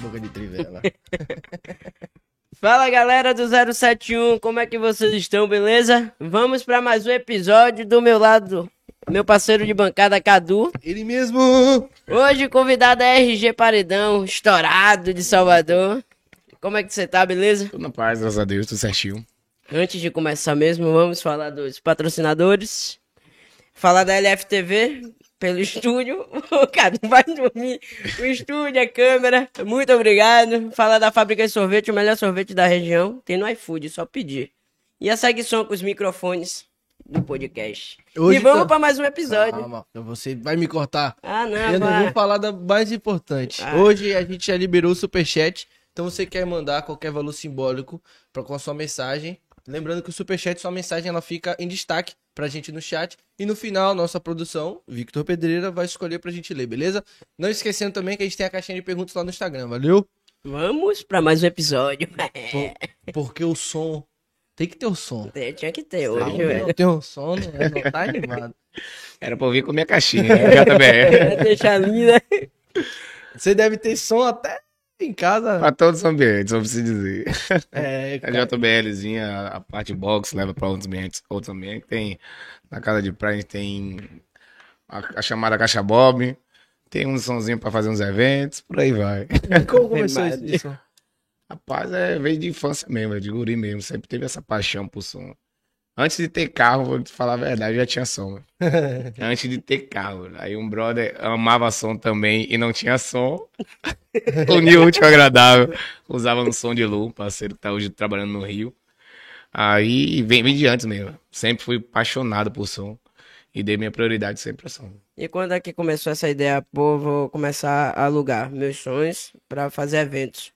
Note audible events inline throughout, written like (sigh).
Boca de trivela. (laughs) Fala galera do 071, como é que vocês estão, beleza? Vamos para mais um episódio do meu lado, meu parceiro de bancada Cadu. Ele mesmo! Hoje convidado é RG Paredão, estourado de Salvador. Como é que você tá, beleza? Tudo na paz, graças a Deus, tudo certinho. Antes de começar mesmo, vamos falar dos patrocinadores. Falar da LFTV pelo estúdio. (laughs) O cara vai dormir. O estúdio, a câmera. Muito obrigado. Falar da Fábrica de Sorvete, o melhor sorvete da região. Tem no iFood, só pedir. E a Segue Som com os microfones do podcast. Hoje e vamos tá- para mais um episódio. Calma, você vai me cortar. Ah, não, Eu não vai. vou falar da mais importante. Ah. Hoje a gente já liberou o superchat. Então você quer mandar qualquer valor simbólico pra, com a sua mensagem. Lembrando que o superchat, sua mensagem, ela fica em destaque pra gente no chat. E no final, nossa produção, Victor Pedreira, vai escolher pra gente ler, beleza? Não esquecendo também que a gente tem a caixinha de perguntas lá no Instagram, valeu? Vamos para mais um episódio. Por- porque o som. Tem que ter o som. É, Tinha que ter hoje, velho. não tem o som, não, é, não tá animado. Era pra eu vir com minha caixinha, né? JBR. (laughs) Deixa linda. Você deve ter som até em casa. pra todos os ambientes, eu preciso dizer. É, (laughs) A cara. JBLzinha, a parte box, leva pra outros ambientes. Outros ambientes. Tem, na casa de praia, a gente tem a, a chamada Caixa Bob. Tem um somzinho pra fazer uns eventos, por aí vai. Como começou isso? Rapaz, é veio de infância mesmo, é de guri mesmo. Sempre teve essa paixão por som. Antes de ter carro, vou te falar a verdade, já tinha som. (laughs) Antes de ter carro. Aí um brother amava som também e não tinha som. (laughs) Uniu o útil ao agradável. Usava um som de Lu, parceiro que tá hoje trabalhando no Rio. Aí vem, vem de antes mesmo. Sempre fui apaixonado por som. E dei minha prioridade sempre ao som. E quando é que começou essa ideia? Pô, vou começar a alugar meus sonhos pra fazer eventos.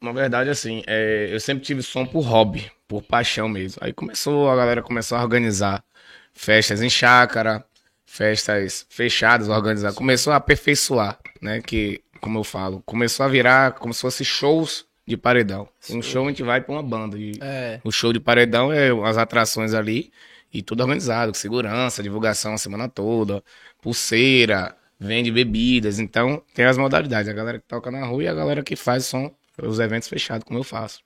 Na verdade, assim, é, eu sempre tive som por hobby, por paixão mesmo. Aí começou, a galera começou a organizar festas em chácara, festas fechadas, organizar. Começou a aperfeiçoar, né? Que, como eu falo, começou a virar como se fosse shows de paredão. Um show a gente vai pra uma banda. É. o show de paredão é as atrações ali e tudo organizado, com segurança, divulgação a semana toda, pulseira, vende bebidas. Então, tem as modalidades. A galera que toca na rua e a galera que faz som, os eventos fechados, como eu faço.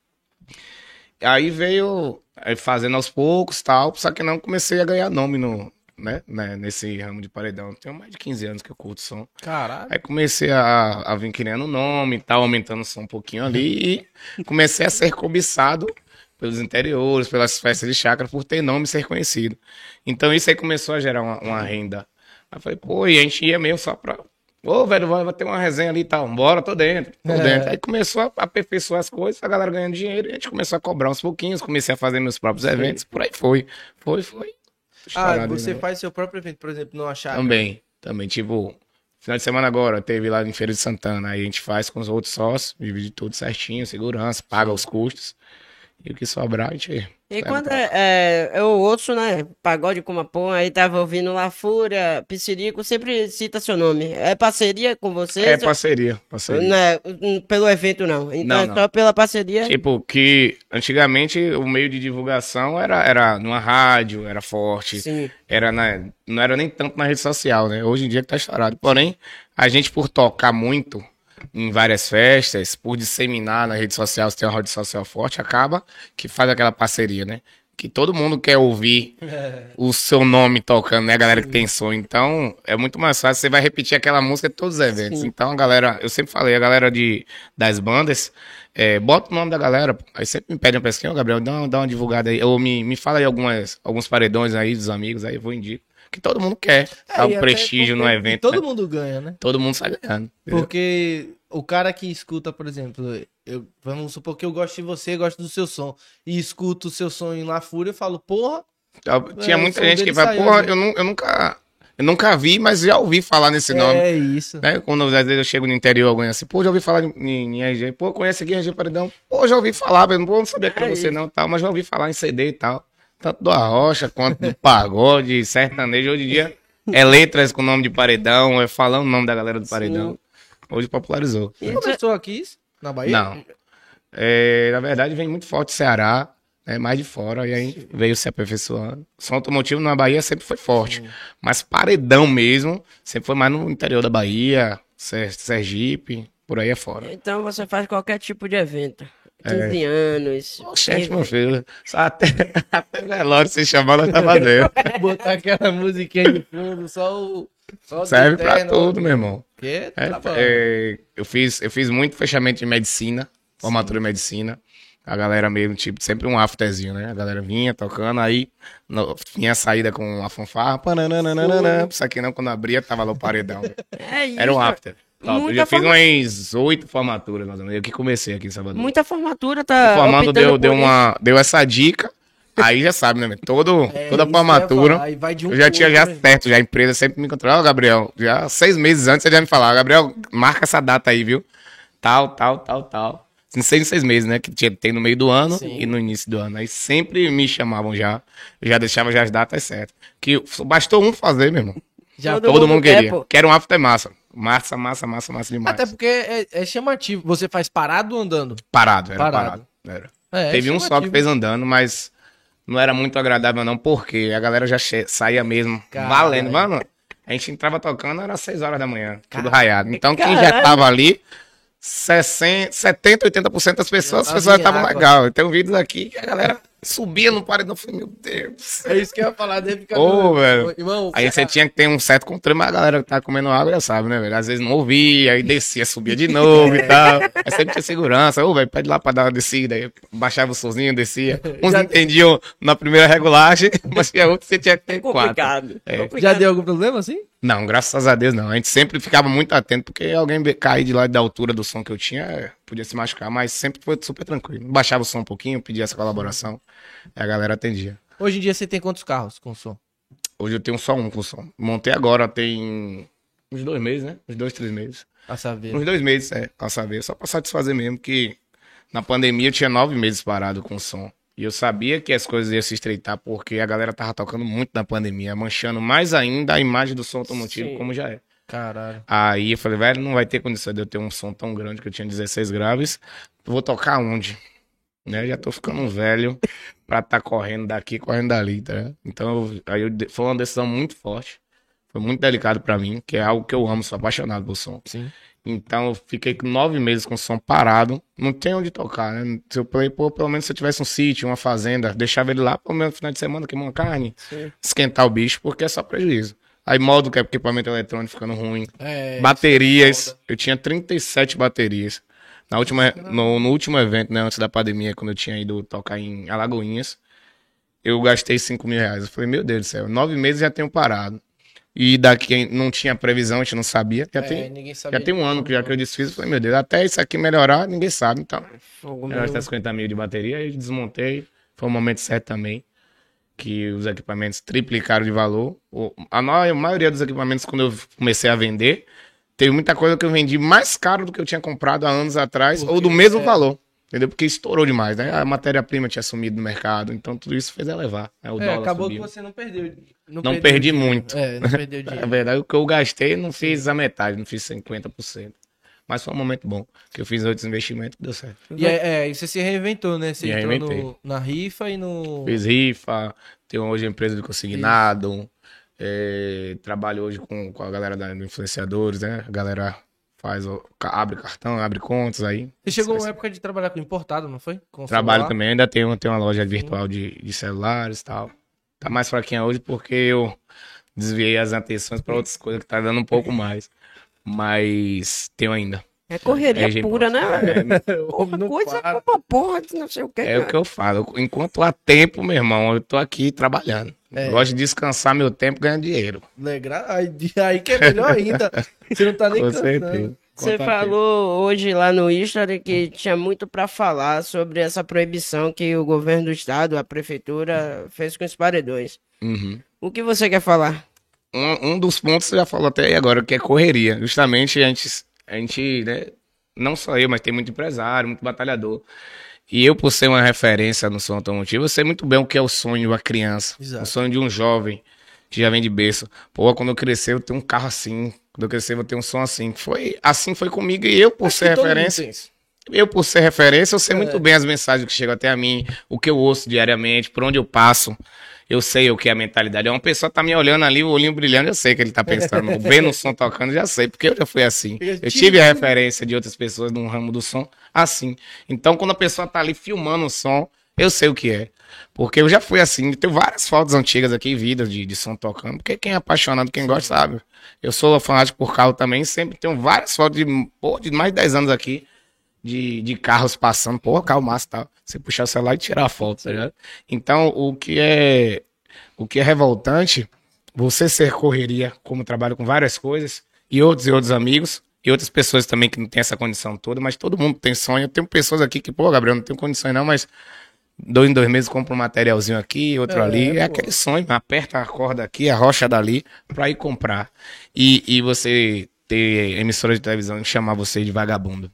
Aí veio fazendo aos poucos tal, só que não comecei a ganhar nome no, né, né, nesse ramo de paredão. Tenho mais de 15 anos que eu curto som. Caralho. Aí comecei a, a vir criando nome e tal, aumentando o som um pouquinho ali. E (laughs) comecei a ser cobiçado pelos interiores, pelas festas de chácara, por ter nome e ser conhecido. Então isso aí começou a gerar uma, uma renda. Aí falei, pô, e a gente ia mesmo só pra. Ô, velho, vai, vai ter uma resenha ali e tal. Bora, tô dentro, tô É. dentro. Aí começou a aperfeiçoar as coisas, a galera ganhando dinheiro, e a gente começou a cobrar uns pouquinhos, comecei a fazer meus próprios eventos, por aí foi. Foi, foi. Ah, você faz seu próprio evento, por exemplo, numa chácara. Também, também. Tipo, final de semana agora, teve lá em Feira de Santana. Aí a gente faz com os outros sócios, divide tudo certinho, segurança, paga os custos. E o que sobrar, a gente. E quando é, é, eu ouço, né, pagode como a porra, aí tava ouvindo lá Fúria, Piscirico, sempre cita seu nome. É parceria com vocês? É parceria, parceria. Não é, hum, pelo evento não. Então Não, é não. só pela parceria. Tipo, que antigamente o meio de divulgação era, era numa rádio, era forte. Sim. Era na, não era nem tanto na rede social, né? Hoje em dia que tá estourado. Porém, a gente por tocar muito em várias festas, por disseminar na rede social, se tem uma rede social forte, acaba que faz aquela parceria, né? Que todo mundo quer ouvir o seu nome tocando, né? A galera que tem som. Então, é muito mais fácil. Você vai repetir aquela música em todos os eventos. Sim. Então, a galera, eu sempre falei, a galera de, das bandas, é, bota o nome da galera. Aí sempre me pedem uma pesquisa, ô Gabriel, dá, uma- dá uma divulgada aí. Ou me, me fala aí algumas, alguns paredões aí dos amigos, aí eu vou indico. Que todo mundo quer. É, Dá um prestígio no evento. Todo né? mundo ganha, né? Todo mundo sai ganhando. entendeu? Porque o cara que escuta, por exemplo, eu, vamos supor que eu gosto de você, gosto do seu som, e escuto o seu som em La Fúria, eu falo, porra, Tinha É, muita gente que saiu, porra, né?" eu, nu- eu nunca. Eu nunca vi, mas já ouvi falar nesse nome. é isso. Né? Quando às vezes eu chego no interior, alguém assim, pô, já ouvi falar em, em RG, pô, conhece aqui RG Paredão? Pô, já ouvi falar, mas não sabia que era É você isso. não, tal, mas já ouvi falar em CD e tal. Tanto do Arrocha quanto do pagode, sertanejo. Hoje em dia é letras com nome de paredão, é falando o nome da galera do paredão. Hoje popularizou. E Começou aqui, isso? na Bahia? Não. É, na verdade, vem muito forte Ceará, né, mais de fora, e aí veio se aperfeiçoando. Som automotivo na Bahia sempre foi forte, mas paredão mesmo sempre foi mais no interior da Bahia, Ser- Sergipe, por aí é fora. Então você faz qualquer tipo de evento. 15 anos. Oxente, meu filho. Até, (laughs) até velório se chamar, nós tá fazendo. (laughs) Botar aquela musiquinha de fundo, só o. Só Serve terno, tudo, meu irmão. Que é, É, trabalho. é, eu, fiz, eu fiz muito fechamento de medicina, formatura de medicina. A galera mesmo, tipo, sempre um afterzinho, né? A galera vinha tocando, aí no, vinha a saída com a fanfarra. pananana, Isso aqui não, quando abria, tava lá o paredão. É isso. Era um after. Top. Eu Muita já fiz umas oito formaturas, mais ou menos. Eu que comecei aqui em Salvador. Muita formatura tá. Formando optando deu, deu, uma, deu essa dica. Aí já sabe, né? meu? Todo, É, toda formatura. eu aí vai de um eu já tinha já né? certo, já a empresa sempre me controlava, Gabriel. Já seis meses antes ele já me falava, Gabriel, marca essa data aí, viu? Tal, tal, tal, tal. Em seis, seis meses, né? Que tinha, tem no meio do ano Sim. e no início do ano. Aí sempre me chamavam já. Eu já deixava já as datas certas. Que bastou um fazer, meu irmão. Já Todo Todo, mundo mundo quer, queria. Quero um after massa. Massa, massa, massa, massa demais. Até porque é, é chamativo. Você faz parado ou andando? Parado, era Parado. parado. Era. É, Teve é um só que fez andando, mas não era muito agradável, não, porque a galera já saía mesmo Caralho. valendo. Mano, a gente entrava tocando, era 6 horas da manhã, tudo Caralho. raiado. Então, quem já Caralho. tava ali, 60, 70, 80% das pessoas, as pessoas estavam legal. Tem um vídeo aqui que a galera subia no paredão. Eu falei, meu Deus. É isso que eu ia falar. Deve ficar Ô, doido. velho. Irmão, Aí você tinha que ter um certo controle, mas a galera que tá comendo água já sabe, né, velho? Às vezes não ouvia, aí descia, subia de novo e (laughs) tal. Aí sempre tinha segurança. Ô, velho, pede lá pra dar uma descida. Aí baixava o sozinho, descia. (laughs) Uns Já- entendiam na primeira regulagem, (laughs) mas tinha outros que você tinha que ter quatro. Complicado. É. Complicado. já deu algum problema assim? Não, graças a Deus não. A gente sempre ficava muito atento, porque alguém cair de lá da altura do som que eu tinha, é, podia se machucar, mas sempre foi super tranquilo. Baixava o som um pouquinho, pedia essa colaboração, e a galera atendia. Hoje em dia você tem quantos carros com som? Hoje eu tenho só um com som. Montei agora, tem uns dois meses, né? Uns dois, três meses. A saber. Uns dois meses, é, pra saber. Só pra satisfazer mesmo, que na pandemia eu tinha nove meses parado com som. E eu sabia que as coisas iam se estreitar, porque a galera tava tocando muito na pandemia, manchando mais ainda a imagem do som automotivo, Sim. como já é. Caralho. Aí eu falei, velho, não vai ter condição de eu ter um som tão grande que eu tinha 16 graves. Vou tocar onde? Né? Já tô ficando velho pra tá correndo daqui, correndo dali, tá? Então, eu- aí eu foi uma decisão muito forte. Foi muito delicado pra mim, que é algo que eu amo, sou apaixonado por som. Sim. Então, eu fiquei nove meses com o som parado. Não tem onde tocar, né? Se eu falei, pô, pelo menos se eu tivesse um sítio, uma fazenda, deixava ele lá, pelo menos no final de semana, queimar uma carne, Sim. esquentar o bicho, porque é só prejuízo. Aí modo que é equipamento eletrônico ficando ruim. É, Baterias, eu tinha 37 baterias. Na última, no, no último evento, né, antes da pandemia, quando eu tinha ido tocar em Alagoinhas, eu gastei 5 mil reais. Eu falei, meu Deus do céu, nove meses já tenho parado. E daqui não tinha previsão, a gente não sabia. Já, é, tem, sabia. já tem um ano que já que eu desfiz. Eu falei, meu Deus, até isso aqui melhorar, ninguém sabe. Então, eu gastei 50 mil de bateria e desmontei. Foi o momento certo também. Que os equipamentos triplicaram de valor. A, ma- a maioria dos equipamentos, quando eu comecei a vender, teve muita coisa que eu vendi mais caro do que eu tinha comprado há anos atrás, ou do Porque, mesmo é. valor. Entendeu? Porque estourou demais, né? A matéria-prima tinha sumido no mercado, então tudo isso fez elevar. Né? O É, dólar acabou subiu. que você não perdeu. Não perdeu perdi dinheiro. muito. É, não perdeu Na (laughs) dinheiro. verdade, o que eu gastei, não fiz a metade, não fiz 50%. Mas foi um momento bom, que eu fiz outros investimentos que deu certo. E é, é, e você se reinventou, né? Você Me entrou no, na rifa e no. Fiz rifa, tenho hoje empresa de consignado, é, trabalho hoje com, com a galera da, do influenciadores, né? A galera faz, abre cartão, abre contas aí. Você chegou uma época de trabalhar com importado, não foi? Com Trabalho celular? também, ainda tenho, tenho uma loja virtual de, de celulares e tal. Tá mais fraquinha hoje porque eu desviei as atenções para outras coisas que tá dando um pouco (laughs) mais. Mas tenho ainda. É correria É, pura, né, velho? É, (laughs) Porra, coisa para. como uma porra de não sei o que. É o que eu falo. Enquanto há tempo, meu irmão, eu tô aqui trabalhando. É. Gosto de descansar meu tempo ganhando dinheiro. Legal. Aí, aí que é melhor ainda. Você não tá nem Com cansando. certeza. Você falou hoje lá no History que tinha muito pra falar sobre essa proibição que o governo do estado, a prefeitura, fez com os paredões. Uhum. O que você quer falar? Um, um dos pontos você já falou até aí agora, que é correria. Justamente a gente, a gente né, não só eu, mas tem muito empresário, muito batalhador. E eu, por ser uma referência no som automotivo, eu sei muito bem o que é o sonho da criança. Exato. O sonho de um jovem que já vem de berço. Pô, quando eu crescer, eu tenho um carro assim. Quando eu crescer, eu vou ter um som assim. Foi, assim foi comigo e eu, por Acho ser referência. Eu, por ser referência, eu sei muito bem as mensagens que chegam até a mim, o que eu ouço diariamente, por onde eu passo. Eu sei o que é a mentalidade. Uma pessoa tá me olhando ali, o olhinho brilhando, eu sei o que ele tá pensando. Vendo o som tocando, já sei, porque eu já fui assim. Eu tive a referência de outras pessoas no ramo do som assim. Então, quando a pessoa tá ali filmando o som, eu sei o que é. Porque eu já fui assim, tenho várias fotos antigas aqui, vidas de, de som tocando. Porque quem é apaixonado, quem gosta, sabe. Eu sou fanático por carro também, sempre tenho várias fotos de, pô, de mais de 10 anos aqui. De, de carros passando, pô, carro massa e tal. Você puxar o celular e tirar a foto, tá ligado? Então, o que é o que é revoltante, você ser correria, como trabalho com várias coisas, e outros e outros amigos, e outras pessoas também que não tem essa condição toda, mas todo mundo tem sonho. Eu tenho pessoas aqui que, pô, Gabriel, não tenho condições não, mas dois em dois meses compro um materialzinho aqui, outro é, ali. É, é aquele sonho, aperta a corda aqui, a rocha dali, pra ir comprar. E, e você ter emissora de televisão e chamar você de vagabundo.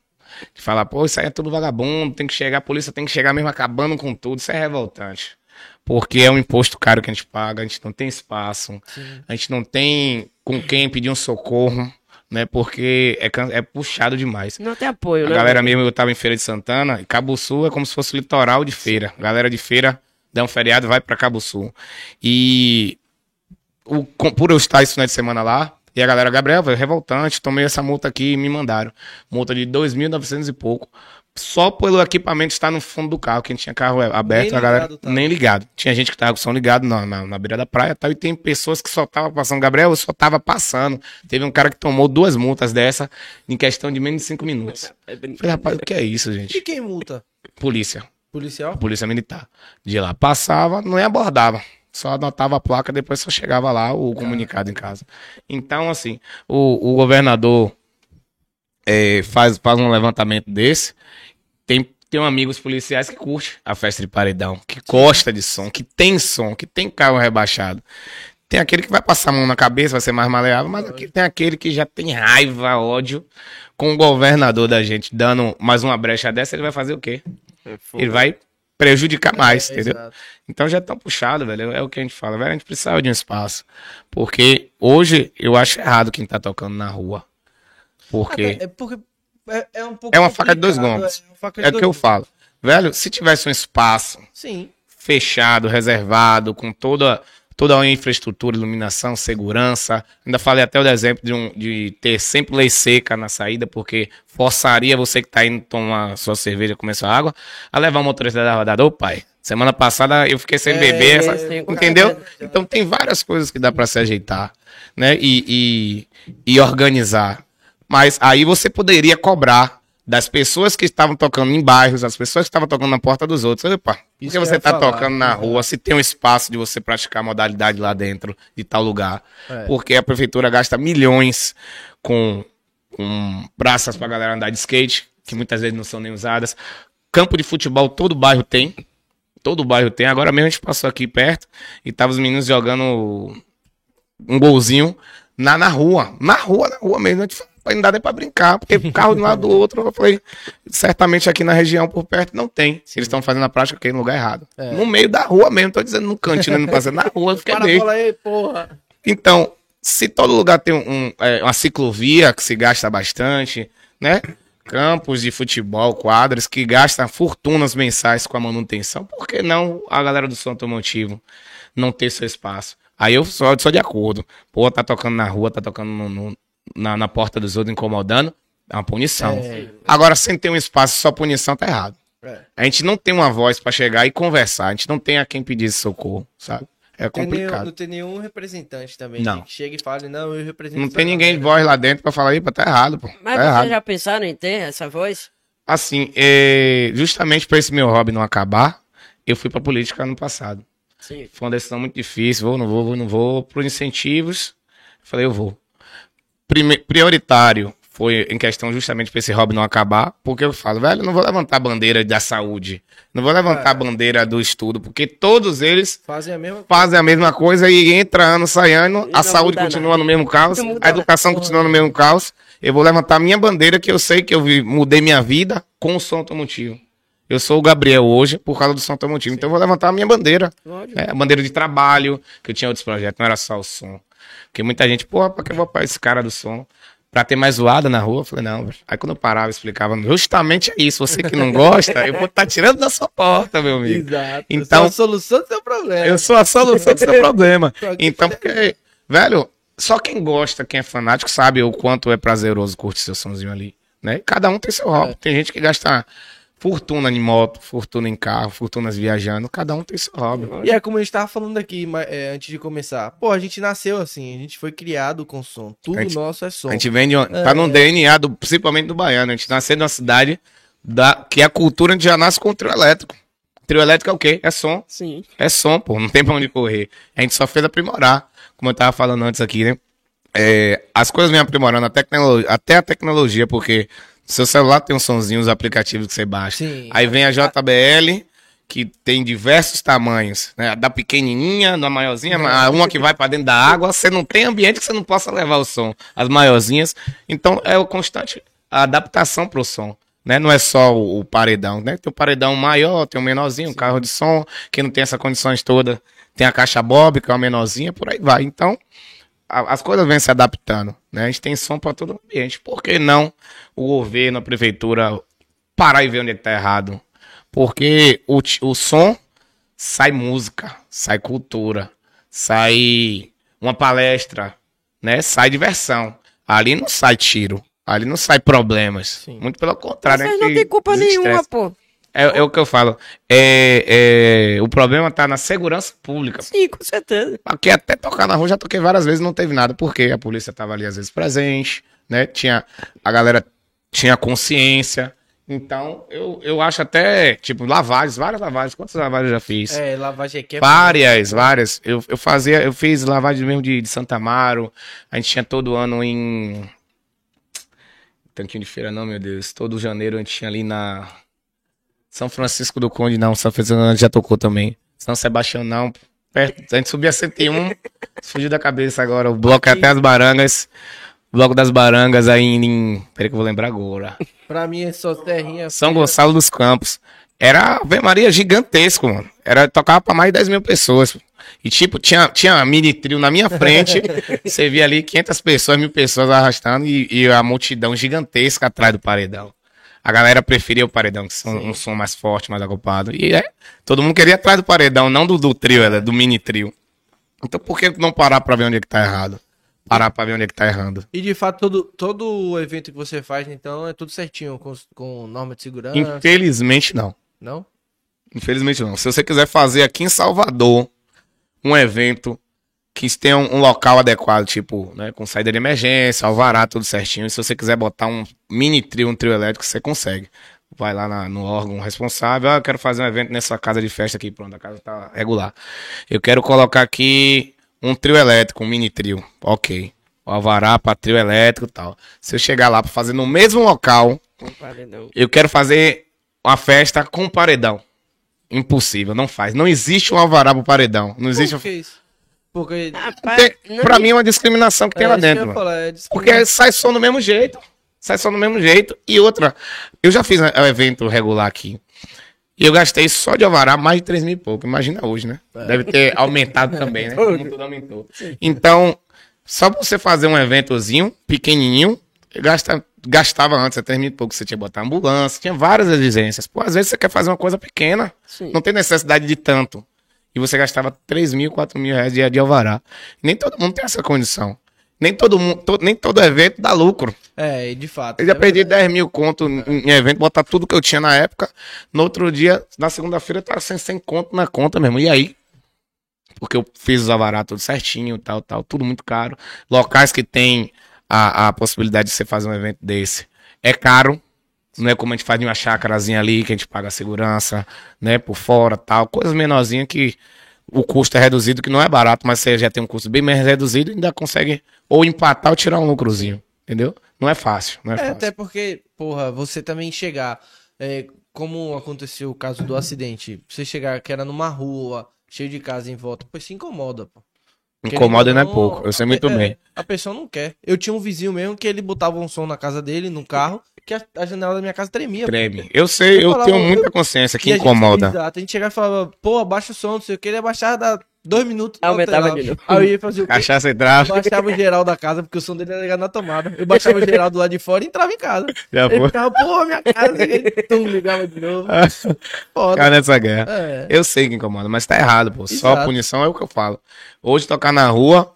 De falar, pô, isso aí é tudo vagabundo, tem que chegar, a polícia tem que chegar mesmo acabando com tudo. Isso é revoltante. Porque é um imposto caro que a gente paga, a gente não tem espaço, Sim. a gente não tem com quem pedir um socorro né? Porque é, é puxado demais. Não tem apoio, a né? A galera mesmo, eu tava em Feira de Santana, e Cabo Sul é como se fosse litoral de feira. A galera de feira dá um feriado vai para Cabo Sul. E o, por eu estar esse final de semana lá, e a galera, Gabriel, foi revoltante, tomei essa multa aqui e me mandaram. Multa de 2.900 e pouco só pelo equipamento estar no fundo do carro, que a gente tinha carro aberto, nem a galera ligado, tá? nem ligado. Tinha gente que tava com o som ligado na, na, na beira da praia tal, e tem pessoas que só tava passando. Gabriel, eu só tava passando. Teve um cara que tomou duas multas dessa em questão de menos de cinco minutos. É Falei, rapaz, o que é isso, gente? E quem multa? Polícia. Policial? Polícia militar. De lá passava, não abordava. Só anotava a placa, depois só chegava lá o comunicado em casa. Então, assim, o, o governador é, faz, faz um levantamento desse, tem, tem amigos policiais que curte a festa de paredão, que gosta de som, que tem som, que tem carro rebaixado. Tem aquele que vai passar a mão na cabeça, vai ser mais maleável, mas aqui tem aquele que já tem raiva, ódio com o governador da gente dando mais uma brecha dessa, ele vai fazer o quê? É ele vai prejudicar mais, é, entendeu? Exato. Então já é tão puxado, velho. É o que a gente fala, velho. A gente precisava de um espaço. Porque hoje eu acho errado quem tá tocando na rua. Porque. É, porque é, é, um pouco. É uma faca de dois gumes. É, é o que eu falo. Velho, se tivesse um espaço Sim. fechado, reservado, com toda, toda a infraestrutura, iluminação, segurança. Ainda falei até o exemplo de, um, de ter sempre lei seca na saída, porque forçaria você que tá indo tomar sua cerveja, comer sua água, a levar o motorista da rodada. Ô pai, semana passada eu fiquei sem é, beber, essa... entendeu? Então tem várias coisas que dá para se ajeitar, né? E, e, e organizar. Mas aí você poderia cobrar das pessoas que estavam tocando em bairros, as pessoas que estavam tocando na porta dos outros. Opa, por que você está tocando na rua? Se tem um espaço de você praticar modalidade lá dentro, de tal lugar. É. Porque a prefeitura gasta milhões com, com praças para galera andar de skate, que muitas vezes não são nem usadas. Campo de futebol, todo bairro tem. Todo bairro tem. Agora mesmo a gente passou aqui perto e tava os meninos jogando um golzinho na, na rua. Na rua, na rua mesmo. A gente não dá nem pra brincar, porque o carro de um lado do (laughs) outro, eu falei, certamente aqui na região por perto não tem. Eles estão fazendo a prática aqui no lugar errado. É. No meio da rua mesmo, tô dizendo no cantinho, né, não passando na rua, fiquei aí, porra. Então, se todo lugar tem um, é, uma ciclovia que se gasta bastante, né? Campos de futebol, quadras que gastam fortunas mensais com a manutenção, por que não a galera do som automotivo não ter seu espaço? Aí eu sou, sou de acordo. Pô, tá tocando na rua, tá tocando no, no na, na porta dos outros incomodando, é uma punição. É. Agora, sem ter um espaço, só punição tá errado. É. A gente não tem uma voz para chegar e conversar. A gente não tem a quem pedir socorro, sabe? É complicado. Nenhum, não tem nenhum representante também não. que chega e fale, não, eu represento. Não tem ninguém de voz lá dentro para falar, aí, tá errado, pô. Mas tá vocês errado. já pensaram em ter essa voz? Assim, é... justamente para esse meu hobby não acabar, eu fui pra política ano passado. Sim. Foi uma decisão muito difícil, vou, não vou, vou, não vou, por incentivos. Falei, eu vou prioritário foi em questão justamente para esse hobby não acabar, porque eu falo, velho, não vou levantar a bandeira da saúde, não vou levantar é. a bandeira do estudo, porque todos eles fazem a mesma, fazem a mesma coisa e entra ano, sai ano, e a saúde continua nada. no mesmo caos, a educação nada. continua no mesmo caos. Eu vou levantar a minha bandeira, que eu sei que eu mudei minha vida com o som automotivo. Eu sou o Gabriel hoje por causa do som automotivo, Sim. então eu vou levantar a minha bandeira. É, a bandeira de trabalho, que eu tinha outros projetos, não era só o som. Porque muita gente, porra, pra que eu vou para esse cara do som? pra ter mais zoada na rua. Eu falei, não. Aí quando eu parava, eu explicava, justamente é isso. Você que não (laughs) gosta, eu vou estar tirando da sua porta, meu amigo. Exato. Então- Então, a solução do seu problema. Eu sou a solução do seu problema. (laughs) Então, pra- porque, velho, só quem gosta, quem é fanático, sabe o quanto é prazeroso curtir seu somzinho ali. Né? Cada um tem seu hobby. É. Tem gente que gasta fortuna em moto, fortuna em carro, fortunas viajando. Cada um tem seu hobby. E é como a gente tava falando aqui é, antes de começar. Pô, a gente nasceu assim, a gente foi criado com som. Tudo gente- nosso é som. A gente vem de, um- tá no DNA, do, principalmente do baiano. A gente nasceu numa cidade da, que é a cultura, a gente já nasce com o trio elétrico. Trio elétrico é o quê? É som. Sim. É som, pô, não tem pra onde correr. A gente só fez aprimorar, como eu tava falando antes aqui, né? É, as coisas vêm aprimorando, a tecnologia, até a tecnologia, porque seu celular tem um sonzinho, os aplicativos que você baixa. Sim. Aí vem a JBL, que tem diversos tamanhos, né? Da pequenininha, da maiorzinha, a uma que vai pra dentro da água, você não tem ambiente que você não possa levar o som. As maiorzinhas. Então é o constante a adaptação pro som. Né? Não é só o, o paredão, né? Tem o paredão maior, tem o menorzinho, um carro de som, que não tem essas condições todas. Tem a caixa Bob, que é uma menorzinha, por aí vai. Então, as coisas vêm se adaptando, né? A gente tem som para todo ambiente. Por que não o governo, a prefeitura parar e ver onde é que tá errado? Porque o, o som sai música, sai cultura, sai uma palestra, né? Sai diversão. Ali não sai tiro, ali não sai problemas. Sim. Muito pelo contrário, Vocês né? não tem culpa nenhuma, pô. É, é o que eu falo. É, é, o problema tá na segurança pública. Sim, com certeza. Aqui até tocar na rua já toquei várias vezes, não teve nada, porque a polícia tava ali às vezes presente, né? Tinha, a galera tinha consciência. Então, eu, eu acho até, tipo, lavagens, várias lavagens. Quantas lavagens eu já fiz? É, lavagem aqui é. Várias, várias. Eu, eu fazia, eu fiz lavagem mesmo de, de Santa Amaro. A gente tinha todo ano em. Tanquinho de feira, não, meu Deus. Todo janeiro a gente tinha ali na. São Francisco do Conde, não. São Francisco já tocou também. São Sebastião, não. Perto, a gente subia 101. fugiu da cabeça agora. O bloco é até as Barangas. Bloco das Barangas aí em. Peraí que eu vou lembrar agora. Pra mim é só terrinha. São Gonçalo dos Campos. Era Ave Maria gigantesco, mano. Era, tocava pra mais de 10 mil pessoas. E tipo, tinha, tinha mini trio na minha frente. (laughs) você via ali 500 pessoas, mil pessoas arrastando e, e a multidão gigantesca atrás do paredão. A galera preferia o paredão, que são um som mais forte, mais agrupado. E é, todo mundo queria atrás do paredão, não do, do trio, era do mini trio. Então por que não parar pra ver onde é que tá errado? Parar pra ver onde é que tá errando. E de fato, todo, todo evento que você faz, então, é tudo certinho, com, com norma de segurança. Infelizmente não. Não? Infelizmente não. Se você quiser fazer aqui em Salvador um evento que tenha um, um local adequado, tipo, né, com saída de emergência, alvará, tudo certinho. E se você quiser botar um mini trio, um trio elétrico, você consegue. Vai lá na- no órgão responsável, ah, eu quero fazer um evento nessa casa de festa aqui, pronto, a casa tá regular. Eu quero colocar aqui um trio elétrico, um mini trio. Ok. O alvará para trio elétrico e tal. Se eu chegar lá para fazer no mesmo local, eu quero fazer uma festa com paredão. Impossível, não faz. Não existe um alvará pro paredão. Não existe. Por que isso? Porque. Rapaz, Tem- não pra mim é uma discriminação que tem é lá dentro. falar, é Porque sai som do mesmo jeito. Sai som do mesmo jeito. E outra, eu já fiz um evento regular aqui. E eu gastei só de alvará mais de 3 mil e pouco. Imagina hoje, né? Deve ter aumentado também, né? (laughs) Como tudo aumentou. Então, só pra você fazer um eventozinho, pequenininho, gasta, gastava antes, até 3 mil e pouco. Você tinha que botar ambulância, tinha várias exigências. Pô, às vezes você quer fazer uma coisa pequena. Sim. Não tem necessidade de tanto. E você gastava 3 mil, 4 mil reais de, de alvará. Nem todo mundo tem essa condição. Nem todo mundo, to- nem todo evento dá lucro. É, de fato. Eu já é perdi verdade. 10 mil conto em, evento, botar tudo que eu tinha na época. No outro dia, na segunda-feira, tava sem, sem conto na conta mesmo. E aí? Porque eu fiz os alvará tudo certinho, tal, tal, tudo muito caro. Locais que tem a, a possibilidade de você fazer um evento desse. É caro. Não é como a gente faz em uma chácarazinha ali, que a gente paga a segurança, né, por fora, tal. Coisas menorzinhas que o custo é reduzido, que não é barato, mas você já tem um custo bem mais reduzido e ainda consegue ou empatar ou tirar um lucrozinho. Entendeu? Não é fácil, não é, É, fácil. até porque, porra, você também chegar. é, como aconteceu o caso do acidente, você chegar que era numa rua, cheio de casa em volta, pois se incomoda, pô. Incomoda não é Querendo ou pouco, eu sei muito é, bem. A pessoa não quer. Eu tinha um vizinho mesmo que ele botava um som na casa dele, no carro, que a, a janela da minha casa tremia. pô. Treme. Eu sei, Eu eu falava, tenho muita consciência que E a gente- incomoda. exato, a gente chegava e falava, pô, abaixa o som, não sei o que, ele abaixava da Dois minutos. Aumentava de novo. Aí eu ia fazer o quê? Cachaça e Eu baixava o geral da casa, porque o som dele era ligado na tomada. Eu baixava o geral do lado de fora e entrava em casa. (laughs) Já Ele foi. ficava, pô, minha casa. Ele tum, ligava de novo. (laughs) Foda. Cara nessa guerra. É. Eu sei que incomoda, mas tá errado, pô. Só Exato. punição é o que eu falo. Hoje tocar na rua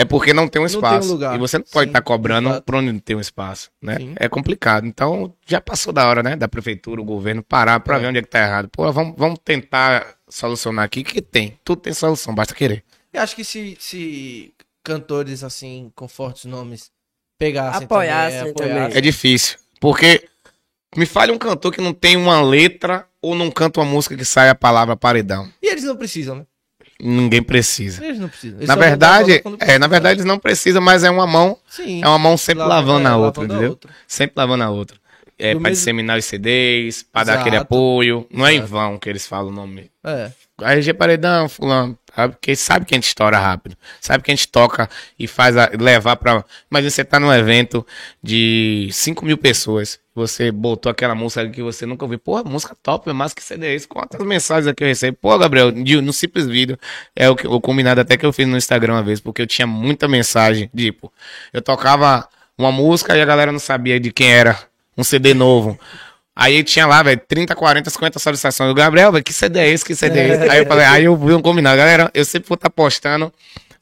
é porque não tem um tem um espaço. lugar. E você não pode estar cobrando exato. por onde não tem um espaço, né? Sim. É complicado. Então, já passou da hora, né? Da prefeitura, o governo parar pra É. ver onde é que tá errado. Pô, vamos, vamos tentar solucionar aqui, que tem. Tudo tem solução, basta querer. Eu acho que se, se cantores assim, com fortes nomes, pegassem Apoiassem também, também. É difícil. Porque me fale um cantor que não tem uma letra ou não canta uma música que sai a palavra paredão. E eles não precisam, né? Ninguém precisa. Eles não precisam. Eles Na verdade, é, na verdade eles não precisam, mas é uma mão, Sim. é uma mão sempre lavando a é, outra, lavando a entendeu? outra. Sempre lavando a outra. É, pra mesmo- disseminar os CDs, pra dar aquele apoio. Não é em Exato. vão que eles falam o nome. É. RG Paredão, fulano. Sabe? Porque sabe que a gente estoura rápido. Sabe que a gente toca e faz a, levar pra. Imagina você tá num evento de 5 mil pessoas. Você botou aquela música que você nunca ouviu. Pô, música top, é mais que CD é isso. Quantas mensagens aqui eu recebo? Pô, Gabriel, no simples vídeo, é o, que, o combinado até que eu fiz no Instagram uma vez, porque eu tinha muita mensagem. Tipo, eu tocava uma música e a galera não sabia de quem era. Um CD novo. Aí tinha lá, velho, 30, 40, 50 solicitações. O Gabriel, velho, que CD é esse? Que CD é esse? Aí eu falei, aí eu vi um combinado. Galera, eu sempre vou estar postando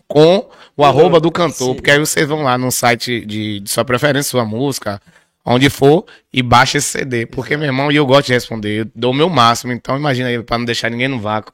com o arroba do cantor, porque aí vocês vão lá no site de, de sua preferência, sua música, onde for, e baixa esse CD. Porque, meu irmão, e eu gosto de responder, eu dou o meu máximo, então imagina aí, pra não deixar ninguém no vácuo.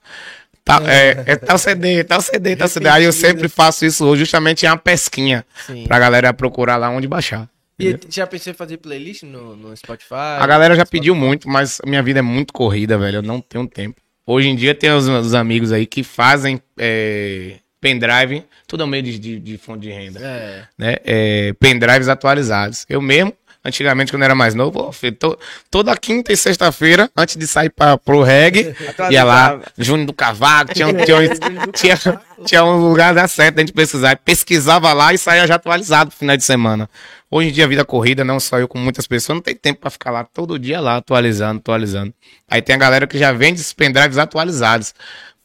Tá, é, é tal CD, tal CD, tal CD. Aí eu sempre faço isso hoje, justamente é uma pesquinha, Sim. pra galera procurar lá onde baixar. E já pensei em fazer playlist no, no Spotify? A galera já pediu muito, mas minha vida é muito corrida, velho. Eu não tenho tempo. Hoje em dia tem os, os amigos aí que fazem é, pendrive, tudo ao meio de, de, de fonte de renda, É. né? É, pendrives atualizados. Eu mesmo, antigamente, quando era mais novo, filho, to- toda quinta e sexta-feira, antes de sair pra, pro reggae, ia lá, Júnior do Cavaco, tinha, um- tinha, (laughs) tinha, tinha um lugar da certo a gente pesquisar. Pesquisava lá e saía já atualizado pro final de semana. Hoje em dia, a vida corrida, não só eu, com muitas pessoas, não tem tempo pra ficar lá todo dia lá, atualizando, atualizando. Aí tem a galera que já vende esses pendrives atualizados.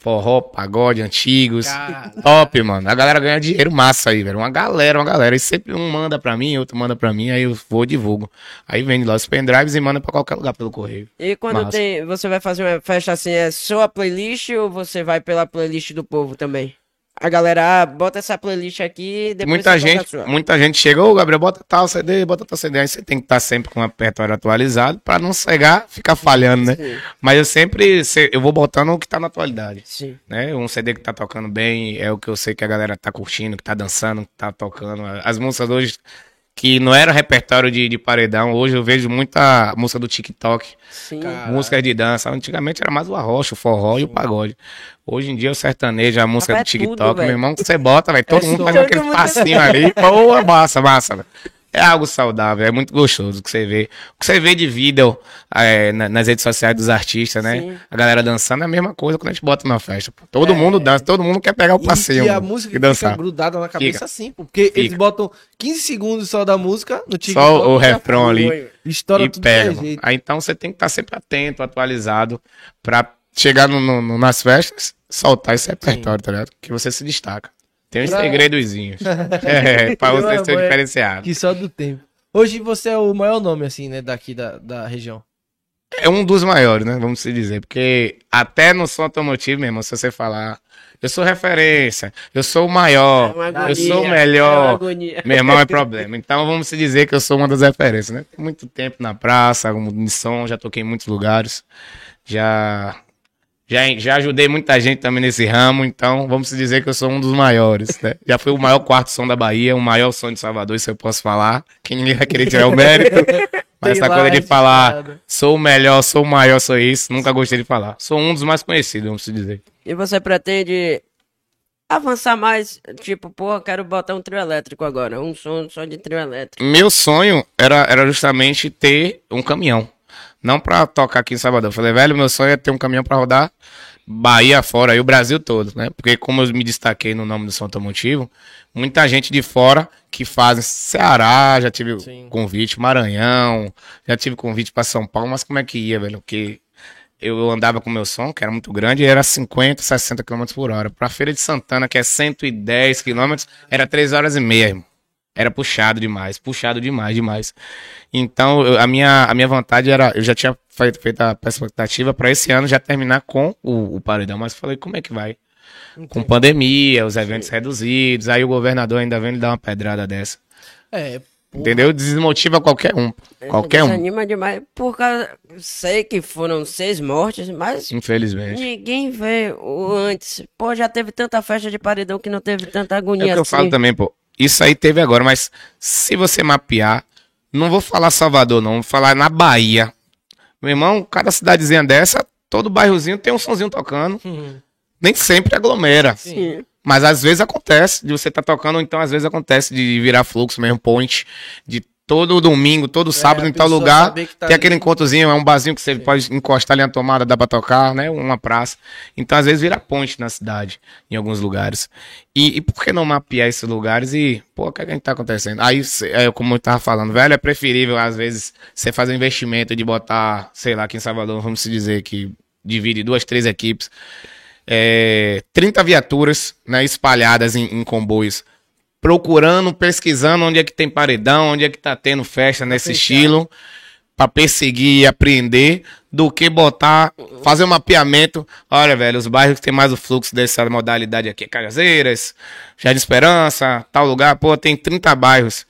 Forró, pagode, antigos. Cara. Top, mano. A galera ganha dinheiro massa aí, velho. Uma galera, uma galera. E sempre um manda pra mim, outro manda pra mim, aí eu vou e divulgo. Aí vende lá os pendrives e manda pra qualquer lugar pelo correio. E quando Massa. tem, você vai fazer uma festa assim, é só a playlist ou você vai pela playlist do povo também? A galera, ah, bota essa playlist aqui, depois muita gente, muita gente chega, ô Gabriel, bota tal CD, bota tal CD. Aí você tem que estar sempre com o repertório atualizado pra não chegar, ficar falhando, né? Sim. Mas eu sempre, se- eu vou botando o que tá na atualidade. Sim. Né? Um CD que tá tocando bem é o que eu sei que a galera tá curtindo, que tá dançando, que tá tocando. As músicas hoje que não era repertório de, de paredão, hoje eu vejo muita música do TikTok, Sim. Cara. música de dança. Antigamente era mais o arrocha, o forró e o pagode. Hoje em dia o sertanejo, a música Rapaz, do é tudo, TikTok, meu velho. irmão, que você bota, vai todo É mundo som. fazendo aquele passinho ali. Pô, massa, massa, velho. É algo saudável, é muito gostoso o que você vê. O que você vê de vídeo é, na- nas redes sociais dos artistas, né? Sim. A galera dançando é a mesma coisa quando a gente bota numa festa. pô. Todo mundo dança, todo mundo quer pegar o É. E- passeio E, a música e fica dançar. grudada na cabeça Fica. assim, porque eles Fica. botam 15 segundos só da música no TikTok. Só o refrão ali. Estoura e tudo pega. mano. jeito. Aí então você tem que estar sempre atento, atualizado, pra chegar no- no- nas festas, soltar esse repertório, tá ligado? Que você se destaca. Tem uns Pra- segredozinhos. (laughs) é, pra você ser é- diferenciado. Que só do tempo. Hoje você é o maior nome, assim, né, daqui da, da região. É um dos maiores, né? Vamos se dizer. Porque até no som automotivo, meu irmão, se você falar, eu sou referência, eu sou o maior, É uma eu agonia, sou o é uma melhor. agonia. Meu irmão é problema. Então vamos se dizer que eu sou uma das referências, né? Tem muito tempo na praça, em som, já toquei em muitos lugares. Já, já, já ajudei muita gente também nesse ramo, então vamos se dizer que eu sou um dos maiores, né? Já fui o maior quarto som da Bahia, o maior som de Salvador, isso eu posso falar. Que ninguém vai querer tirar o mérito. (laughs) Mas Tem essa lá coisa de falar, sou o melhor, sou o maior, sou isso, nunca gostei de falar. Sou um dos mais conhecidos, vamos se dizer. E você pretende avançar mais? Tipo, pô, quero botar um trio elétrico agora. Um som só de trio elétrico. Meu sonho era, era justamente ter um caminhão. Não pra tocar aqui em Salvador. Eu falei, velho, meu sonho é ter um caminhão pra rodar Bahia fora e o Brasil todo, né? Porque como eu me destaquei no nome do som automotivo, muita gente de fora que faz Ceará, já tive Sim. convite, Maranhão, já tive convite pra São Paulo, mas como é que ia, velho? Porque eu andava com meu som, que era muito grande, e era 50, 60 km por hora. Pra Feira de Santana, que é 110 km, era 3 horas e meia, irmão. Era puxado demais, puxado demais, demais. Então, eu- a minha, a minha vontade era, eu já tinha feito, feito a expectativa pra esse ano já terminar com o, o paredão, mas falei, como é que vai? Com pandemia, os eventos reduzidos, aí o governador ainda vem lhe dar uma pedrada dessa. É, porra. Entendeu? Desmotiva qualquer um. Qualquer um, Desanima demais. Por causa. Sei que foram seis mortes, mas infelizmente. ninguém vê o antes. Pô, já teve tanta festa de paredão que não teve tanta É agonia o que eu assim. falo também, pô. Isso aí teve agora, mas se você mapear, não vou falar Salvador, não, vou falar na Bahia. Meu irmão, cada cidadezinha dessa, todo bairrozinho tem um sonzinho tocando. Uhum. Nem sempre aglomera. Sim. Mas às vezes acontece de você estar tocando, ou então às vezes acontece de virar fluxo mesmo, point, de todo domingo, todo sábado É, em tal lugar, tá tem ali. aquele encontrozinho, é um barzinho que você pode encostar ali na tomada, dá pra tocar, né? Uma praça. Então às vezes vira ponte na cidade, em alguns lugares. E, e por que não mapear esses lugares e, pô, o que, é que a gente tá acontecendo? Aí, é, como eu tava falando, velho, é preferível às vezes você fazer um investimento de botar, sei lá, aqui em Salvador, vamos se dizer que divide duas, três equipes é, 30 viaturas né, espalhadas em, em comboios, procurando, pesquisando onde é que tem paredão, onde é que tá tendo festa nesse fechar. estilo, para perseguir e apreender, do que botar, fazer um mapeamento. Olha, velho, os bairros que tem mais o fluxo dessa modalidade aqui, Cajazeiras, Jardim Esperança, tal lugar, pô, tem 30 bairros.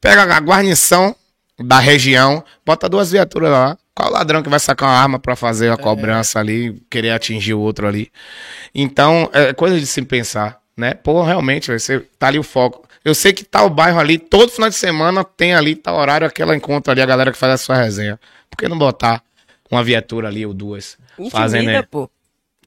Pega a guarnição da região, bota duas viaturas lá. Qual ladrão que vai sacar uma arma pra fazer a cobrança ali, querer atingir o outro ali? Então, é coisa de se pensar, né? Pô, realmente, você tá ali o foco. Eu sei que tal bairro ali, todo final de semana tem ali, tal horário, aquela encontra ali, a galera que faz a sua resenha. Por que não botar uma viatura ali ou duas? Fazendo aí? pô.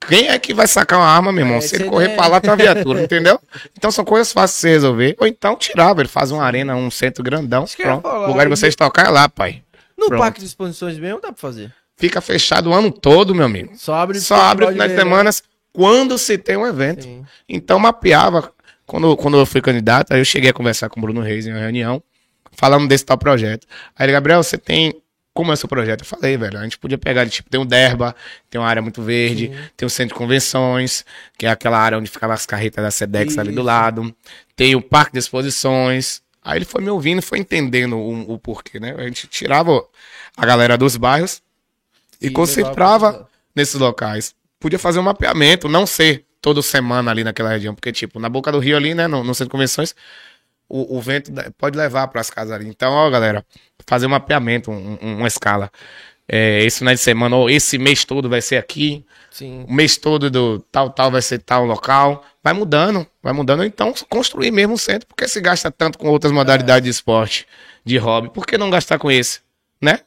Quem é que vai sacar uma arma, meu irmão? É, Se ele correr é- pra lá, tem uma viatura, (laughs) entendeu? Então são coisas fáceis de se resolver. Ou então tirar, velho. Faz uma arena, um centro grandão. Pronto. falar, O lugar de vocês tocar é lá, pai. No Pronto. parque de exposições mesmo dá pra fazer. Fica fechado o ano todo, meu amigo. Só abre Só abre festival finais de verão. semana quando se tem um evento. Sim. Então mapeava. Quando, quando eu fui candidato, aí eu cheguei a conversar com o Bruno Reis em uma reunião, falando desse tal projeto. Aí ele, Gabriel, você tem. Como é o seu projeto? Eu falei, velho, a gente podia pegar, tipo, tem um Derba, tem uma área muito verde, tem o centro de convenções, que é aquela área onde ficavam as carretas da Sedex ali do Isso. lado, tem o parque de exposições. Aí ele foi me ouvindo foi entendendo o, o porquê, né? A gente tirava a galera dos bairros e, E concentrava nesses locais. Podia fazer um mapeamento, não ser toda semana ali naquela região, porque, tipo, na boca do rio ali, né, no, no centro de convenções, o, o vento pode levar para as casas ali. Então, ó, galera, fazer um mapeamento, um- um- uma escala. É, esse final de semana, ou esse mês todo vai ser aqui, Sim. o mês todo do tal, tal vai ser tal local. Vai mudando, vai mudando. Então, construir mesmo um centro, porque se gasta tanto com outras modalidades de esporte, de hobby, por que não gastar com esse, né?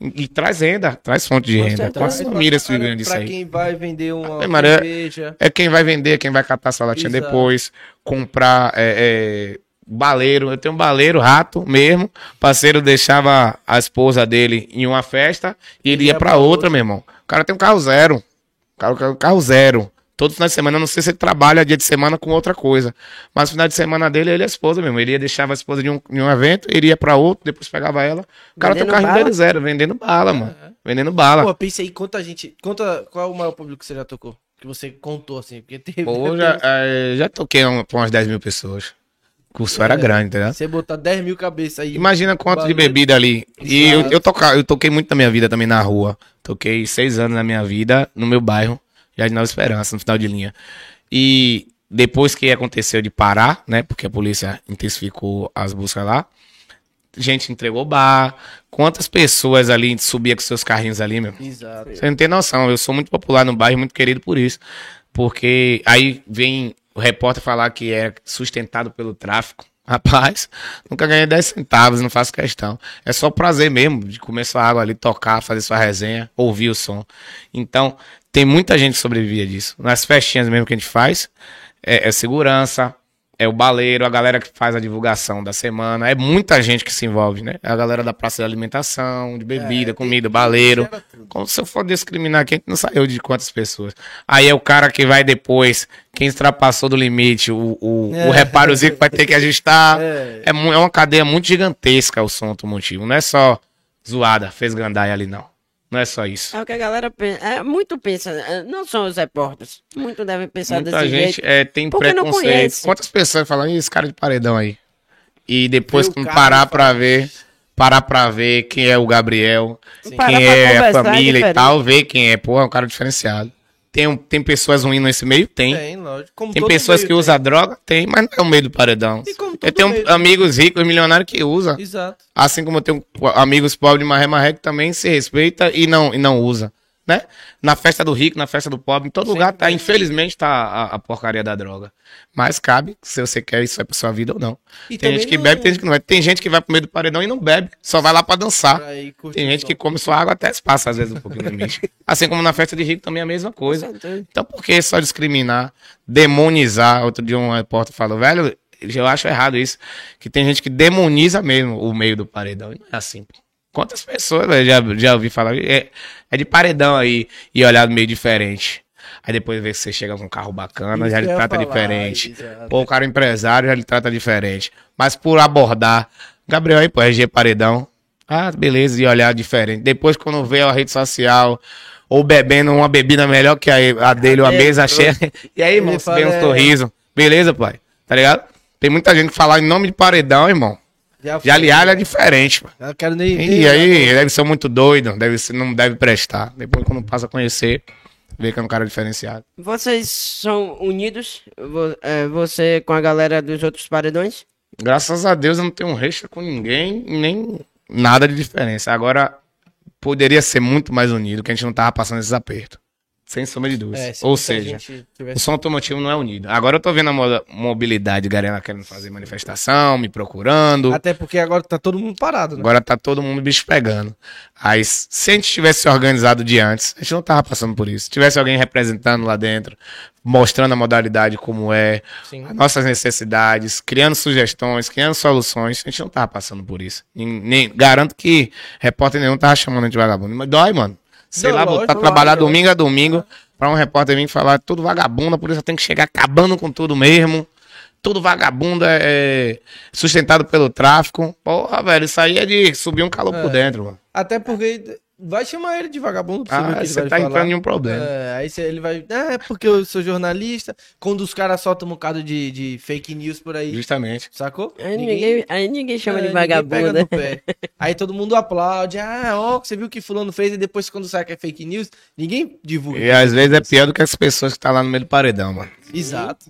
E, traz renda, traz fonte de Com renda. Quantas famílias Pra- vivem disso aí? quem vai vender uma cerveja. É quem vai vender, quem vai catar sua latinha Exato. depois, comprar é, é, baleiro. Eu tenho um baleiro, rato mesmo. O parceiro deixava a esposa dele em uma festa e ele ia pra outra, meu irmão. O cara tem um carro zero. O cara tem um carro zero. Todo final de semana, eu não sei se ele trabalha dia de semana com outra coisa. Mas no final de semana dele, ele é a esposa mesmo. Ele ia deixava a esposa de um, em um evento, ele ia pra outro, depois pegava ela. O cara tem o carro bala? dele zero, vendendo bala, mano. Vendendo bala. Pô, pensa aí, quanta gente. Conta qual é o maior público que você já tocou? Que você contou, assim. Porque teve. Pô, (laughs) já, é, já toquei um- pra umas 10 mil pessoas. O curso era É. grande, entendeu? Você botar 10 mil cabeças aí. Imagina quanto de bebida ali. E eu, eu, toca, eu toquei muito na minha vida também na rua. Toquei seis anos na minha vida no meu bairro, de Nova Esperança, no final de linha. E depois que aconteceu de parar, né? Porque a polícia intensificou as buscas lá. Gente entregou bar. Quantas pessoas ali subia com seus carrinhos ali, meu? Exato. Você não tem noção, eu sou muito popular no bairro, muito querido por isso. Porque aí vem o repórter falar que é sustentado pelo tráfico. (laughs) Rapaz, nunca ganhei 10 centavos, não faço questão. É só prazer mesmo de comer sua água ali, tocar, fazer sua resenha, ouvir o som. Então, tem muita gente que sobrevivia disso. Nas festinhas mesmo que a gente faz, é, é segurança, é o baleiro, a galera que faz a divulgação da semana. É muita gente que se envolve, né? É a galera da praça de alimentação, de bebida, comida, baleiro. Como se eu for discriminar aqui, não saiu de quantas pessoas. Aí é o cara que vai depois, quem ultrapassou do limite, o, o, É. o reparozinho que vai ter que ajustar. É. É, é uma cadeia muito gigantesca o som automotivo. Não é só zoada, fez gandaia ali, não. Não é só isso. É o que a galera pensa. É, muito pensa, é, não são os repórteres. Muito devem pensar Muita desse gente jeito. é, tem preconceito. Quantas pessoas falam, "Ih, esse cara de paredão aí? E depois, parar e pra fala, ver, parar pra ver quem é o Gabriel, Parar quem é a é família e diferente. tal, ver quem é. Pô, é um cara diferenciado. Tem, tem pessoas ruins nesse meio? Tem. Tem, lógico. Como Tem pessoas que usam droga? Tem, mas não é o meio do paredão. E Eu tenho meio. amigos ricos, milionários que usam. Exato. Assim como eu tenho amigos pobres de maré maré que também se respeita e não, e não usa. Né? Na festa do rico, na festa do pobre, em todo lugar tá, infelizmente, tá a, a porcaria da droga. Mas cabe se você quer isso é pra sua vida ou não. E tem gente que não- bebe, tem gente que não vai. Tem gente que vai pro meio do paredão e não bebe, só vai lá pra dançar. Pra Tem gente que come sua água até se passa, às vezes, um pouquinho no limite. (laughs) Assim como na festa de rico também é a mesma coisa. Então por que só discriminar, demonizar? Outro dia um repórter falou, velho, eu acho errado isso. Que tem gente que demoniza mesmo o meio do paredão. E não é assim, pô. Quantas pessoas já, já ouvi falar, é, é de paredão aí e olhar meio diferente. Aí depois vê que você chega com um carro bacana, Isso já lhe trata falar, diferente. exato. Ou o cara empresário já lhe trata diferente. Mas por abordar, Gabriel aí, pô, RG Paredão. Ah, beleza, e olhar diferente. Depois, quando vê a rede social, ou bebendo uma bebida melhor que a, a dele, uma dele, mesa cheia. (laughs) E aí, irmão, você vê um é- sorriso. Beleza, pai? Tá ligado? Tem muita gente que fala em nome de paredão, irmão. Já Já lhe olha diferente, pô. Eu quero nem. E aí, deve ser muito doido, deve ser, não deve prestar. Depois, quando passa a conhecer, vê que é um cara diferenciado. Vocês são unidos? É, Você com a galera dos outros paredões? Graças a Deus eu não tenho recha com ninguém, nem nada de diferença. Agora, poderia ser muito mais unido, que a gente não tava passando esses apertos. Sem sombra de dúvidas. É, se Ou seja, gente o tivesse- som automotivo não é unido. Agora eu tô vendo a mo- mobilidade, galera querendo fazer manifestação, me procurando. Até porque agora tá todo mundo parado, né? Agora tá todo mundo bicho pegando. Aí, se a gente tivesse se organizado de antes, a gente não tava passando por isso. Se tivesse alguém representando lá dentro, mostrando a modalidade como é, Sim. as nossas necessidades, criando sugestões, criando soluções, a gente não tava passando por isso. Nem, nem- garanto que repórter nenhum tava chamando a gente de vagabundo. Mas dói, mano. Sei Não, lá, lógico, botar trabalhar lógico. domingo a domingo pra um repórter vir falar tudo vagabundo, por isso tem que chegar acabando com tudo mesmo. Tudo vagabundo é é sustentado pelo tráfico. Porra, velho, isso aí é de subir um calor por dentro, mano. Até porque vai chamar ele de vagabundo Ah, que ele você vai tá falar. entrando em um problema. É, aí cê- ele vai. É, porque eu sou jornalista. Quando os caras soltam um bocado de, de fake news por aí. Justamente. Sacou? Aí ninguém, aí ninguém chama é, de pega vagabundo. né? Aí todo mundo aplaude. Ah, ó, você viu o que fulano fez e depois quando sai que é fake news, ninguém divulga. E às vezes é pior do que as pessoas que tá lá no meio do paredão, mano. Exato.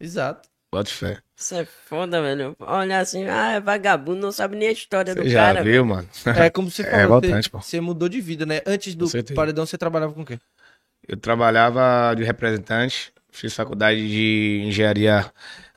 Exato. Bota fé. Isso é foda, velho. Olhar assim, ah, é vagabundo, não sabe nem a história do Você já cara. viu, mano? É como você É falou, revoltante, você, pô. você mudou de vida, né? Antes do paredão você trabalhava com o quê? Eu trabalhava de representante, fiz faculdade de engenharia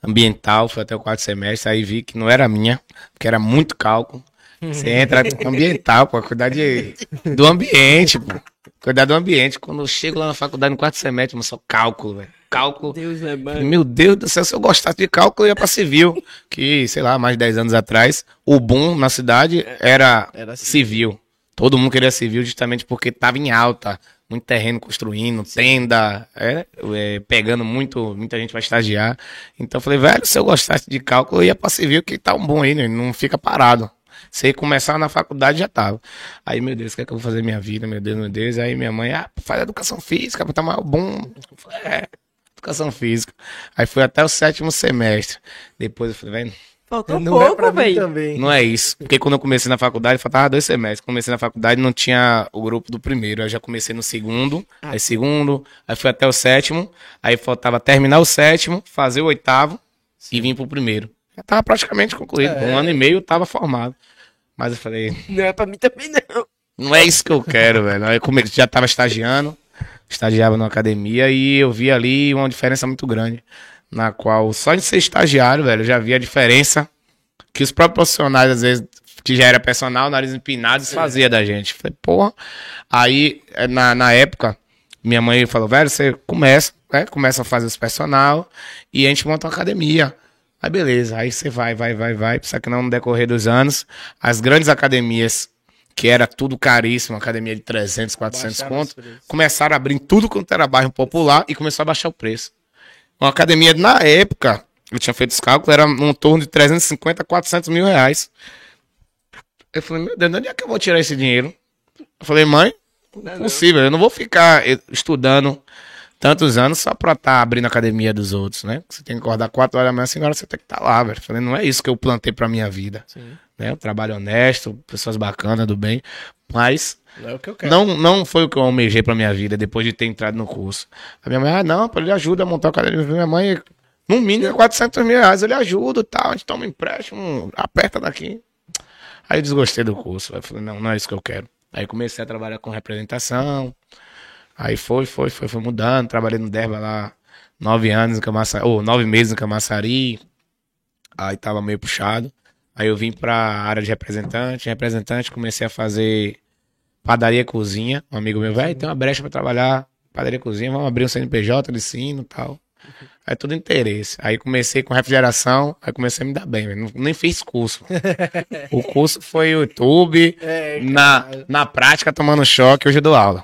ambiental, fui até o quarto semestre, aí vi que não era minha, porque era muito cálculo. Você (laughs) entra ambiental, pô, cuidar de, do ambiente, pô. Cuidar do ambiente. Quando eu chego lá na faculdade no quarto semestre, mas só cálculo, velho. Cálculo. Deus é bom. Meu Deus do céu, se eu gostasse de cálculo, eu ia pra civil. Que, sei lá, mais de 10 anos atrás, o boom na cidade era, Era civil. Todo mundo queria civil justamente porque tava em alta. Muito terreno construindo, tenda, é, é, pegando muito, muita gente vai estagiar. Então eu falei, velho, se eu gostasse de cálculo, eu ia pra civil, que tá um bom aí, né? não fica parado. Se começar na faculdade já tava. Aí, meu Deus, o que é que eu vou fazer minha vida? Meu Deus, meu Deus. Aí minha mãe, ah, faz educação física, pra tá mais bom. Falei, é, educação física. Aí fui até o sétimo semestre. Depois eu falei, velho, Faltou Não é pouco, mim velho. também. não é isso. Porque quando eu comecei na faculdade, faltava dois semestres. Comecei na faculdade, não tinha o grupo do primeiro. Eu já comecei no segundo, aí segundo, aí fui até o sétimo. Aí faltava terminar o sétimo, fazer o oitavo e vir pro primeiro. Já tava praticamente concluído. É. Um ano e meio eu tava formado. Mas eu falei, Não é pra mim também, não. não é isso que eu quero, velho. Eu já tava estagiando, estagiava na academia e eu vi ali uma diferença muito grande. Na qual, só de ser estagiário, velho, eu já vi a diferença que os próprios profissionais, às vezes, que já era personal, nariz empinado, fazia da gente. Falei, porra. Aí, eh, na, na época, minha mãe falou, velho, você começa, né? Começa a fazer os personal e a gente monta uma academia. Aí beleza, aí você vai, vai, vai, vai. Só que não no decorrer dos anos, as grandes academias, que era tudo caríssimo, academia de 300, 400 Baixaram conto, começaram a abrir tudo quanto era bairro popular e começou a baixar o preço. Uma academia, na época, eu tinha feito os cálculos, era um torno de 350 a 400 mil reais. Eu falei, meu Deus, de onde é que eu vou tirar esse dinheiro? Eu falei, mãe, Não, Possível. Eu não vou ficar eh, estudando tantos anos só pra estar abrindo a academia dos outros, né? Você tem que acordar 4 horas da manhã, 5 horas você tem que estar lá, velho. Falei, não é isso que eu plantei pra minha vida. Sim. Né? Um trabalho honesto, pessoas bacanas, do bem. Mas Não é o que eu quero. não, não foi o que eu almejei pra minha vida depois de ter entrado no curso. A minha mãe, ah, não, ele ajuda a montar a academia. Minha mãe, no mínimo, é 400 mil reais, ele ajuda e tal. A gente toma um empréstimo, aperta daqui. Aí eu desgostei do curso. Eu falei, não, não é isso que eu quero. Aí comecei a trabalhar com representação. Aí foi, foi, foi, foi mudando. Trabalhei no Derba lá nove anos em Camaçari, ou nove meses em Camaçari. Aí tava meio puxado. Aí eu vim pra área de representante. Representante, comecei a fazer padaria e cozinha. Um amigo meu, velho, tem uma brecha pra trabalhar. Padaria e cozinha, vamos abrir um CNPJ de ensino e tal. Aí tudo interesse. Aí comecei com refrigeração, aí comecei a me dar bem. Não- Nem fiz curso. (laughs) o curso foi YouTube, É, na, na prática tomando choque, hoje eu dou aula.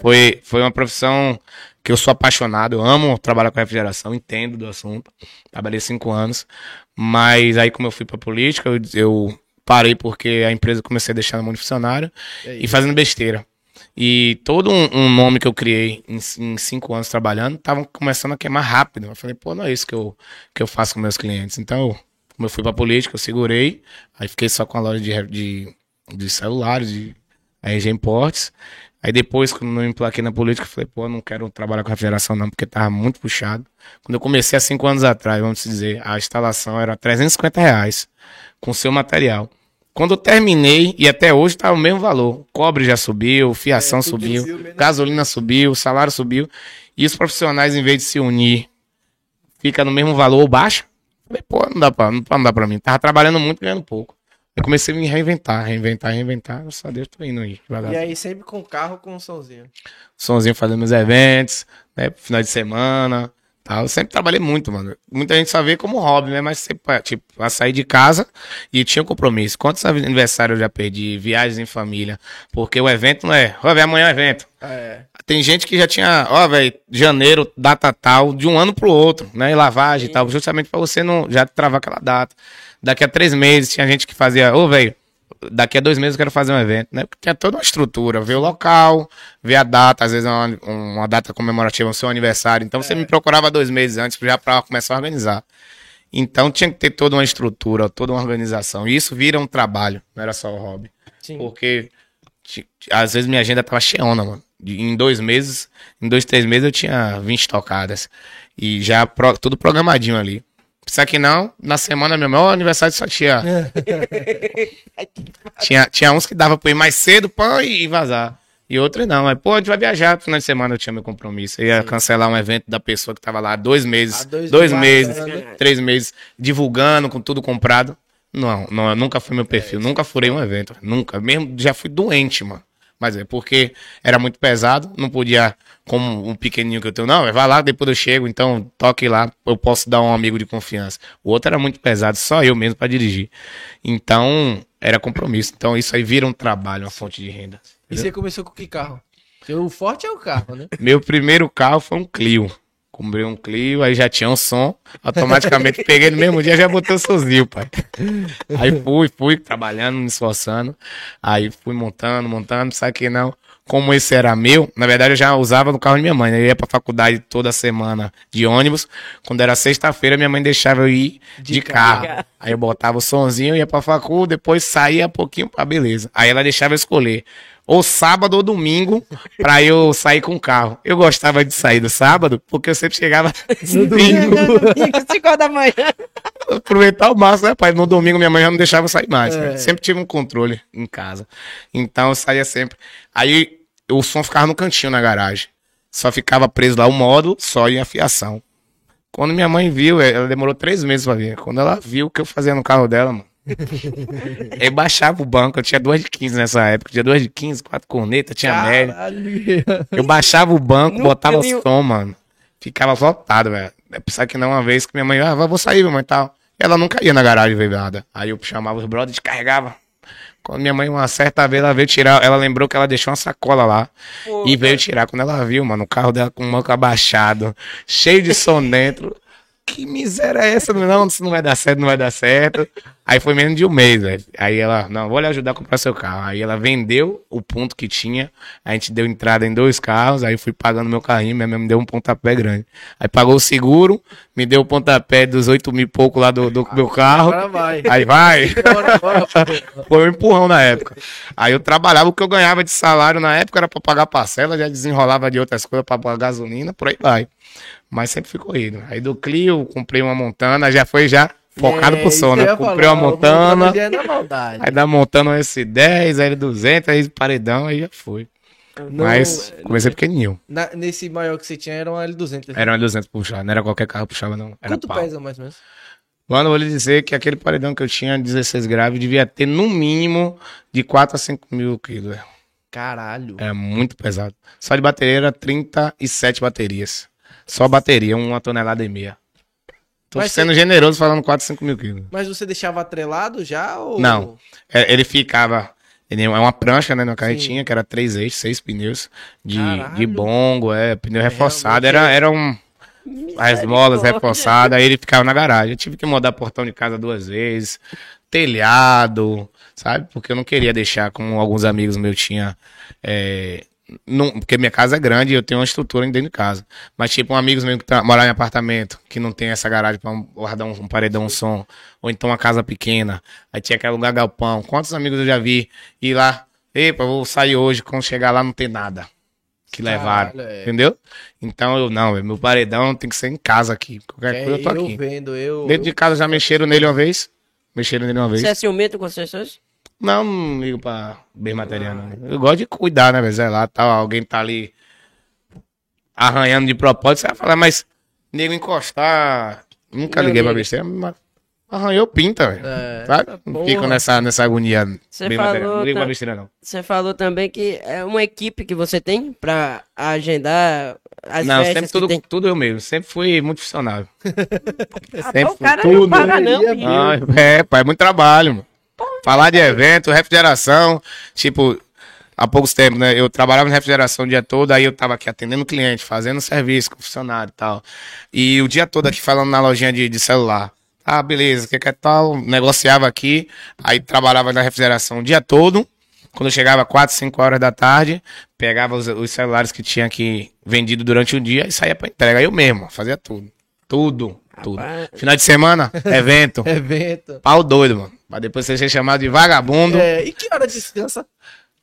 Foi, foi uma profissão que eu sou apaixonado, eu amo trabalhar com refrigeração, entendo do assunto. Trabalhei cinco anos, mas aí como eu fui pra política, eu, eu parei porque a empresa comecei a deixar na mão de funcionário É e fazendo besteira. E todo um, um nome que eu criei em, em cinco anos trabalhando, estavam começando a queimar rápido. Eu falei, pô, não é isso que eu, que eu faço com meus clientes. Então, como eu fui pra política, eu segurei, aí fiquei só com a loja de, de, de celulares, de RG Imports. Aí depois, quando eu me emplaquei na política, eu falei, pô, não quero trabalhar com refrigeração não, porque tava muito puxado. Quando eu comecei há cinco anos atrás, vamos dizer, a instalação era 350 reais com seu material. Quando eu terminei, e até hoje tá o mesmo valor. Cobre já subiu, fiação É, subiu, menos- gasolina subiu, salário subiu. E os profissionais, em vez de se unir, fica no mesmo valor ou baixa. Falei, pô, não dá pra, não, não dá pra mim. Tava trabalhando muito, ganhando pouco. Eu comecei a me reinventar, reinventar, reinventar. Graças a Deus, tô indo aí, devagar. E aí sempre com carro com um somzinho. Sonzinho fazendo meus eventos, né? Final de semana. Tal. Eu sempre trabalhei muito, mano. Muita gente só vê como hobby, né? Mas sempre, tipo, a sair de casa e tinha um compromisso. Quantos aniversários eu já perdi? Viagens em família. Porque o evento não é, ó, velho, amanhã é evento. É. Tem gente que já tinha, ó, velho, janeiro, data tal, de um ano pro outro, né? E lavagem e tal, justamente pra você não já travar aquela data. Daqui a três meses tinha gente que fazia, ô, velho, daqui a dois meses eu quero fazer um evento, né? Porque tinha toda uma estrutura, ver o local, ver a data, às vezes é uma, uma data comemorativa, o seu aniversário. Então você me procurava dois meses antes já pra começar a organizar. Então tinha que ter toda uma estrutura, toda uma organização. E isso vira um trabalho, não era só o hobby. Sim. Porque às vezes minha agenda tava cheiona, mano. Em dois meses, em dois, três meses eu tinha 20 tocadas. E já pro- tudo programadinho ali. Só que não, na semana meu maior aniversário só tinha. (laughs) tinha, tinha uns que dava pra ir mais cedo, pã, e vazar. E outros não. Mas, pô, a gente vai viajar. No final de semana eu tinha meu compromisso. Eu ia cancelar um evento da pessoa que tava lá há dois meses. Há dois dois meses, três meses, divulgando, com tudo comprado. Não, não, nunca foi meu perfil. nunca furei um evento. Nunca. Mesmo já fui doente, mano. Mas é porque era muito pesado, não podia, como um pequenininho que eu tenho, não, vai lá, depois eu chego, então toque lá, eu posso dar um amigo de confiança. O outro era muito pesado, só eu mesmo pra dirigir. Então, era compromisso. Então, isso aí vira um trabalho, uma fonte de renda. E você começou com que carro? O forte é o carro, né? Meu primeiro carro foi um Clio. Comprei um Clio, aí já tinha um som. Automaticamente (laughs) peguei no mesmo dia já botei o sozinho, pai. Aí fui, fui trabalhando, me esforçando. Aí fui montando, montando, sabe que não. Como esse era meu, na verdade eu já usava no carro de minha mãe. né? Eu ia pra faculdade toda semana de ônibus. Quando era sexta-feira, minha mãe deixava eu ir de, carro. Aí eu botava o sonzinho, ia pra facu, depois saía um pouquinho pra beleza. Aí ela deixava eu escolher. Ou sábado ou domingo, pra eu sair com o carro. Eu gostava de sair do sábado, porque eu sempre chegava (laughs) no domingo. Domingo, 5 da manhã. Aproveitar o máximo, né, pai? No domingo minha mãe já não deixava eu sair mais. É. Sempre tive um controle em casa. Então eu saía sempre. Aí o som ficava no cantinho na garagem. Só ficava preso lá o módulo, só e a fiação. Quando minha mãe viu, ela demorou três meses pra vir. Quando ela viu o que eu fazia no carro dela, mano. (laughs) eu baixava o banco, eu tinha duas de 15 nessa época. Tinha duas de 15, quatro cornetas, tinha média. Eu baixava o banco, No botava Clio. som, mano. Ficava lotado, velho. É pensar que não uma vez que minha mãe, ah, vou sair, minha mãe e tal. E ela nunca ia na garagem ver nada. Aí eu chamava os brothers, descarregava. Quando minha mãe, uma certa vez, ela veio tirar, ela lembrou que ela deixou uma sacola lá. Pô, e veio tirar. Quando ela viu, mano, o carro dela com o banco abaixado, cheio de som dentro. (laughs) Que miséria é essa? Não, isso não vai dar certo, não vai dar certo. Aí foi menos de um mês, velho. Aí ela, não, vou lhe ajudar a comprar seu carro. Aí ela vendeu o ponto que tinha, a gente deu entrada em dois carros, aí fui pagando meu carrinho, minha mãe me deu um pontapé grande. Aí pagou o seguro, me deu o pontapé dos oito mil e pouco lá do, do meu carro. Agora vai. Aí vai. (laughs) Bora, bora, pô. Foi um empurrão na época. Aí eu trabalhava, o que eu ganhava de salário na época era pra pagar parcela, já desenrolava de outras coisas pra pagar gasolina, por aí vai. Mas sempre fui corrido. Aí do Clio, comprei uma Montana, já foi já focado É, pro som, né? Comprei uma Montana, é aí da Montana um S10, aí 200, aí paredão, aí já foi. Não, Mas comecei pequenininho. na- nesse maior que você tinha era um L200. Era uma 200 puxar, não era qualquer carro puxava não, era Quanto pau. pesa mais ou menos? Mano, eu vou lhe dizer que aquele paredão que eu tinha, 16 graves, devia ter no mínimo de 4 a 5 mil quilos. Caralho. É muito pesado. Só de bateria era 37 baterias. Só bateria, uma tonelada e meia. Tô Mas sendo generoso falando 4, 5 mil quilos. Mas você deixava atrelado já ou... Não. É, ele ficava. Ele é uma prancha, né, na carretinha, que era três eixos, seis pneus de, Caralho. de bongo, é, pneu reforçado. realmente Era, era um. As molas reforçadas, aí ele ficava na garagem. Eu tive que mudar portão de casa duas vezes, telhado, sabe? Porque eu não queria deixar, como alguns amigos meus tinham. É, não, porque minha casa é grande e eu tenho uma estrutura dentro de casa. Mas, tipo, um amigos meus que tá, moram em apartamento, que não tem essa garagem pra guardar um, um paredão, um som, ou então uma casa pequena, aí tinha que alugar galpão. Quantos amigos eu já vi ir lá, epa, vou sair hoje, quando chegar lá não tem nada que levaram, Caralho, é. entendeu? Então eu, não, meu paredão tem que ser em casa aqui. Qualquer É, coisa eu tô eu aqui. vendo, eu... Dentro de casa já mexeram nele uma vez. Mexeram nele uma vez. Você é ciumento com as pessoas? Não, não ligo pra bem material, não. Eu gosto de cuidar, né, velho? Sei lá, tal, alguém tá ali arranhando de propósito, você vai falar, mas nego encostar. Nunca Meu liguei pra besteira, mas arranhou pinta, velho. É, Sabe? Não fico nessa, nessa agonia Você bem material. Não ligo tá- pra besteira, não. Você falou também que é uma equipe que você tem pra agendar as não, sempre tudo, tem. tudo eu mesmo. Sempre fui muito funcionário. (laughs) Ah, sempre o cara tudo. não paga não. Ah, é, pai, é muito trabalho, mano. Falar de evento, refrigeração, tipo, há poucos tempos, né? Eu trabalhava na refrigeração o dia todo, aí eu tava aqui atendendo cliente, fazendo serviço com funcionário e tal. E o dia todo aqui falando na lojinha de, de celular. Ah, beleza, o que que é tal? Negociava aqui, aí trabalhava na refrigeração o dia todo. Quando chegava 4, 5 horas da tarde, pegava os, os celulares que tinha aqui vendido durante o dia e saía pra entrega. Eu mesmo, fazia tudo. Tudo, tudo. Rapaz. Final de semana, (laughs) evento. Evento. Pau doido, mano. Pra depois você ser chamado de vagabundo É, e que hora descansa?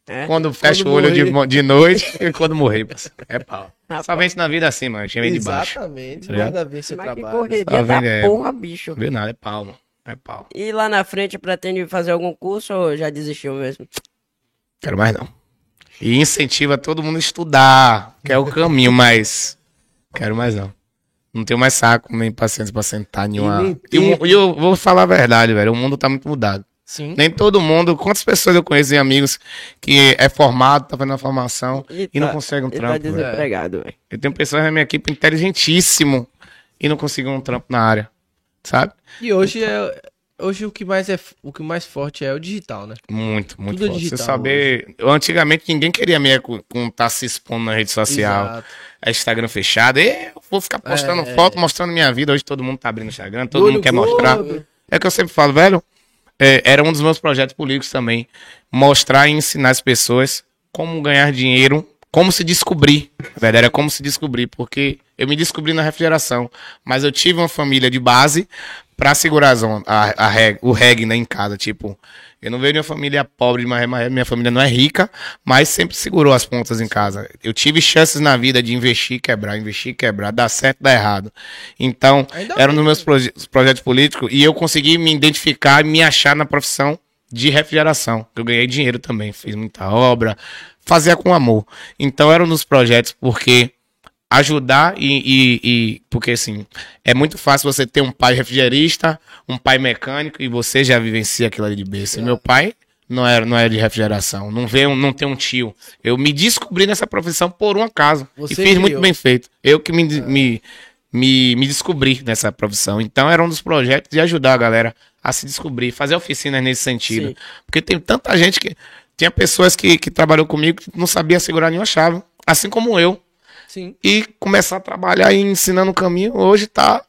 É. quando fecha o olho de, de noite e (laughs) quando morrer. É pau. Rapaz. Só vence na vida assim, mano. Tinha de baixo. Exatamente. Tá? Nada a ver seu Mas que trabalho. correria Tá da vendo, é. porra, bicho. Não vê nada, é pau, mano. É pau. E lá na frente pretende fazer algum curso ou já desistiu mesmo? Quero mais não. E incentiva todo mundo a estudar, que é o caminho, mas. Quero mais não. Não tenho mais saco, nem paciência pra sentar em uma. nem E, o mu- tempo. e eu vou falar a verdade, velho. O mundo tá muito mudado. Sim. Nem todo mundo. Quantas pessoas eu conheço e amigos que é formado, tá fazendo a formação e, não tá- consegue um e tá trampo. velho. desempregado, velho. Eu tenho pessoas na minha equipe inteligentíssimo e não conseguiram um trampo na área. Sabe? E hoje é. Hoje o que mais é o que mais forte é o digital, né? Muito, muito Tudo forte. digital Você saber. Eu, antigamente ninguém queria com com tá se expondo na rede social. Exato. É Instagram fechado. E eu vou ficar postando É. foto, mostrando minha vida. Hoje todo mundo tá abrindo Instagram, todo Olho mundo quer gordo. mostrar. É o que eu sempre falo, velho. é, era um dos meus projetos políticos também. Mostrar e ensinar as pessoas como ganhar dinheiro, como se descobrir. Verdade, era como se descobrir, porque eu me descobri na refrigeração. Mas eu tive uma família de base pra segurar on- a, a reg- o reg né, em casa. Tipo, eu não vejo minha família pobre, mas minha família não é rica, mas sempre segurou as pontas em casa. Eu tive chances na vida de investir e quebrar, investir e quebrar, dar certo, dar errado. Então, Ainda era um dos meus proje- projetos políticos e eu consegui me identificar e me achar na profissão de refrigeração. Eu ganhei dinheiro também, fiz muita obra, fazia com amor. Então, era um dos projetos porque ajudar e, e- e- porque assim é muito fácil você ter um pai refrigerista, um pai mecânico e você já vivencia aquilo ali de berço. Meu pai não era não era de refrigeração, não veio não tem um tio. Eu me descobri nessa profissão por um acaso Você e fiz muito bem feito. Eu que me, me, me, me descobri nessa profissão. Então era um dos projetos de ajudar a galera a se descobrir, fazer oficinas nesse sentido. Sim. Porque tem tanta gente que tinha pessoas que, que trabalhou comigo que não sabia segurar nenhuma chave, assim como eu Sim. e começar a trabalhar e ensinando o caminho, hoje tá,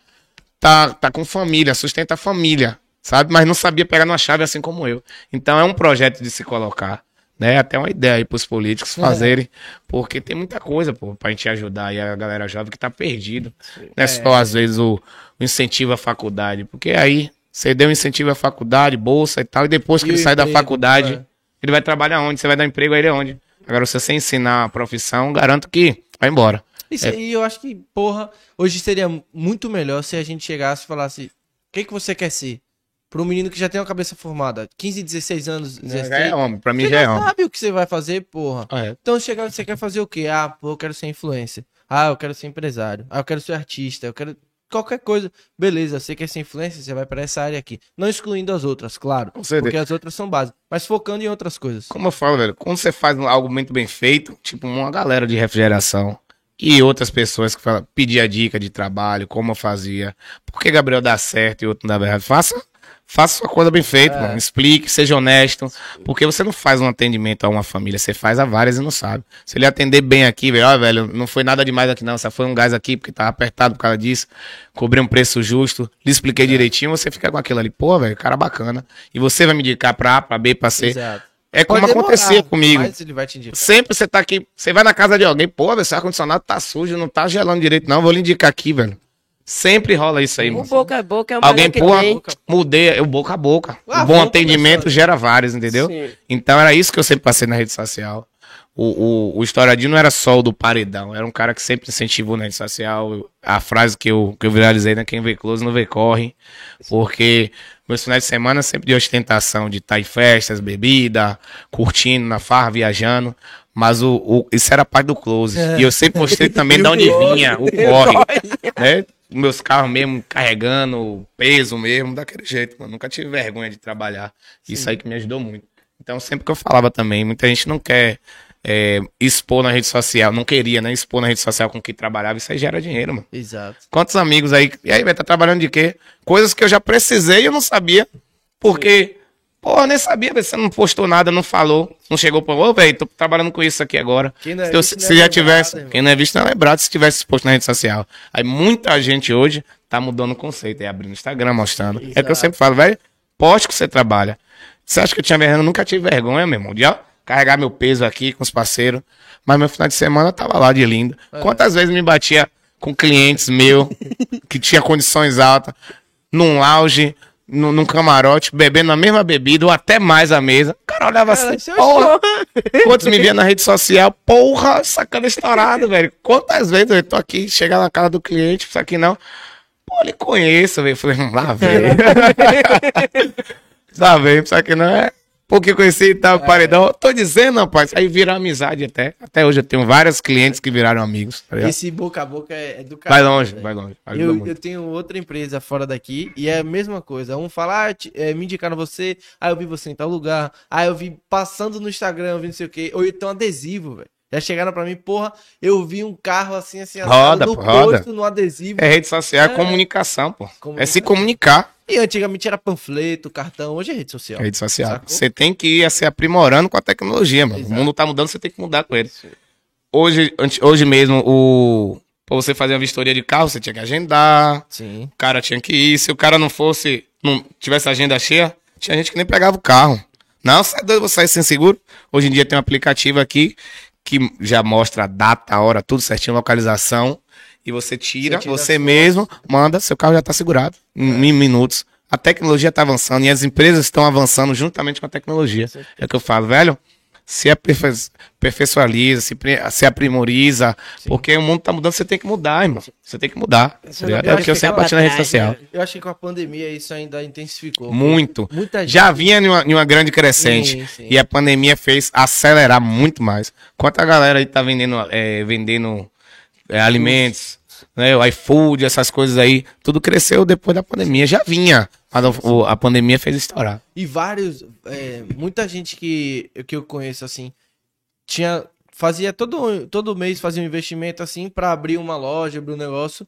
tá, tá com família, sustenta a família. sabe? Mas não sabia pegar numa chave assim como eu. Então é um projeto de se colocar, né? Até uma ideia aí pros políticos fazerem, porque tem muita coisa, pô, pra gente ajudar aí a galera jovem que tá perdido. Não é só, às vezes, o, o incentivo à faculdade, porque aí você deu incentivo à faculdade, bolsa e tal, e depois que E ele sai da emprego, faculdade, é. ele vai trabalhar onde? Você vai dar emprego a ele onde? Agora, se você ensinar a profissão, garanto que vai embora. Isso aí eu acho que, porra, hoje seria muito melhor se a gente chegasse e falasse: o que, que você quer ser? Para um menino que já tem uma cabeça formada, 15, 16 anos, 16, Já é homem, pra mim já é homem. sabe o que você vai fazer, porra. Ah, é. Então chegar, você quer fazer o quê? Ah, pô, eu quero ser influencer. Ah, eu quero ser empresário. Ah, eu quero ser artista. Eu quero qualquer coisa. Beleza, você quer ser influencer, você vai para essa área aqui. Não excluindo as outras, claro. Com certeza. Porque as outras são básicas. Mas focando em outras coisas. Como eu falo, velho, quando você faz algo muito bem feito, tipo uma galera de refrigeração e outras pessoas que falam, pedia dica de trabalho, como eu fazia, por que Gabriel dá certo e outro não dá errado, faça, faça sua coisa bem feita, mano. Explique, seja honesto, porque você não faz um atendimento a uma família, você faz a várias e não sabe. Se ele atender bem aqui, velho, ó, velho, não foi nada demais aqui não, só foi um gás aqui porque tava apertado por causa disso, cobrei um preço justo, lhe expliquei direitinho, você fica com aquilo ali, pô, velho, cara bacana. E você vai me indicar pra A, pra B, pra C. Exato. É como demorar, acontecia comigo. Sempre você tá aqui, você vai na casa de alguém, pô, velho, seu ar-condicionado tá sujo, não tá gelando direito, não, vou lhe indicar aqui, velho. Sempre rola isso aí, O mano. boca a boca é uma Alguém, tem. mudei, eu boca a boca. Ah, o bom atendimento gera vários, entendeu? Sim. Então era isso que eu sempre passei na rede social. O, o, o Estouradinho não era só o do paredão, era um cara que sempre incentivou na rede social. A frase que eu, que eu viralizei, né? Quem vê close não vê corre. Porque meus finais de semana sempre de ostentação, de estar em festas, bebida, curtindo na farra, viajando. Mas o, o- isso era parte do close. E eu sempre mostrei também (laughs) de onde vinha o corre. né? Meus carros mesmo carregando peso mesmo, daquele jeito, mano. Nunca tive vergonha de trabalhar. Isso aí que me ajudou muito. Então, sempre que eu falava também, muita gente não quer é, expor na rede social, não queria, né? Expor na rede social com que trabalhava, isso aí gera dinheiro, mano. Exato. Quantos amigos aí, e aí, vai tá trabalhando de quê? Coisas que eu já precisei e eu não sabia, porque, eu nem sabia, você não postou nada, não falou, não chegou pra, ô, velho, tô trabalhando com isso aqui agora. Quem não é Se, eu- se é já lembrado, tivesse, irmão. quem não é visto não é lembrado se tivesse exposto na rede social. Aí muita gente hoje tá mudando o conceito, é abrindo Instagram, mostrando. É o que eu Exato. sempre falo, velho, poste que você trabalha. Você acha que eu tinha vergonha? Eu nunca tive vergonha, meu irmão, de ó, carregar meu peso aqui com os parceiros. Mas meu final de semana eu tava lá de lindo. É. Quantas vezes me batia com clientes meu (laughs) que tinha condições altas, num lounge, num, num camarote, bebendo a mesma bebida ou até mais a mesa. O cara olhava Cara, assim, isso é porra, Quantos me via na rede social? Porra, sacana estourado, velho. Quantas vezes eu tô aqui, chega na casa do cliente, isso aqui não. Pô, ele conheço, velho. Falei, hum, lá, velho. (laughs) Lá, velho, isso aqui não é. Porque conheci e tal, paredão. Tô dizendo, rapaz, aí virou amizade até. Até hoje eu tenho vários clientes que viraram amigos. Tá? Esse boca a boca é, é do Vai caralho, longe, velho. vai longe. Eu, muito. eu tenho outra empresa fora daqui e é a mesma coisa. Um fala, ah, te- é, me indicaram você, ah, eu vi você em tal lugar, ah, eu vi passando no Instagram, eu vi não sei o quê, ou então adesivo, velho. Já chegaram pra mim, porra, eu vi um carro assim, assim, Roda, no pô, roda. posto, no adesivo. É rede social, é, É. comunicação, pô. Comunicação. É se comunicar. E antigamente era panfleto, cartão, hoje é rede social. Rede social. Sacou? Você tem que ir se aprimorando com a tecnologia, mano. Exato. O mundo tá mudando, você tem que mudar com ele. Hoje, hoje mesmo, o. Pra você fazer uma vistoria de carro, você tinha que agendar. Sim. O cara tinha que ir. Se o cara não fosse, não tivesse agenda cheia, tinha gente que nem pegava o carro. Não, você é doido, você sair sem seguro. Hoje em dia tem um aplicativo aqui que já mostra a data, a hora, tudo certinho, localização. E você tira, Você tira você mesmo manda, seu carro já está segurado em, em minutos. A tecnologia está avançando e as empresas estão avançando juntamente com a tecnologia. É o que eu falo, velho. Se aperfei- aperfeiçoaliza, se, se aprimoriza, porque o mundo tá mudando, você tem que mudar, irmão. Você tem que mudar. ligado? É o que eu sempre bati na rede social. Eu acho que com a pandemia isso ainda intensificou. Muito. Muita gente. Já vinha em uma, em uma grande crescente. Sim, sim. E a pandemia fez acelerar muito mais. Quanta galera aí tá vendendo, é, vendendo é, alimentos, né? O iFood, essas coisas aí. Tudo cresceu depois da pandemia. Já vinha. Mas o- a pandemia fez estourar. E vários, é, muita gente que, que eu conheço assim, tinha, fazia todo, todo mês fazia um investimento assim pra abrir uma loja, abrir um negócio.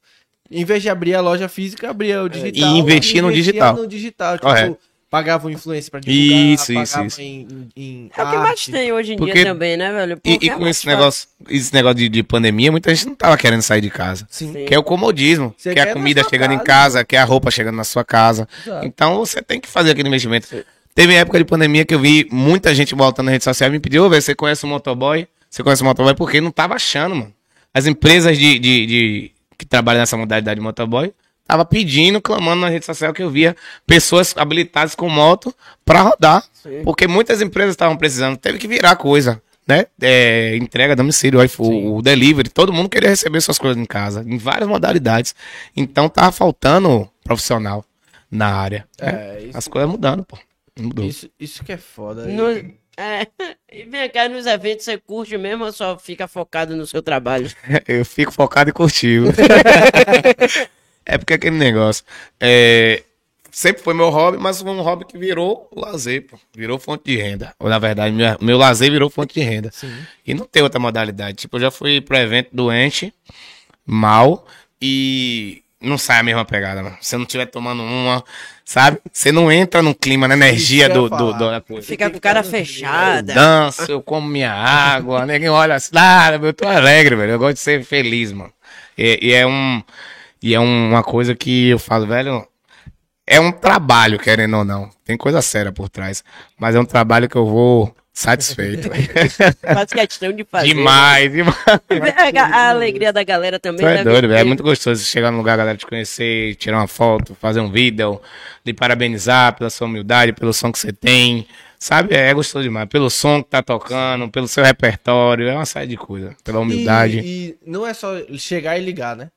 Em vez de abrir a loja física, abria o digital. É, e investir no digital. no digital. Tipo, Correto. Pagavam influência pra divulgar, Isso, isso, pagavam isso. Em, em É o que mais tem hoje em Porque- dia também, né, velho? E, Porque e é com esse fácil. negócio, esse negócio de, de pandemia, muita gente não tava querendo sair de casa. Sim. Sim. Que é o comodismo, Você que é quer a comida chegando em casa. casa, que é a roupa chegando na sua casa. Exato. Então você tem que fazer aquele investimento. Teve época de pandemia que eu vi muita gente voltando na rede social e me pediu, ô, velho, você conhece o motoboy? Você conhece o motoboy? Porque não tava achando, mano. As empresas de, de, de- que trabalham nessa modalidade de motoboy tava pedindo, clamando na rede social que eu via pessoas habilitadas com moto pra rodar. Sim. Porque muitas empresas estavam precisando, teve que virar coisa. Né? É, entrega, domicílio, o delivery, todo mundo queria receber suas coisas em casa, em várias modalidades. Então tava faltando profissional na área. né? É, isso, As coisas mudando, pô. Mudou. isso, isso que é foda. No- é, e vem cá, nos eventos você curte mesmo ou só fica focado no seu trabalho? (laughs) Eu fico focado em curtir. (laughs) é porque aquele negócio. é, sempre foi meu hobby, mas foi um hobby que virou lazer, pô. Virou fonte de renda. Ou, na verdade, meu, meu lazer virou fonte de renda. Sim. E não tem outra modalidade. Tipo, eu já fui pro evento doente, mal, e não sai a mesma pegada, mano. Se você não estiver tomando uma, sabe? Você não entra no clima, na energia eu do, do, falar. da coisa. Fica com cara fechada. danço, eu como minha água, (laughs) ninguém olha assim, ah, eu tô alegre, velho. Eu gosto de ser feliz, mano. E, e é um e é uma coisa que eu falo, velho, é um trabalho, querendo ou não. Tem coisa séria por trás, mas é um trabalho que eu vou satisfeito. Faz questão de fazer. demais, demais. É, A, a alegria da galera também. Tu é deve doido, velho. É muito gostoso chegar num lugar, a galera te conhecer, tirar uma foto, fazer um vídeo, lhe parabenizar pela sua humildade, pelo som que você tem. Sabe? É gostoso demais. Pelo som que tá tocando, pelo seu repertório, é uma série de coisas. Pela humildade. E, e não é só chegar e ligar, né?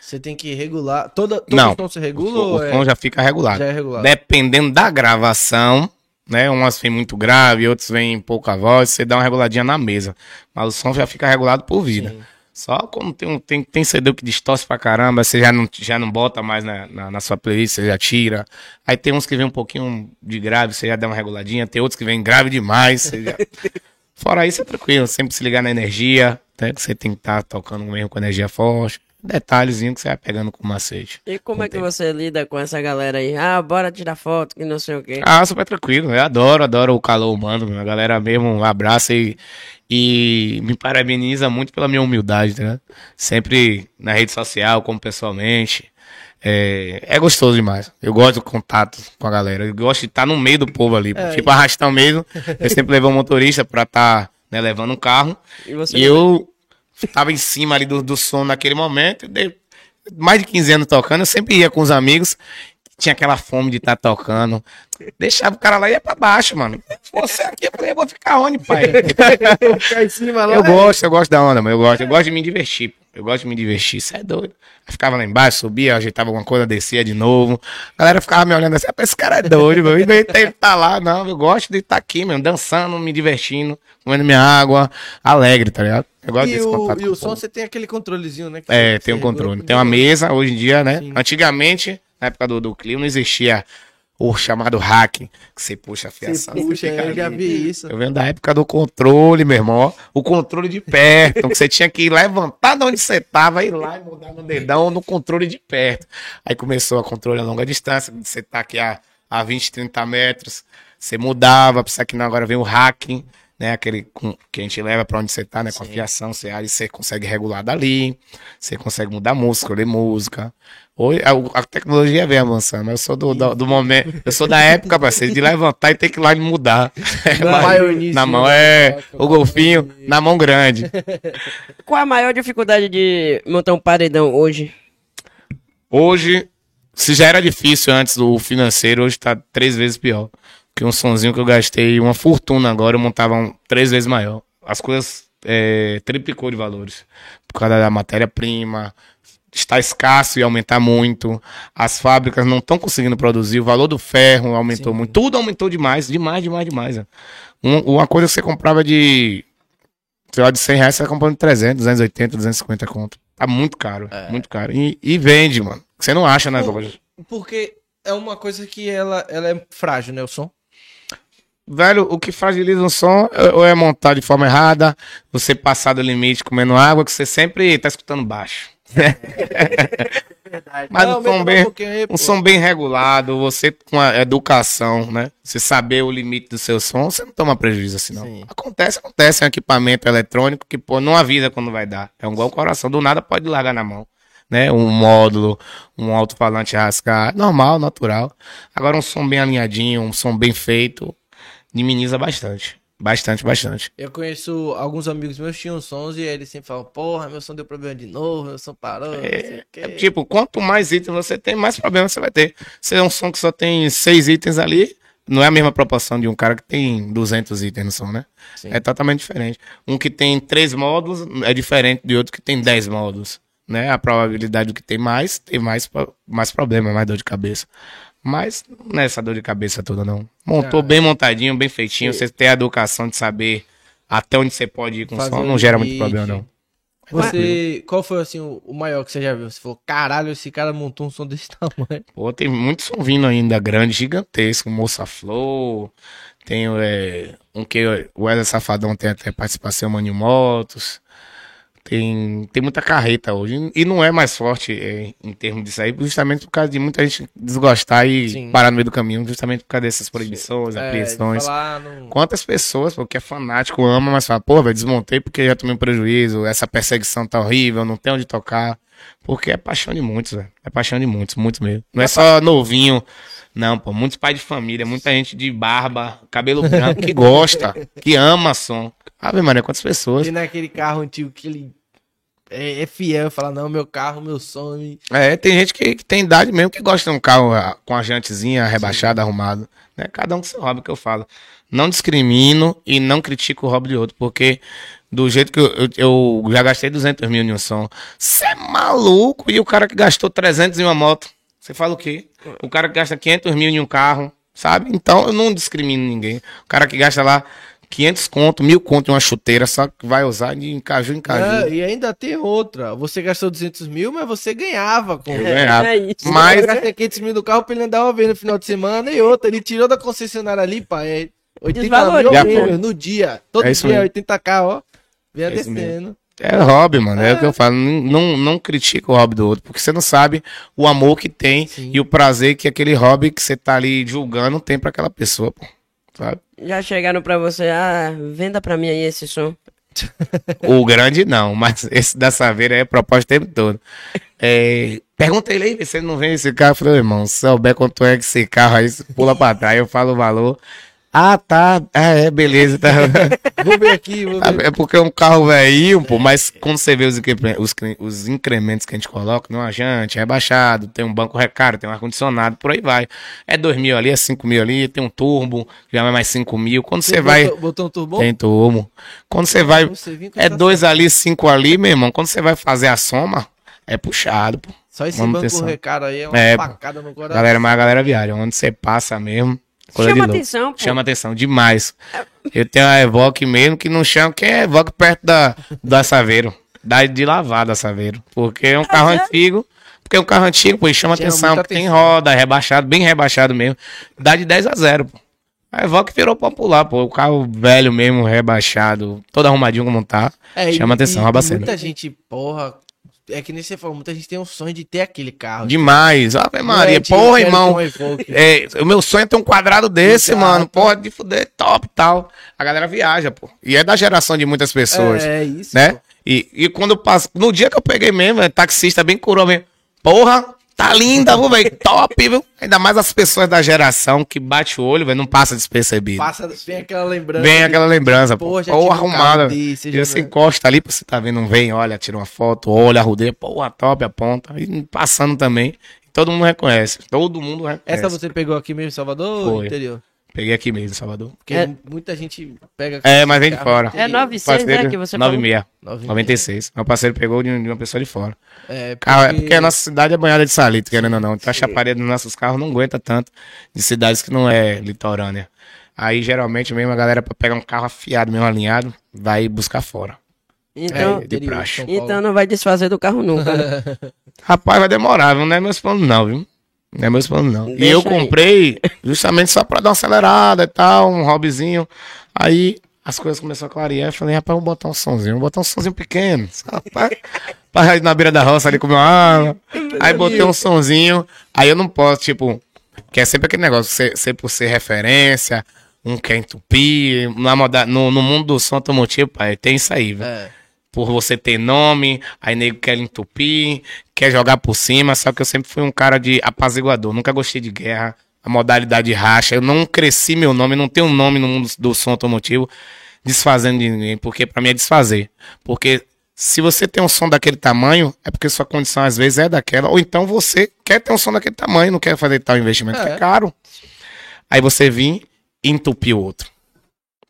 Você tem que regular. Toda, todo Não. som se regula o, o é... som já fica regulado. já é regulado? Dependendo da gravação, né? Umas vem muito grave, outros vem pouca voz, você dá uma reguladinha na mesa. Mas o som já fica regulado por vida. Sim. Só quando tem, um, tem, tem CD que distorce pra caramba, você já não, já não bota mais na, na, na sua playlist, você já tira. Aí tem uns que vem um pouquinho de grave, você já dá uma reguladinha. Tem outros que vem grave demais. Você já... (laughs) Fora isso é tranquilo, sempre se ligar na energia, né? Que você tem que estar tocando mesmo com energia forte. Detalhezinho que você vai pegando com macete. E como é que Contei. você lida com essa galera aí? Ah, bora tirar foto, que não sei o quê. Ah, super tranquilo. Eu adoro, adoro o calor humano. A galera mesmo abraça e, e me parabeniza muito pela minha humildade, né? Sempre na rede social, como pessoalmente. É, é gostoso demais. Eu gosto do contato com a galera. Eu gosto de estar no meio do povo ali. É, tipo, arrastão mesmo. Eu sempre levei um motorista pra estar né, levando um carro. E você E eu tava em cima ali do, do som naquele momento. e dei- mais de 15 anos tocando, eu sempre ia com os amigos. Tinha aquela fome de estar tocando. Deixava o cara lá e ia pra baixo, mano. Você aqui, eu falei, eu vou ficar onde, pai? (laughs) Ficar em cima lá. Eu gosto, eu gosto da onda, mas eu gosto. Eu gosto de me divertir. Eu gosto de me divertir, isso é doido. Eu ficava lá embaixo, subia, ajeitava alguma coisa, descia de novo. A galera ficava me olhando assim, "Ah, esse cara é doido, meu. Ele tá lá. Não, eu gosto de estar aqui, mesmo, dançando, me divertindo, comendo minha água, alegre, tá ligado? Eu gosto E desse o, contato e com o o som você tem aquele controlezinho, né? É, tem um controle. Tem uma mesa, hoje em dia, né? Sim. Antigamente, na época do, do clima, não existia o chamado hack, que você puxa a Você fiação. puxa, fica eu já vi isso. Eu venho da época do controle, meu irmão. O controle de perto. Que você tinha que levantar de onde você tava, ir lá e mudar no dedão no controle de perto. Aí começou a controle a longa distância. Você tá aqui a, a 20, 30 metros. Você mudava, precisa que não agora vem o hacking, né? Aquele com- que a gente leva pra onde você tá, né? Com a fiação, você, aí você consegue regular dali. Você consegue mudar música, ler música. Hoje, a, a tecnologia vem avançando. mas Eu sou do, do, do momento. Eu sou da época, parceiro, de levantar e ter que ir lá e mudar. (laughs) Na maionese, Na mão né? é o golfinho, na mão grande. (laughs) Qual a maior dificuldade de montar um paredão hoje? Hoje, se já era difícil antes do financeiro, hoje tá três vezes pior. Porque um sonzinho que eu gastei uma fortuna agora, eu montava um três vezes maior. As coisas é, triplicou de valores. Por causa da matéria-prima, está escasso e aumentar muito. As fábricas não estão conseguindo produzir. O valor do ferro aumentou muito. Tudo aumentou demais, demais, demais, demais. né? Um- uma coisa que você comprava de, sei lá, de 100 reais, você tá comprando de 300, 280, 250 conto. Tá muito caro, muito caro. E, e vende, mano. Você não acha nas Pô, lojas. Porque é uma coisa que ela, ela é frágil, né? O som. Velho, o que fragiliza um som é- ou é montar de forma errada, você passar do limite comendo água, que você sempre tá escutando baixo. Mas Não, um som bem, pouquinho aí, um som bem regulado, você com a educação, né? Você saber o limite do seu som, você não toma prejuízo assim, não. Sim. Acontece, acontece. É um equipamento eletrônico que, pô, não avisa quando vai dar. É um igual o coração, do nada pode largar na mão. Né? Um módulo, um alto-falante rascar, normal, natural. Agora um som bem alinhadinho, um som bem feito, minimiza bastante. Bastante, bastante. Eu conheço alguns amigos meus que tinham sons e eles sempre falam, porra, meu som deu problema de novo, meu som parou, quê. É, tipo, quanto mais itens você tem, mais problema você vai ter. Se é um som que só tem seis itens ali, não é a mesma proporção de um cara que tem 200 itens no som, né? Sim. É totalmente diferente. Um que tem três módulos é diferente de outro que tem 10 módulos, né? A probabilidade do que tem mais, tem mais, mais problema, mais dor de cabeça. Mas não é essa dor de cabeça toda, não. Montou Ah. bem montadinho, bem feitinho. Você tem a educação de saber até onde você pode ir com o Fazer som, não gera muito problema, não. Você, qual foi assim o maior que você já viu? Você falou, caralho, esse cara montou um som desse (laughs) tamanho. Pô, tem muito som vindo ainda grande, gigantesco. Moça Flow, tem é, um que o Wesley Safadão tem até participação Mano Motos. Tem, tem muita carreta hoje. E não é mais forte é, em termos disso aí, justamente por causa de muita gente desgostar e Sim. parar no meio do caminho, justamente por causa dessas proibições, É, apreensões. não... Quantas pessoas, pô, que é fanático, ama, mas fala, pô, velho, desmontei porque já tomei um prejuízo, essa perseguição tá horrível, não tem onde tocar. Porque é paixão de muitos, velho. É paixão de muitos, muitos mesmo. Não é só novinho, não, pô. Muitos pais de família, muita gente de barba, cabelo branco, que gosta, que ama som. Ave Maria, quantas pessoas. E naquele carro antigo que ele é, é fiel, fala, não, meu carro, meu som. É, tem gente que, que tem idade mesmo que gosta de um carro ah, com a jantezinha rebaixada, arrumado. Né? Cada um com seu hobby que eu falo. Não discrimino e não critico o hobby de outro, porque do jeito que eu, eu, eu já gastei 200 mil em um som. Você é maluco? E o cara que gastou 300 em uma moto? Você fala o quê? O cara que gasta 500 mil em um carro, sabe? Então eu não discrimino ninguém. O cara que gasta lá 500 conto, mil conto em uma chuteira, só que vai usar de encaju em caju. É, e ainda tem outra. Você gastou 200 mil, mas você ganhava com Eu ganhava. É isso. Mas Eu gastei 500 mil no carro pra ele andar uma vez no final de semana e outra. Ele tirou da concessionária ali, pai. É 80 mil Desvaloriza. mesmo, no dia. Todo É isso dia, mesmo. 80k, ó. Vinha É descendo. É hobby, mano. É, o que eu falo. Não, não, critica o hobby do outro, porque você não sabe o amor que tem Sim. e o prazer que aquele hobby que você tá ali julgando tem pra aquela pessoa, pô. Sabe? Já chegaram pra você, ah, venda pra mim aí esse som. O grande não, mas esse da Saveira é proposta o tempo todo. É, perguntei ele aí, ele não vende esse carro. Eu falei, irmão, se souber quanto é que esse carro aí, você pula pra trás, eu falo o valor. Ah, tá. Ah, é, beleza. Tá. (laughs) Vou ver aqui, vou ver. É porque é um carro velhinho, pô, mas quando você vê os, os, os incrementos que a gente coloca, não é jante, é rebaixado, tem um banco recaro, tem um ar-condicionado, por aí vai. É 2 mil ali, é 5 mil ali, tem um turbo, já é mais 5 mil. Quando você vai. botou, botou um turbo? Tem turbo. Quando você vai. Você É tá dois ali, cinco ali, meu irmão. Quando você vai fazer a soma, é puxado, pô. Só esse banco manutenção. recaro aí é uma É, facada no coração. Galera, mas a galera viaja. Onde você passa mesmo. De Chama louco. atenção, pô. Chama atenção demais. Eu tenho a Evoque mesmo que não chama. Quem é Evoque perto da, da Saveiro? Da, de lavar da Saveiro. Porque é um carro antigo. Porque é um carro antigo, pô, e chama, Chama atenção. Porque tem atenção. roda, é rebaixado, bem rebaixado mesmo. Dá de 10 a 0, pô. A Evoque virou popular, pô. O carro velho mesmo, rebaixado, todo arrumadinho como tá. É, chama e- atenção, e. Muita gente, porra. É que nem você falou, muita gente tem um sonho de ter aquele carro. Demais. Ave Maria, é, porra, irmão. É, o meu sonho é ter um quadrado desse, Exato. mano. Porra, de fuder, top e tal. A galera viaja, pô. E é da geração de muitas pessoas, É, isso. né? pô. E, e quando eu passo. No dia que eu peguei mesmo, é taxista bem curou mesmo. Porra, tá linda, viu, velho? Top, viu? Ainda mais as pessoas da geração que bate o olho, velho, não passa despercebido. Passa, vem aquela lembrança. Vem aquela lembrança, pô. Pô, já Porra, um arrumada. e já- você encosta ali, pô, você tá vendo, vem, olha, tira uma foto, olha a rodeia, porra, top, aponta. E passando também. Todo mundo reconhece. Todo mundo reconhece. Essa você pegou aqui mesmo em Salvador ou Foi. interior? Peguei aqui mesmo, em Salvador. Porque É. muita gente pega. É, mas vem de fora. É 96, né, que você falou? 96. 96. 96. Meu parceiro pegou de, de uma pessoa de fora. É, Carro, é porque a nossa cidade é banhada de salito, querendo ou não. Então a Sim. chaparia dos nossos carros não aguenta tanto de cidades que não é litorânea. Aí geralmente mesmo a galera pra pegar um carro afiado, mesmo alinhado, vai buscar fora. Então, É, de praxe. Então não vai desfazer do carro nunca. né? (laughs) Rapaz, vai demorar, viu? Não é meus planos não, viu? Não é meus planos não. e Deixa eu aí. comprei justamente só pra dar uma acelerada e tal, um hobbyzinho. Aí as coisas começaram a clarear. Eu falei, rapaz, vou botar um sonzinho, vou botar um sonzinho pequeno. Rapaz, ir na beira da roça ali comer uma água. Aí botei um sonzinho. Aí eu não posso, tipo, que é sempre aquele negócio, ser, ser por ser referência, um quer entupir. Na moda, no, no mundo do som automotivo, pai, tem isso aí, velho. É. Por você ter nome, aí nego quer entupir, quer jogar por cima, só que eu sempre fui um cara de apaziguador, nunca gostei de guerra, a modalidade racha, eu não cresci meu nome, não tenho nome no mundo do som automotivo desfazendo de ninguém, porque pra mim é desfazer. Porque se você tem um som daquele tamanho, é porque sua condição às vezes é daquela, ou então você quer ter um som daquele tamanho, não quer fazer tal investimento, que É. é caro. Aí você vir e entupir o outro.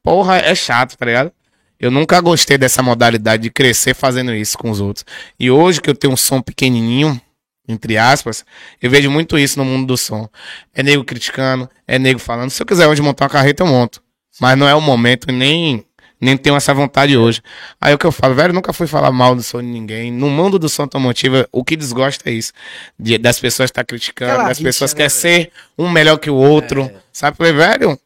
Porra, é chato, tá ligado? Eu nunca gostei dessa modalidade de crescer fazendo isso com os outros. E hoje que eu tenho um som pequenininho, entre aspas, eu vejo muito isso no mundo do som. É nego criticando, é nego falando. Se eu quiser hoje montar uma carreta, eu monto. Mas não é o momento, nem, nem tenho essa vontade hoje. Aí o que eu falo, velho, eu nunca fui falar mal do som de ninguém. No mundo do som automotivo, o que desgosta é isso. De- das pessoas estar criticando, Aquela das rixa, pessoas né, querem ser um melhor que o outro. Sabe? Eu Falei, velho,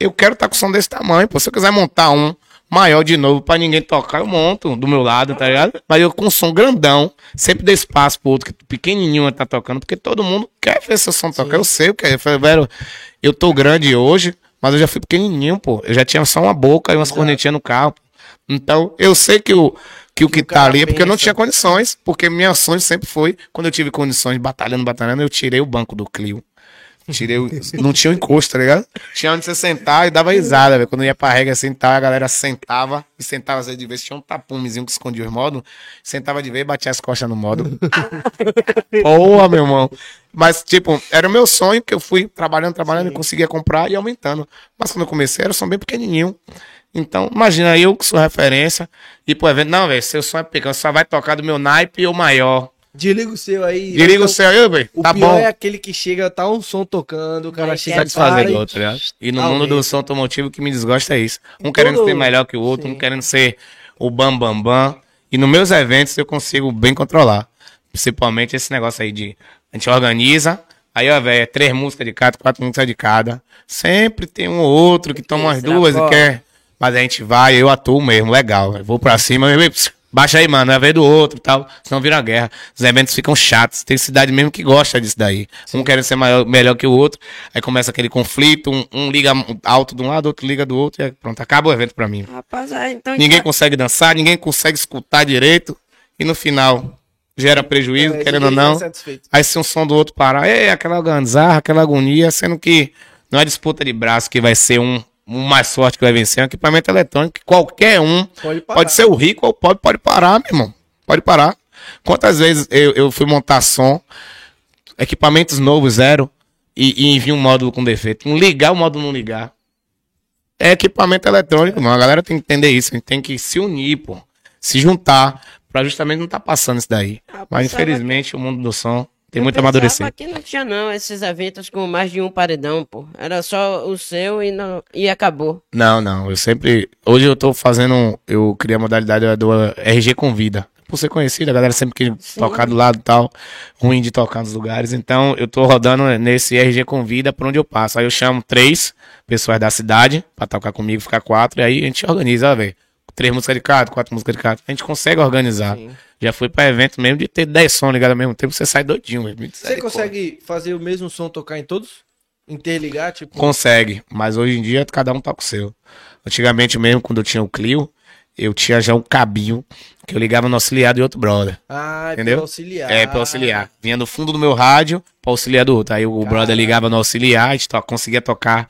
eu quero estar com som desse tamanho. Pô, se eu quiser montar um maior de novo pra ninguém tocar, eu monto do meu lado, tá ligado? Mas eu com um som grandão, sempre dei espaço pro outro que pequenininho tá tocando, porque todo mundo quer ver seu som tocar. Eu sei o que é. Eu falei, velho, eu tô grande hoje, mas eu já fui pequenininho, pô. Eu já tinha só uma boca e umas cornetinhas no carro. Então, eu sei que o que, o que tá ali é porque eu não tinha condições, porque minha sonho sempre foi, quando eu tive condições, batalhando, batalhando, eu tirei o banco do Clio. Tirei o, não tinha o encosto, tá ligado? Tinha onde você sentar e dava risada, velho. Quando eu ia pra regra sentar, a galera sentava e sentava às vezes de vez. Tinha um tapumezinho que escondia os modos. Sentava de vez e batia as costas no modo. (laughs) Porra, meu irmão. Mas, tipo, era o meu sonho que eu fui trabalhando, trabalhando e conseguia comprar e aumentando. Mas quando eu comecei, era um som bem pequenininho. Então, imagina eu que sou referência e pro evento, não, velho, seu som é pequeno, só vai tocar do meu naipe ou maior. Desliga o seu aí. Desliga Então, o seu aí, velho. O Tá pior bom. é aquele que chega, tá um som tocando, o cara chega satisfazedor, para tá ligado? E no mundo do som automotivo, o que me desgosta é isso. Um Todo- querendo ser melhor que o outro, Sim. um querendo ser o bam bam bam. E nos meus eventos eu consigo bem controlar. Principalmente esse negócio aí de a gente organiza, aí ó, velho, é três músicas de cada, quatro músicas de cada. Sempre tem um ou outro que toma umas duas e quer. Mas a gente vai, eu atuo mesmo, legal. velho. Vou pra cima, eu- pss, baixa aí, mano, é a vez do outro e tal. Senão vira guerra. Os eventos ficam chatos. Tem cidade mesmo que gosta disso daí. Um querendo ser maior, melhor que o outro. Aí começa aquele conflito, um, um liga alto de um lado, outro liga do outro. E aí pronto, acaba o evento pra mim. Rapaz, ah, então. Ninguém já- consegue dançar, ninguém consegue escutar direito. E no final, gera prejuízo, É, querendo ou não. tá satisfeito. Aí se um som do outro parar, é aquela ganzarra, aquela agonia, sendo que não é disputa de braço que vai ser um mais forte que vai vencer, é um equipamento eletrônico que qualquer um Pode pode ser o rico ou pode, pode parar, meu irmão. Pode parar. Quantas vezes eu, eu fui montar som, equipamentos novos, zero, e, e vi um módulo com defeito. Um ligar, o módulo não ligar. É equipamento eletrônico, mano. A galera tem que entender isso. A gente tem que se unir, pô. Se juntar, pra justamente não estar passando isso daí. Ah, Mas infelizmente o mundo do som tem Eu muito amadurecer. que não tinha, não, esses eventos com mais de um paredão, pô. Era só o seu e, não... e acabou. Não, não. Eu sempre. Hoje eu tô fazendo. Eu criei a modalidade do RG Convida. Por ser conhecido, a galera sempre quis tocar do lado e tal. Ruim de tocar nos lugares. Então eu tô rodando nesse RG Convida por onde eu passo. Aí eu chamo três pessoas da cidade pra tocar comigo, ficar quatro. E aí a gente organiza, velho. Três músicas de cada, quatro músicas de cada. A gente consegue organizar. Sim. Já fui pra evento mesmo de ter 10 sons ligados ao mesmo tempo, você sai doidinho, velho. Você consegue fazer o mesmo som tocar em todos? Interligar, tipo. Consegue, mas hoje em dia cada um toca o seu. Antigamente mesmo, quando eu tinha o Clio, eu tinha já um cabinho que eu ligava no auxiliar de outro brother. Ah, Entendeu? pra auxiliar. É, pra auxiliar. Vinha no fundo do meu rádio pra auxiliar do outro. Aí o brother ligava no auxiliar e to conseguia tocar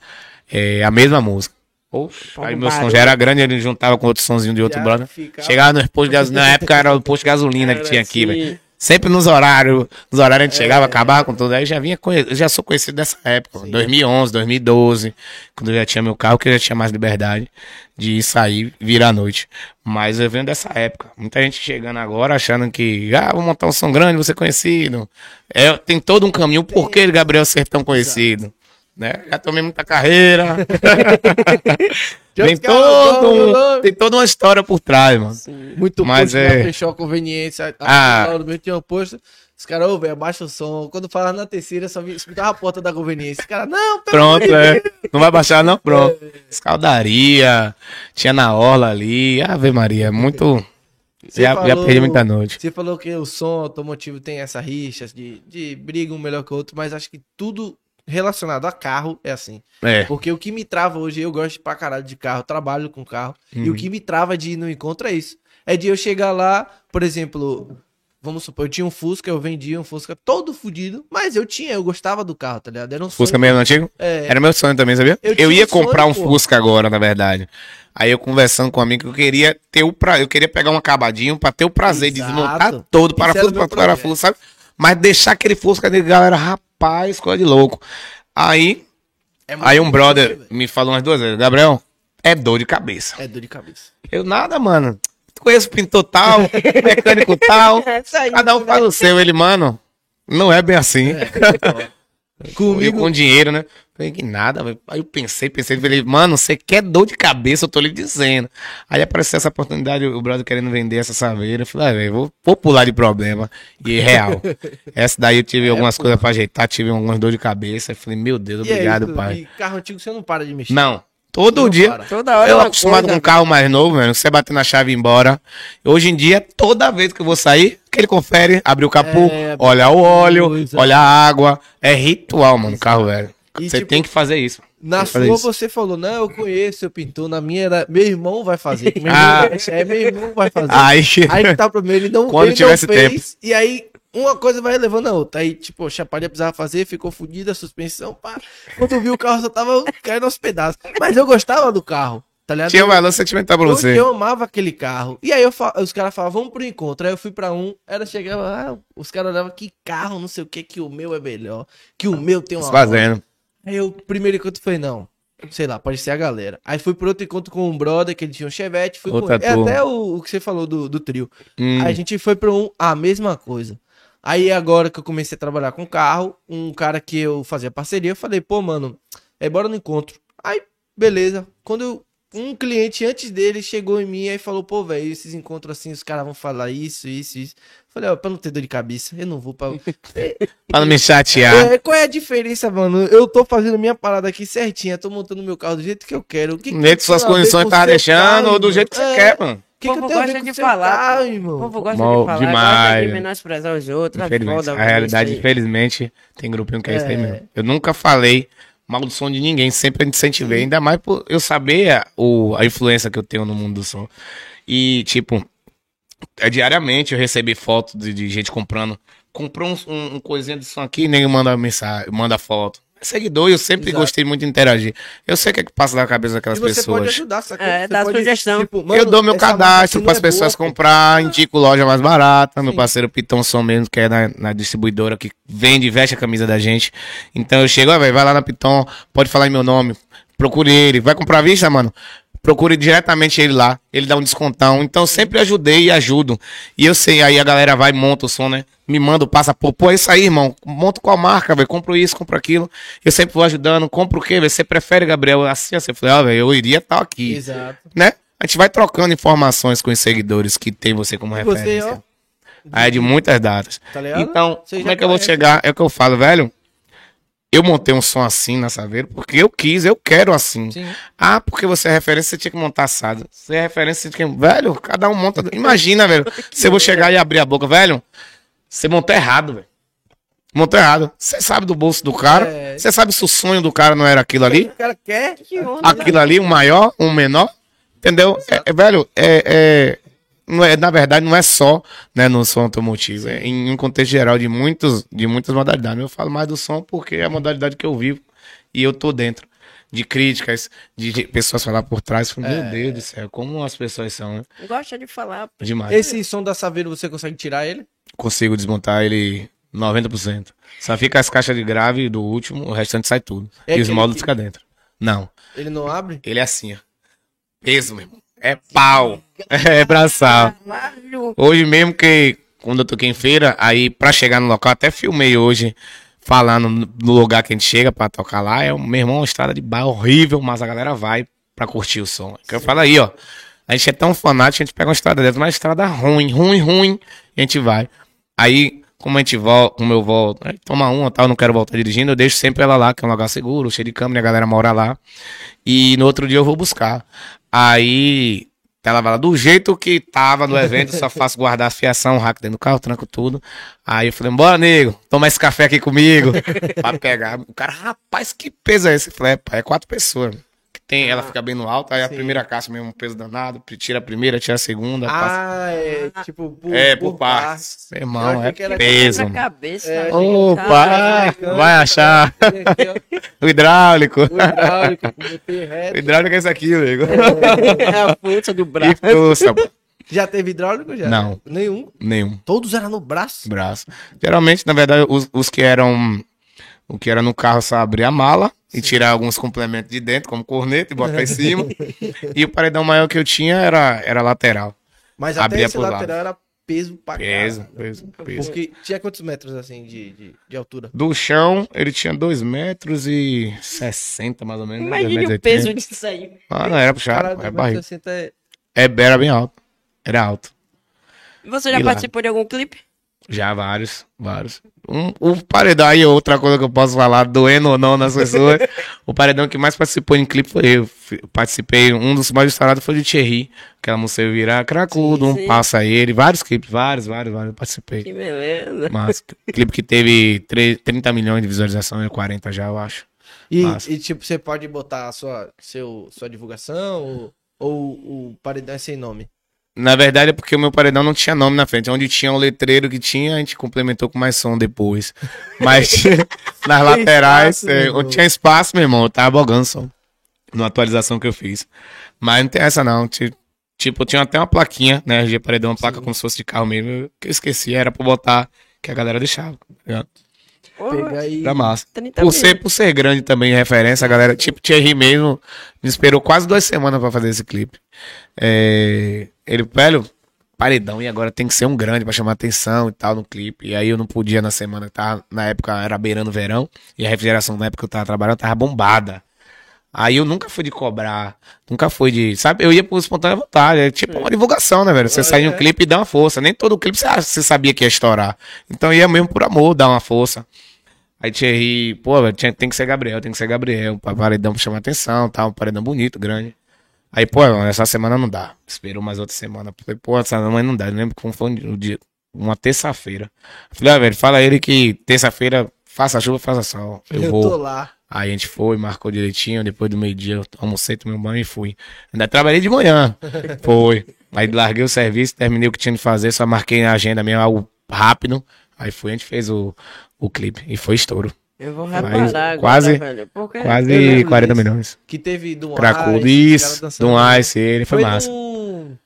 é, a mesma música. Oxe, aí meu som já era grande, ele juntava com outro sonzinho de outro Já brother. ficava- Chegava no posto de gasolina. Na época era o posto de gasolina que tinha aqui, assim. velho. Sempre nos horários. Nos horários a gente É. chegava, acabava com tudo. Aí já vinha conhe... eu já sou conhecido dessa época. 2011, 2012. Quando eu já tinha meu carro, que eu já tinha mais liberdade de sair, vir à noite. Mas eu venho dessa época. Muita gente chegando agora achando que, ah, vou montar um som grande, vou ser conhecido. É, tem todo um caminho. Por que Gabriel ser tão conhecido? Né? Já tomei muita carreira. (laughs) Já tem, todo, um- tem toda uma história por trás, mano. Muito Mas é- fechar a conveniência. Ah. No meio tinha um posto. Os caras, ô, velho, abaixa o som. Quando falava na terceira, só escutava a porta da conveniência. Os caras, não, Pronto, de é. Não vai baixar, não? Pronto. Escaldaria, tinha na orla ali. Ave Maria, muito. Você Já, já falou- perdi muita noite. Você falou que o som automotivo tem essa rixa de, de briga um melhor que o outro, mas acho que tudo relacionado a carro é assim. É. Porque o que me trava hoje, eu gosto pra caralho de carro, trabalho com carro. E Uhum. o que me trava de ir no encontro é isso. É de eu chegar lá, por exemplo, vamos supor, eu tinha um Fusca, eu vendia um Fusca todo fudido, mas eu tinha, eu gostava do carro, tá ligado? Era um Fusca sonho. mesmo antigo? É, Era meu sonho também, sabia? Eu Eu, ia um sonho, comprar um pô. Fusca agora, na verdade. Aí eu conversando com um amigo que eu queria ter o pra... eu queria pegar um acabadinho pra ter o prazer de Exato. desmontar todo, parafuso para parafuso, sabe? Mas deixar aquele Fusca de galera, rapaz, coisa de louco. Aí, é aí um brother me falou umas duas vezes, Gabriel, é dor de cabeça. É dor de cabeça. Eu nada, mano. Conheço pintor tal, (laughs) mecânico tal. É. Cada um faz o seu. Ele, mano, não é bem assim. Eu Comigo, com dinheiro, né? Falei que nada, velho. Aí eu pensei, pensei, falei, mano, você quer dor de cabeça, eu tô lhe dizendo. Aí apareceu essa oportunidade, o brother querendo vender essa saveira. Eu falei, ah, velho, vou, vou pular de problema. E é real. (laughs) essa daí eu tive algumas coisas pra ajeitar, tive algumas dor de cabeça. Eu falei, meu Deus, é obrigado, pai. E carro antigo você não para de mexer. Não. Todo Não dia. para. Toda hora é Eu uma acostumado coisa. com um carro mais novo, mano. Você bater na chave e ir embora. Hoje em dia, toda vez que eu vou sair, que ele confere, abre o capô, É, olha o óleo, coisa. olha a água. É ritual, mano, carro velho. E, Você tipo, tem que fazer isso. Na sua isso. você falou, não, eu conheço o pintor. Na minha era, meu irmão vai fazer. Meu (laughs) Ah. irmão, é, meu irmão vai fazer. Aí, Aí que tá o problema, ele não, Quando ele tivesse não fez, E aí, uma coisa vai levando a outra. Aí, tipo, a chapadinha precisava fazer, ficou fodida, a suspensão, pá. Quando eu vi o carro, só tava caindo aos pedaços. Mas eu gostava do carro, tá ligado? tinha um valor sentimental pra você. eu amava aquele carro. E aí eu fa- os caras falavam, vamos pro encontro. Aí eu fui pra um, era chegava, ah, os caras olhavam, que carro, não sei o que, que o meu é melhor. Que o meu tem uma. Fazendo. Aí eu, primeiro encontro, foi não. Sei lá, pode ser a galera. Aí fui pro outro encontro com um brother que ele tinha um Chevette. Fui com Outra ele. É até o, o que você falou do, do trio. Hum. Aí a gente foi pra um, a mesma coisa. Aí agora que eu comecei a trabalhar com carro, um cara que eu fazia parceria, eu falei, pô, mano, é bora no encontro. Aí, beleza. Quando eu- um cliente antes dele chegou em mim e falou, pô, velho, esses encontros assim, os caras vão falar isso, isso, isso. Falei, ó, pra não ter dor de cabeça, eu não vou pra. (laughs) Pra não me chatear. É, qual é a diferença, mano? Eu tô fazendo minha parada aqui certinha, tô montando meu carro do jeito que eu quero. O que, que suas condições tá deixando carro, ou do jeito que você É, quer, mano. O que, que O eu povo a ver gosta de falar, carro, O irmão? povo gosta Mal de falar, gosta demais, de velho. menosprezar os outros. é Infelizmente. foda A realidade, infelizmente, tem grupinho que é, isso aí É. mesmo. Eu nunca falei mal do som de ninguém, sempre incentivei, ainda mais por eu saber a, o, a influência que eu tenho no mundo do som. E, tipo, é diariamente eu recebi foto de, de gente comprando. Comprou um, um, um coisinha de som aqui, nem manda mensagem, manda foto. Seguidor, eu sempre Exato. gostei muito de interagir. Eu sei o que é que passa na cabeça daquelas E você pode pessoas. ajudar, sacou? É, Você dá pode, sugestão. eu mano, dou meu cadastro aqui para as é pessoas boa, comprar, indico loja mais barata. Meu Sim. parceiro Pitão Som mesmo, que é na, na distribuidora que vende e veste a camisa da gente. Então eu chego, ó, velho, vai lá na Piton, pode falar em meu nome, procure ele. Vai comprar à vista, mano? Procure diretamente ele lá, ele dá um descontão. Então sempre ajudei e ajudo. E eu sei, aí a galera vai, monta o som, né? Me manda o passaporte. Pô, é isso aí, irmão. Monta qual marca, velho? Compro isso, compro aquilo. Eu sempre vou ajudando. Compro o quê, velho? Você prefere, Gabriel? Assim, assim. Eu falei, ó, velho, eu iria estar aqui Exato. né? A gente vai trocando informações com os seguidores que tem você como E você, referência. ó, Aí é de muitas datas. Tá? Então, Você como é que eu vou chegar? É o que eu falo, velho. Eu montei um som assim na Saveiro porque eu quis, eu quero assim. Sim. Ah, porque você é referência, você tinha que montar assado. Você é referência, você tinha que. Velho, cada um monta. Imagina, velho. Se eu vou chegar e abrir a boca, velho. Você montou errado, velho. Montou errado. Você sabe do bolso do cara. É. Você sabe se o sonho do cara não era aquilo ali O cara quer. Que onda, né? aquilo ali, um maior, um menor, entendeu? É, é, velho, é, é, não é, na verdade, não é só né, no som automotivo, é em um contexto geral de, muitos, de muitas modalidades. Eu falo mais do som porque é a modalidade que eu vivo e eu tô dentro. De críticas, de, de pessoas falar por trás. Falo, Meu Deus do céu, como as pessoas são, né? Gosta de falar. Demais. Esse som da Saveiro você consegue tirar ele? Consigo desmontar ele 90%. Só fica as caixas de grave do último, o restante sai tudo. É e os módulos que- ficam dentro. Não. Ele não abre? Ele é assim, ó. Peso, meu irmão. É pau. (laughs) É braçal. Hoje mesmo que, quando eu toquei em feira, aí pra chegar no local, até filmei hoje, falando no lugar que a gente chega pra tocar lá, é, meu irmão, uma estrada de bar horrível, mas a galera vai pra curtir o som. Que eu falo aí, ó. A gente é tão fanático, a gente pega uma estrada dessa, uma estrada ruim, ruim, ruim, e a gente vai. Aí, como a gente volta, como eu volto, toma uma tal, não quero voltar dirigindo, eu deixo sempre ela lá, que é um lugar seguro, cheio de câmera, a galera mora lá. E no outro dia eu vou buscar. Aí Tela lá do jeito que tava no evento, só faço guardar a fiação, o rack dentro do carro, tranco tudo. Aí eu falei, bora, nego, toma esse café aqui comigo. (laughs) pra pegar. O cara, rapaz, que peso é esse? Eu falei, é, é quatro pessoas. Tem, ela fica bem no alto, aí a sim. primeira caixa mesmo, um peso danado. Tira a primeira, tira a segunda. passa- Ah, é tipo por, é, por partes. Meu Eu irmão, é peso. Na mano. cabeça. É? Opa, Caralho. vai achar. O hidráulico. o hidráulico, o hidráulico é isso aqui, nego. É a força do braço. Força, pô. Já teve hidráulico já? Não. Nenhum. Nenhum. Todos eram no braço. braço. Geralmente, na verdade, os, os que eram. O que era no carro só abrir a mala e tirar alguns complementos de dentro, como corneta, e botar em cima. (laughs) e o paredão maior que eu tinha era, era lateral. Mas até Abria esse pro lateral era peso pra Peso, caralho. peso, peso. Porque tinha quantos metros assim de, de, de altura? Do chão, ele tinha 2 metros e 60, mais ou menos. né? Imagine 2,80. o peso disso aí. Ah, não, era puxado. É barriga. 2,60 é... É, era bem alto. Era alto. Você já E lá? participou de algum clipe? Já vários, vários. Um, o paredão aí, outra coisa que eu posso falar, doendo ou não nas pessoas. (laughs) o paredão que mais participou em clipe foi eu. Participei, um dos mais estourados foi de Thierry. Aquela música virar cracudo, Sim, um sim. passa ele. Vários clipes, vários, vários, vários. eu Participei. Que beleza. Mas clipe que teve tre- 30 milhões de visualização, é 40 já, eu acho. E, e, tipo, você pode botar a sua, seu, sua divulgação ou, ou o paredão é sem nome? Na verdade é porque o meu paredão não tinha nome na frente. Onde tinha o letreiro que tinha, a gente complementou com mais som depois. Mas (laughs) (laughs) nas laterais, espaço, é, meu onde tinha espaço, meu irmão, eu tava bogando som. Na atualização que eu fiz. Mas não tem essa não. Ti- Tipo, tinha até uma plaquinha, né? RG Paredão, uma placa como se fosse de carro mesmo. Que eu esqueci, era pra botar que a galera deixava. tá ligado? E... Era massa. 30 Por ser, por ser grande também, referência, a galera, tipo, Thierry mesmo, me esperou quase duas semanas pra fazer esse clipe. É, ele, velho, paredão, e agora tem que ser um grande pra chamar atenção e tal no clipe. E aí eu não podia na semana, que tava, na época era beirando o verão, e a refrigeração na época que eu tava trabalhando tava bombada. Aí eu nunca fui de cobrar, nunca fui de. Sabe, eu ia por espontânea vontade. É tipo uma divulgação, né, velho? Você sai em um clipe e dá uma força. Nem todo clipe você, você sabia que ia estourar. Então ia mesmo por amor, dar uma força. Aí Thierry, pô, velho, tinha, tem que ser Gabriel, tem que ser Gabriel, pra paredão pra chamar atenção, tá? Um paredão bonito, grande. Aí, pô, essa semana não dá. Esperou mais outra semana. Falei, pô, essa semana não dá. Eu lembro como foi um dia, uma terça-feira. Falei, ah, velho, fala a ele que terça-feira faça chuva, faça sol. Eu, Eu vou. tô lá. Aí a gente foi, marcou direitinho. Depois do meio-dia, eu almocei, tomei um banho e fui. Ainda trabalhei de manhã. (laughs) foi. Aí larguei o serviço, terminei o que tinha de fazer, só marquei na agenda mesmo algo rápido. Aí foi, a gente fez o, o clipe. E foi estouro. Eu vou Mas reparar agora, quase- velho. Porque Eu Quase lembro 40 disso. milhões. Que teve do Cracudo, Ice, isso. Do Ice, ele foi, massa. num-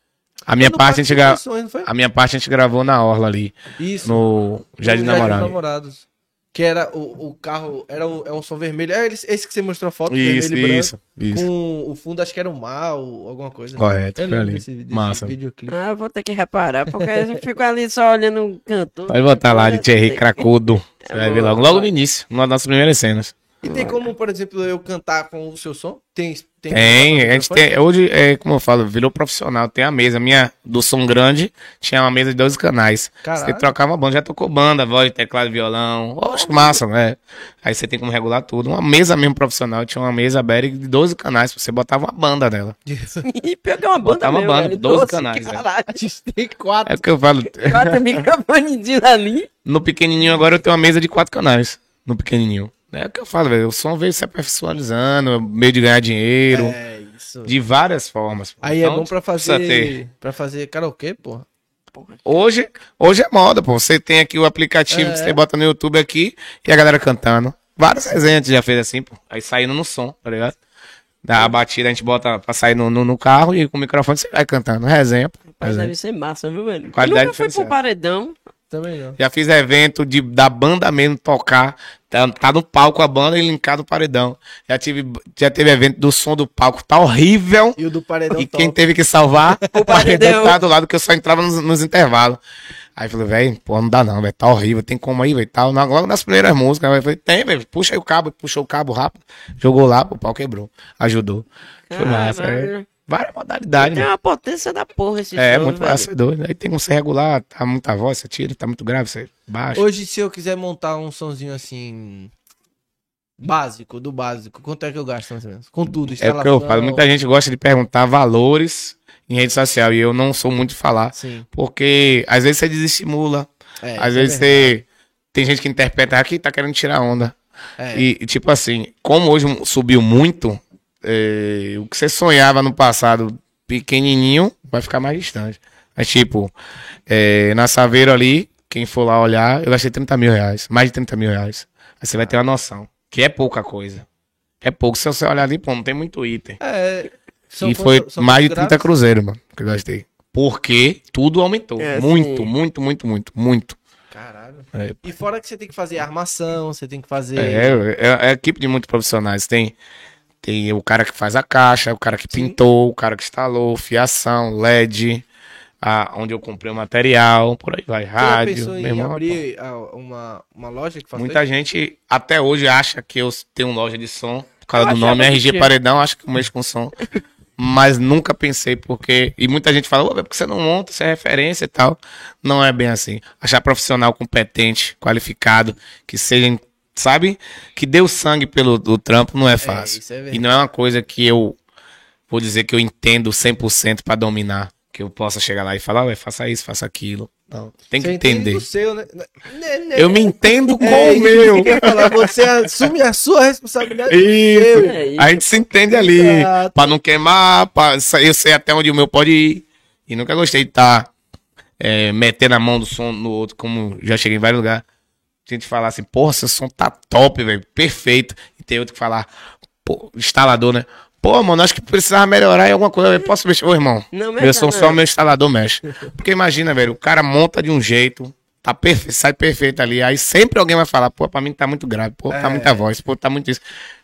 A minha foi no parte a gente gra... foi? A minha parte a gente gravou na Orla ali, Isso. no Jardim No Namorado. Namorados. Que era o, o carro, era um, é um som vermelho. É esse esse que você mostrou a foto, Isso, vermelho e isso, branco. isso. Com o fundo, acho que era um mal, alguma coisa. Correto, Eu ali. desse, desse Massa. videoclipe. Ah, eu vou ter que reparar, porque eu fico ali só olhando o cantor. Pode botar lá de Thierry Cracudo. Você vai ver logo, logo no início, uma das nossas primeiras cenas. E tem como, por exemplo, eu cantar com o seu som? Tem. Tem, Tem, a gente tem. Hoje, é, como eu falo, virou profissional. Tem a mesa. Minha do som grande tinha uma mesa de 12 canais. Caralho. Você trocava uma banda, já tocou banda, voz, teclado, violão. Oxe, massa, né? Aí você tem como regular tudo. Uma mesa mesmo profissional. Tinha uma mesa Berg de 12 canais. Você botava uma banda nela. E (laughs) pior que é uma banda Botar uma banda, velho. 12 Doze, canais, Caralho, A gente tem quatro. É o que eu falo. quatro microfonezinhos ali. No pequenininho agora eu tenho uma mesa de quatro canais. No pequenininho. É o que eu falo, velho. O som veio se aperfeiçoando, meio de ganhar dinheiro. É, isso. De várias formas. pô. Aí é Então, bom pra fazer. Pra fazer karaokê, porra. Hoje, hoje é moda, pô. Você tem aqui o aplicativo que você bota no YouTube aqui e a galera cantando. Várias resenhas a gente já fez assim, pô. Aí saindo no som, tá ligado? Dá a batida, a gente bota pra sair no, no, no carro e com o microfone você vai cantando. Resenha, pô. Mas deve ser massa, viu, velho? Qualidade nunca fui pro paredão. Também não. Já fiz evento de, da banda mesmo tocar. Tá, tá no palco a banda e linkado o paredão. Já, tive, já teve evento do som do palco, tá horrível. E o do paredão E top. quem teve que salvar, (laughs) o paredão. paredão tá do lado que eu só entrava nos, nos intervalos. Aí eu falei, velho, pô, não dá não, velho, tá horrível, tem como aí, velho, tal. Na- Logo nas primeiras músicas, eu falei, tem, velho, puxa aí o cabo, puxou o cabo rápido, jogou lá, o pau quebrou, ajudou. Foi massa, é. Várias modalidades, Tem mano. uma potência da porra esse É, som, muito velho. massa, é doido. Aí tem como você regular, tá muita voz, você tira, tá muito grave, você baixa. Hoje, se eu quiser montar um sonzinho assim. Básico, do básico. Quanto é que eu gasto mais ou menos? Com tudo, É o que eu falo. Muita gente gosta de perguntar valores em rede social e eu não sou muito de falar. Sim. Porque às vezes você desestimula, É, às é vezes você. Tem gente que interpreta aqui tá querendo tirar onda. É. E, tipo assim, como hoje subiu muito, é, o que você sonhava no passado pequenininho vai ficar mais distante. Mas, tipo, é, na Saveiro ali, quem for lá olhar, eu gastei 30 mil reais, mais de 30 mil reais. Aí você vai ter uma noção, que é pouca coisa. É pouco. Se você olhar ali, pô, não tem muito item. É, e foi mais de quantos 30 graus? cruzeiros, mano, que eu gastei. Porque tudo aumentou. É, muito, sim. muito, muito, muito, muito. Caralho. É. E fora que você tem que fazer armação, você tem que fazer. É, é, é equipe de muitos profissionais. Tem, tem o cara que faz a caixa, o cara que pintou, o cara que instalou, fiação, LED, a, onde eu comprei o material, por aí vai, rádio. pensou em meu irmão, abrir uma, uma loja que faz Muita gente até hoje acha que eu tenho loja de som por causa Eu do nome que RG. Paredão, acho que mexo com som. Mas nunca pensei porque. E muita gente fala, "Ô, é porque você não monta, você é referência e tal. Não é bem assim. Achar profissional competente, qualificado, que seja, sabe? Que deu sangue pelo do trampo não é fácil. isso é e não é uma coisa que eu vou dizer que eu entendo 100% pra dominar. Que eu possa chegar lá e falar, ué, faça isso, faça aquilo. Não. Tem que Você entende entender. seu, né? Né, né? Eu me entendo (laughs) com É o meu. que falar, Você assume a sua responsabilidade. Isso. É isso. A gente se entende ali. Exato. Pra não queimar, pra, eu sei até onde o meu pode ir. E nunca gostei de estar metendo a mão do som no outro, como já cheguei em vários lugares. A gente falar assim, porra, seu som tá top, velho, perfeito. E tem outro que falar, pô, instalador, né? Pô, mano, acho que precisava melhorar em alguma coisa. Eu posso mexer? Ô, irmão, Não meu som só meu instalador mexe. Porque imagina, velho, o cara monta de um jeito, tá perfeito, sai perfeito ali. Aí sempre alguém vai falar, pô, pra mim tá muito grave, pô, tá muita voz, pô, tá muito isso.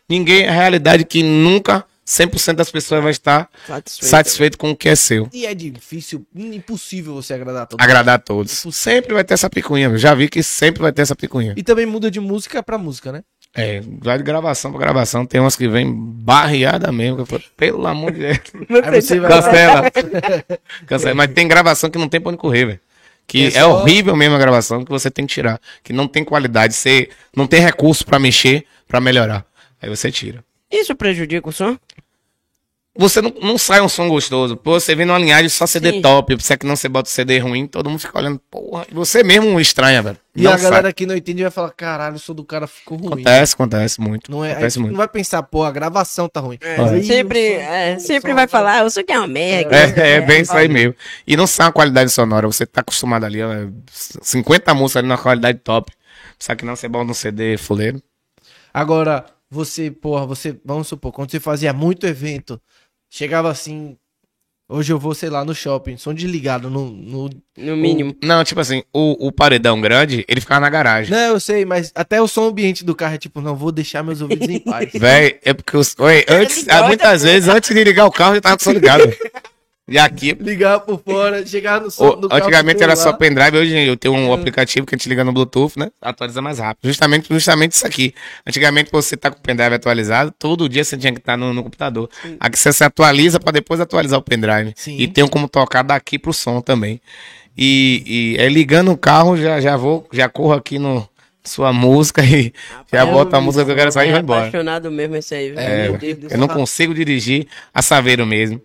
Ninguém, a realidade é que nunca 100% das pessoas vai estar Satisfeito. satisfeito com o que é seu. E é difícil, impossível você agradar todo mundo. Agradar a todos. Sempre vai ter essa picuinha, já vi que sempre vai ter essa picuinha. E também muda de música pra música, né? É, vai de gravação pra gravação, tem umas que vem barreada mesmo. que eu falo, Pelo amor de Deus. (laughs) Cancela. (laughs) Cancela. Mas tem gravação que não tem pra onde correr, velho. Que É é, só- horrível mesmo a gravação que você tem que tirar. Que não tem qualidade. Você não tem recurso pra mexer, pra melhorar. Aí você tira. Isso prejudica o som? Você não, não sai um som gostoso. Pô, você vem numa linhagem só CD Sim. top. Se é que não você bota CD ruim, todo mundo fica olhando. Porra, e você mesmo estranha, velho. E Não a sai. galera que não entende vai falar, caralho, o som do cara ficou ruim. Acontece, acontece muito. Não é, acontece muito. não vai pensar, pô, a gravação tá ruim. É. Aí, sempre o som- é, o sempre som vai falar, você quer uma merda. É, é bem isso aí mesmo. E não sai uma qualidade sonora. Você tá acostumado ali, ó, 50 músicas ali na qualidade top. Só que não você bota no CD fuleiro. Agora, você, porra, você, vamos supor, quando você fazia muito evento, chegava assim, hoje eu vou, sei lá, no shopping, som desligado no... no... No mínimo. Não, tipo assim, o, o paredão grande, ele ficava na garagem. Não, eu sei, mas até o som ambiente do carro é tipo, não, vou deixar meus ouvidos em paz. Véi, é porque os. Oi, antes, muitas vezes, antes de ligar o carro, já tava com o som ligado. (laughs) E aqui, Ligar por fora, chegar no som o- do carro. antigamente era só pendrive, hoje eu tenho um aplicativo que a gente liga no Bluetooth, né? Atualiza mais rápido. Justamente, justamente isso aqui. Antigamente, você tá com o pendrive atualizado, todo dia você tinha que estar no, no computador. Aqui você se atualiza pra depois atualizar o pendrive. Sim. E tem como tocar daqui pro som também. E, e é ligando o carro, já, já vou, já corro aqui no sua música (laughs) e já Eu boto a música que eu quero sair e é vai embora. apaixonado mesmo esse aí. É, Meu Deus do eu não consigo dirigir a Saveiro mesmo.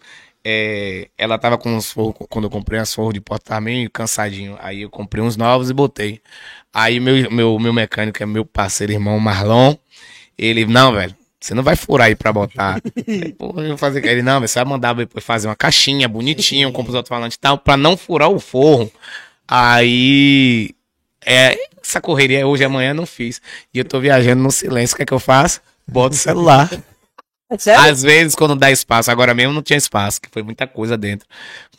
É, ela tava com uns forros, quando eu comprei as forros de porta, tava meio cansadinho. Aí eu comprei uns novos e botei. Aí meu, meu, meu mecânico, é meu parceiro, irmão Marlon, ele, não, velho, você não vai furar aí pra botar. (laughs) Porra, eu vou fazer. Ele, não, você vai mandar depois fazer uma caixinha bonitinha, com os alto-falantes e tal, pra não furar o forro. Aí, é, essa correria hoje e amanhã eu não fiz. E eu tô viajando no silêncio, o que é que eu faço? Boto o celular. (laughs) É sério? Às vezes, quando dá espaço, agora mesmo não tinha espaço, que foi muita coisa dentro,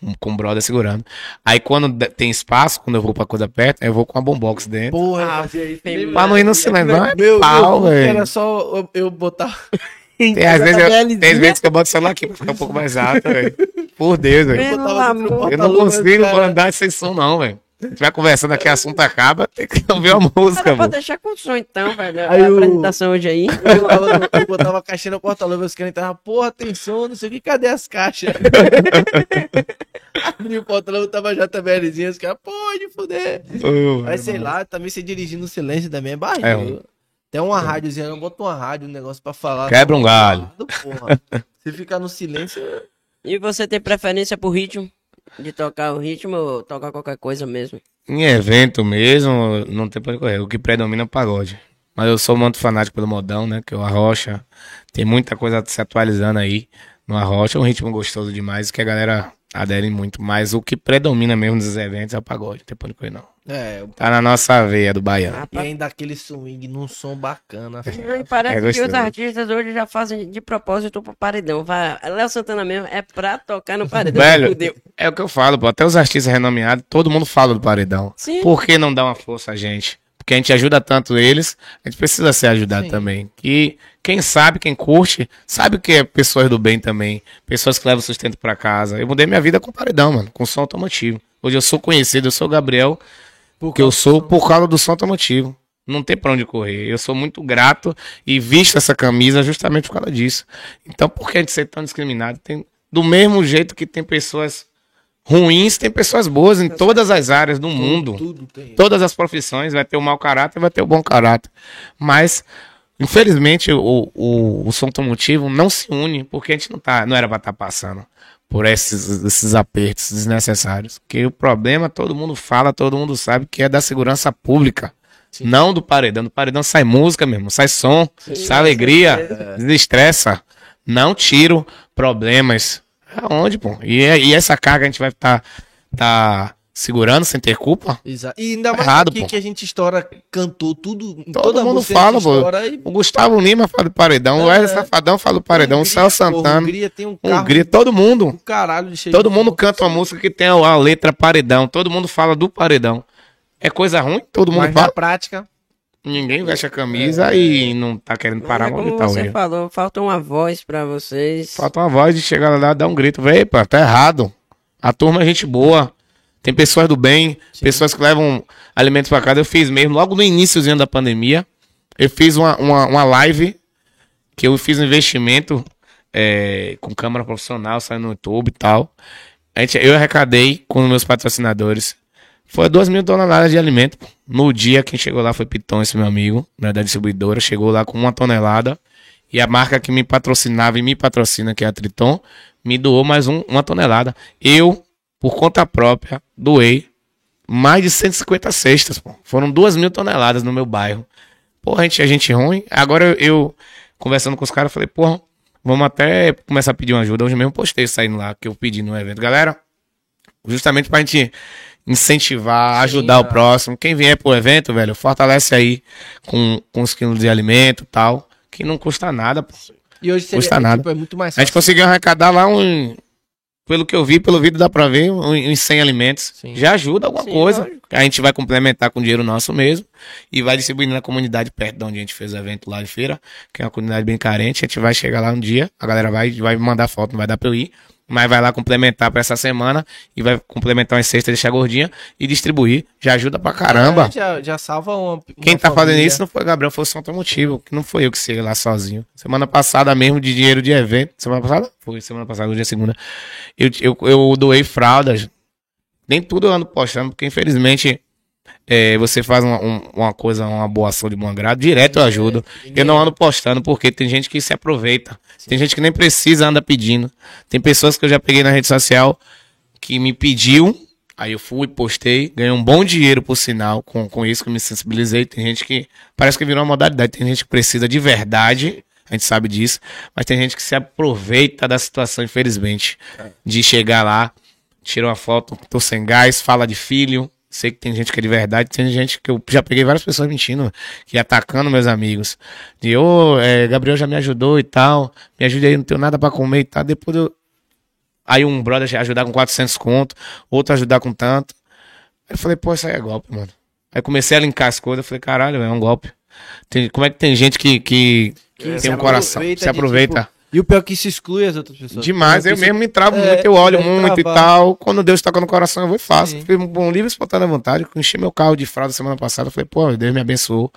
com, com o brother segurando. Aí quando tem espaço, quando eu vou pra coisa perto, eu vou com a bombox dentro. Porra, Ah, tem-? Pra não ir no silêncio, não é Meu, pau, velho. era só eu, eu botar... (laughs) Tem, às vezes, eu, tem vezes que eu boto o celular aqui pra ficar um pouco mais alto, velho. Por Deus, velho. Eu não consigo cara. andar sem som, não, velho. Se tiver conversando aqui, o assunto acaba, tem que ouvir uma música, pode mano. deixar com som então, velho. Aí a o- apresentação hoje aí. (laughs) Eu botava, eu botava a caixinha no porta-luvas, que entrava, porra, tem som, não sei o que, cadê as caixas? (laughs) Abri o porta-luvas, tava JBLzinho, os caras, pode fuder. Ô, Mas sei lá, também você dirigindo no silêncio também é É, barriga. mano. Tem uma rádiozinha, não bota uma rádio, um negócio pra falar. Quebra um galho. Porra. (laughs) Se ficar no silêncio. E você tem preferência por ritmo? De tocar o ritmo tocar qualquer coisa mesmo? Em evento mesmo, não tem pra correr. O que predomina é o pagode. Mas eu sou muito fanático pelo modão, né? Que é o Arrocha. Tem muita coisa se atualizando aí no Arrocha. É um ritmo gostoso demais que a galera adere muito. Mas o que predomina mesmo nos eventos é o pagode. Não tem pra correr, não. É, Tá na nossa veia do baiano. e Rapaz, ainda aquele swing num som bacana. e parece É que os artistas hoje já fazem de propósito pro paredão. Vai, Léo Santana mesmo é pra tocar no paredão. Velho, é o que eu falo, pô. Até os artistas renomeados, todo mundo fala do paredão. Sim. Por que não dá uma força a gente? Porque a gente ajuda tanto eles, a gente precisa ser ajudado Sim. também. E quem sabe, quem curte, sabe o que é pessoas do bem também. Pessoas que levam sustento pra casa. Eu mudei minha vida com paredão, mano, com som automotivo. Hoje eu sou conhecido, eu sou o Gabriel, porque eu sou por causa do som automotivo. Não tem pra onde correr. Eu sou muito grato e visto essa camisa justamente por causa disso. Então, por que a gente ser tão discriminado? Tem, do mesmo jeito que tem pessoas ruins, tem pessoas boas em todas as áreas do mundo. Tudo. Todas as profissões, vai ter o mau caráter, vai ter o bom caráter. Mas, infelizmente, o, o, o som automotivo não se une, porque a gente não, tá, não era pra estar passando por esses, esses apertos desnecessários. Que o problema, todo mundo fala, todo mundo sabe, que é da segurança pública. Não do paredão. Do paredão sai música mesmo, sai som, sai alegria, desestressa. Não tiro problemas. Aonde, pô? E, e essa carga a gente vai estar tá segurando sem ter culpa? Exato. E ainda mais Errado, aqui pô. que a gente estoura, cantou tudo. Todo toda mundo fala, pô. e- O Gustavo Lima fala do paredão, o É. Wesley Safadão fala do paredão, o Hungria, Céu porra, Santana, Hungria tem um carro Hungria, todo mundo. do caralho Todo de- mundo canta uma música que tem a, letra paredão, todo mundo fala do paredão. É coisa ruim, todo mundo Mas na fala. prática, Ninguém veste a camisa e não tá querendo parar É como tá você falou, falta uma voz pra vocês. Falta uma voz de chegar lá e dar um grito. Pá, tá errado. A turma é gente boa. Tem pessoas do bem, pessoas que levam alimentos pra casa. Eu fiz mesmo, logo no iníciozinho da pandemia, eu fiz uma, uma, uma live que eu fiz um investimento é, com câmera profissional, saindo no YouTube e tal. A gente, eu arrecadei com os meus patrocinadores. Foi duas mil toneladas de alimento. No dia, quem chegou lá foi Piton, esse meu amigo, né, da distribuidora. Chegou lá com uma tonelada. E a marca que me patrocinava e me patrocina, que é a Triton, me doou mais um- uma tonelada. Eu, por conta própria, doei mais de 150 cestas. Pô. Foram duas mil toneladas no meu bairro. Porra, a gente é gente ruim. Agora eu, eu, conversando com os caras, falei, porra, vamos até começar a pedir uma ajuda. Hoje mesmo postei saindo lá, que eu pedi no evento. Galera, justamente pra gente incentivar, ajudar o próximo. Quem vier pro evento, velho, fortalece aí com, com os quilos de alimento e tal, que não custa nada, pô. e hoje seria, Custa é, nada. tipo, é muito mais A gente fácil. conseguiu arrecadar lá um. Pelo que eu vi, pelo vídeo dá pra ver, um- uns 100 alimentos. Sim. Já ajuda alguma Sim, coisa. lógico. A gente vai complementar com dinheiro nosso mesmo. E vai distribuindo na comunidade perto de onde a gente fez o evento lá de feira, que é uma comunidade bem carente. A gente vai chegar lá um dia, a galera vai, vai mandar foto, não vai dar pra eu ir. Mas vai lá complementar pra essa semana e vai complementar umas cestas, deixar gordinha e distribuir. Já ajuda pra caramba. É, já, já salva uma. uma Quem tá fazendo família. isso não foi o Gabriel, foi o São Automotivo, que não foi eu que sei lá sozinho. Semana passada mesmo, de dinheiro de evento. Semana passada? Foi, semana passada, hoje é segunda. Eu, eu, eu doei fraldas. Nem tudo eu ando postando, porque infelizmente é, você faz uma, um- uma coisa, uma boa ação de bom grado, direto eu ajudo. Eu não ando postando porque tem gente que se aproveita. Tem gente que nem precisa, anda pedindo. Tem pessoas que eu já peguei na rede social que me pediu, aí eu fui, postei, ganhei um bom dinheiro por sinal com, com isso que eu me sensibilizei. Tem gente que parece que virou uma modalidade, tem gente que precisa de verdade, a gente sabe disso, mas tem gente que se aproveita da situação, infelizmente, de chegar lá, tira uma foto, tô sem gás, fala de filho. Sei que tem gente que é de verdade, tem gente que eu já peguei várias pessoas mentindo, que atacando meus amigos. De, ô, é, Gabriel já me ajudou e tal, me ajude aí, não tenho nada pra comer e tal. Depois eu, Aí um brother ajudar com 400 conto, outro ajudar com tanto. Aí eu falei, pô, isso aí é golpe, mano. Aí comecei a linkar as coisas, eu falei, caralho, é um golpe. Tem- como é que tem gente que, que, Que tem um coração, aproveita se de, aproveita? tipo, E o pior é que se exclui as outras pessoas. Demais, Porque eu se- mesmo me travo É, muito, eu olho deve muito e travar. tal. Quando Deus toca no coração, eu vou e faço. Sim. Fui um livre espontânea vontade, eu enchi meu carro de fralda semana passada. eu Falei, pô, Deus me abençoou.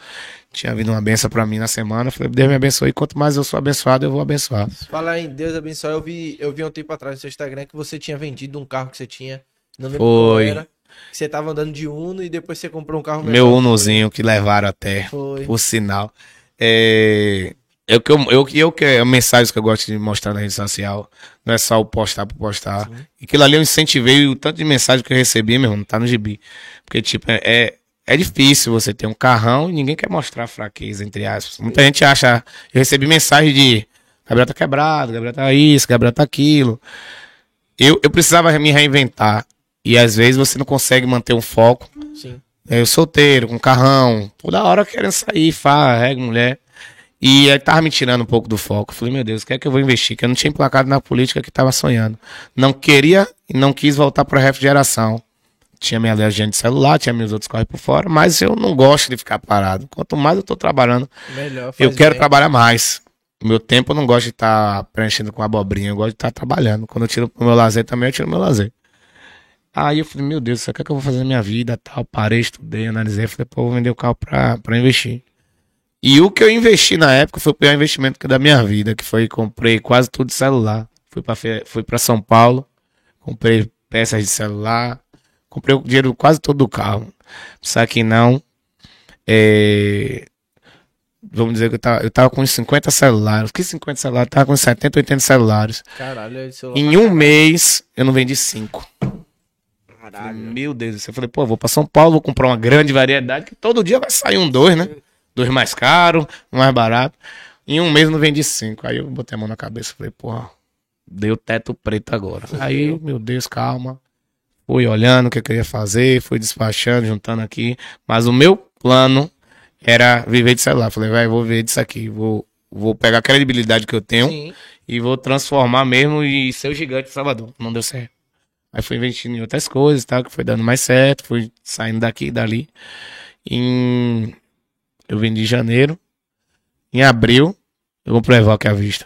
Tinha vindo uma benção pra mim na semana. eu Falei, Deus me abençoe. E quanto mais eu sou abençoado, eu vou abençoar. Falar em Deus abençoe, eu vi, eu vi um tempo atrás no seu Instagram que você tinha vendido um carro que você tinha. Não lembro Foi. era. Que você tava andando de Uno e depois você comprou um carro Meu. Unozinho que levaram até, Foi. por sinal. É, é o que eu, eu, eu que é a mensagem que eu gosto de mostrar na rede social. Não é só o postar por postar. E aquilo ali eu incentivei o tanto de mensagem que eu recebi, meu irmão, tá no gibi. Porque, tipo, é, é, é difícil você ter um carrão e ninguém quer mostrar fraqueza, entre aspas. Muita gente acha. Eu recebi mensagem de Gabriel tá quebrado, Gabriel tá isso, Gabriel tá aquilo. Eu, eu precisava me reinventar. E às vezes você não consegue manter um foco. Sim. É, Eu solteiro, com carrão, toda hora querendo sair, farra, regra, mulher. E aí tava me tirando um pouco do foco. Eu Falei, meu Deus, o que é que eu vou investir? Que eu não tinha emplacado na política que tava sonhando. Não queria e não quis voltar pra refrigeração. Tinha minha alergia de celular, tinha meus outros corre por fora, mas eu não gosto de ficar parado. Quanto mais eu tô trabalhando, Melhor. eu quero bem. trabalhar mais. O meu tempo eu não gosto de estar preenchendo com abobrinha, eu gosto de estar trabalhando. Quando eu tiro o meu lazer também, eu tiro o meu lazer. Aí eu falei, meu Deus, isso aqui é que eu vou fazer na minha vida, tal. Parei, estudei, analisei, falei, pô, vou vender o carro pra, pra investir. E o que eu investi na época foi o pior investimento da minha vida, que foi comprei quase tudo de celular. Fui pra, fe- fui São Paulo, comprei peças de celular, comprei o dinheiro quase todo do carro. Só que não. É, vamos dizer que eu tava, eu tava com uns 50 celulares. Que 50 celulares? Eu tava com uns 70, 80 celulares. Caralho, esse celular. Em um mês, eu não vendi cinco. Caralho. Meu Deus do céu. Eu falei, pô, vou pra São Paulo, vou comprar uma grande variedade, que todo dia vai sair um dois, né? Dois mais caro, um mais barato. Em um mês não vendi cinco. Aí eu botei a mão na cabeça e falei, pô, deu teto preto agora. Aí, meu Deus, calma. Fui olhando o que eu queria fazer, fui despachando, juntando aqui. Mas o meu plano era viver de celular. Falei, vai, vou viver disso aqui. Vou, vou pegar a credibilidade que eu tenho Sim. e vou transformar mesmo e ser o gigante de Salvador. Não deu certo. Aí fui investindo em outras coisas, tal, que foi dando mais certo, fui saindo daqui e dali. Em... Eu vendi em janeiro. Em abril, eu comprei o Evoque à vista.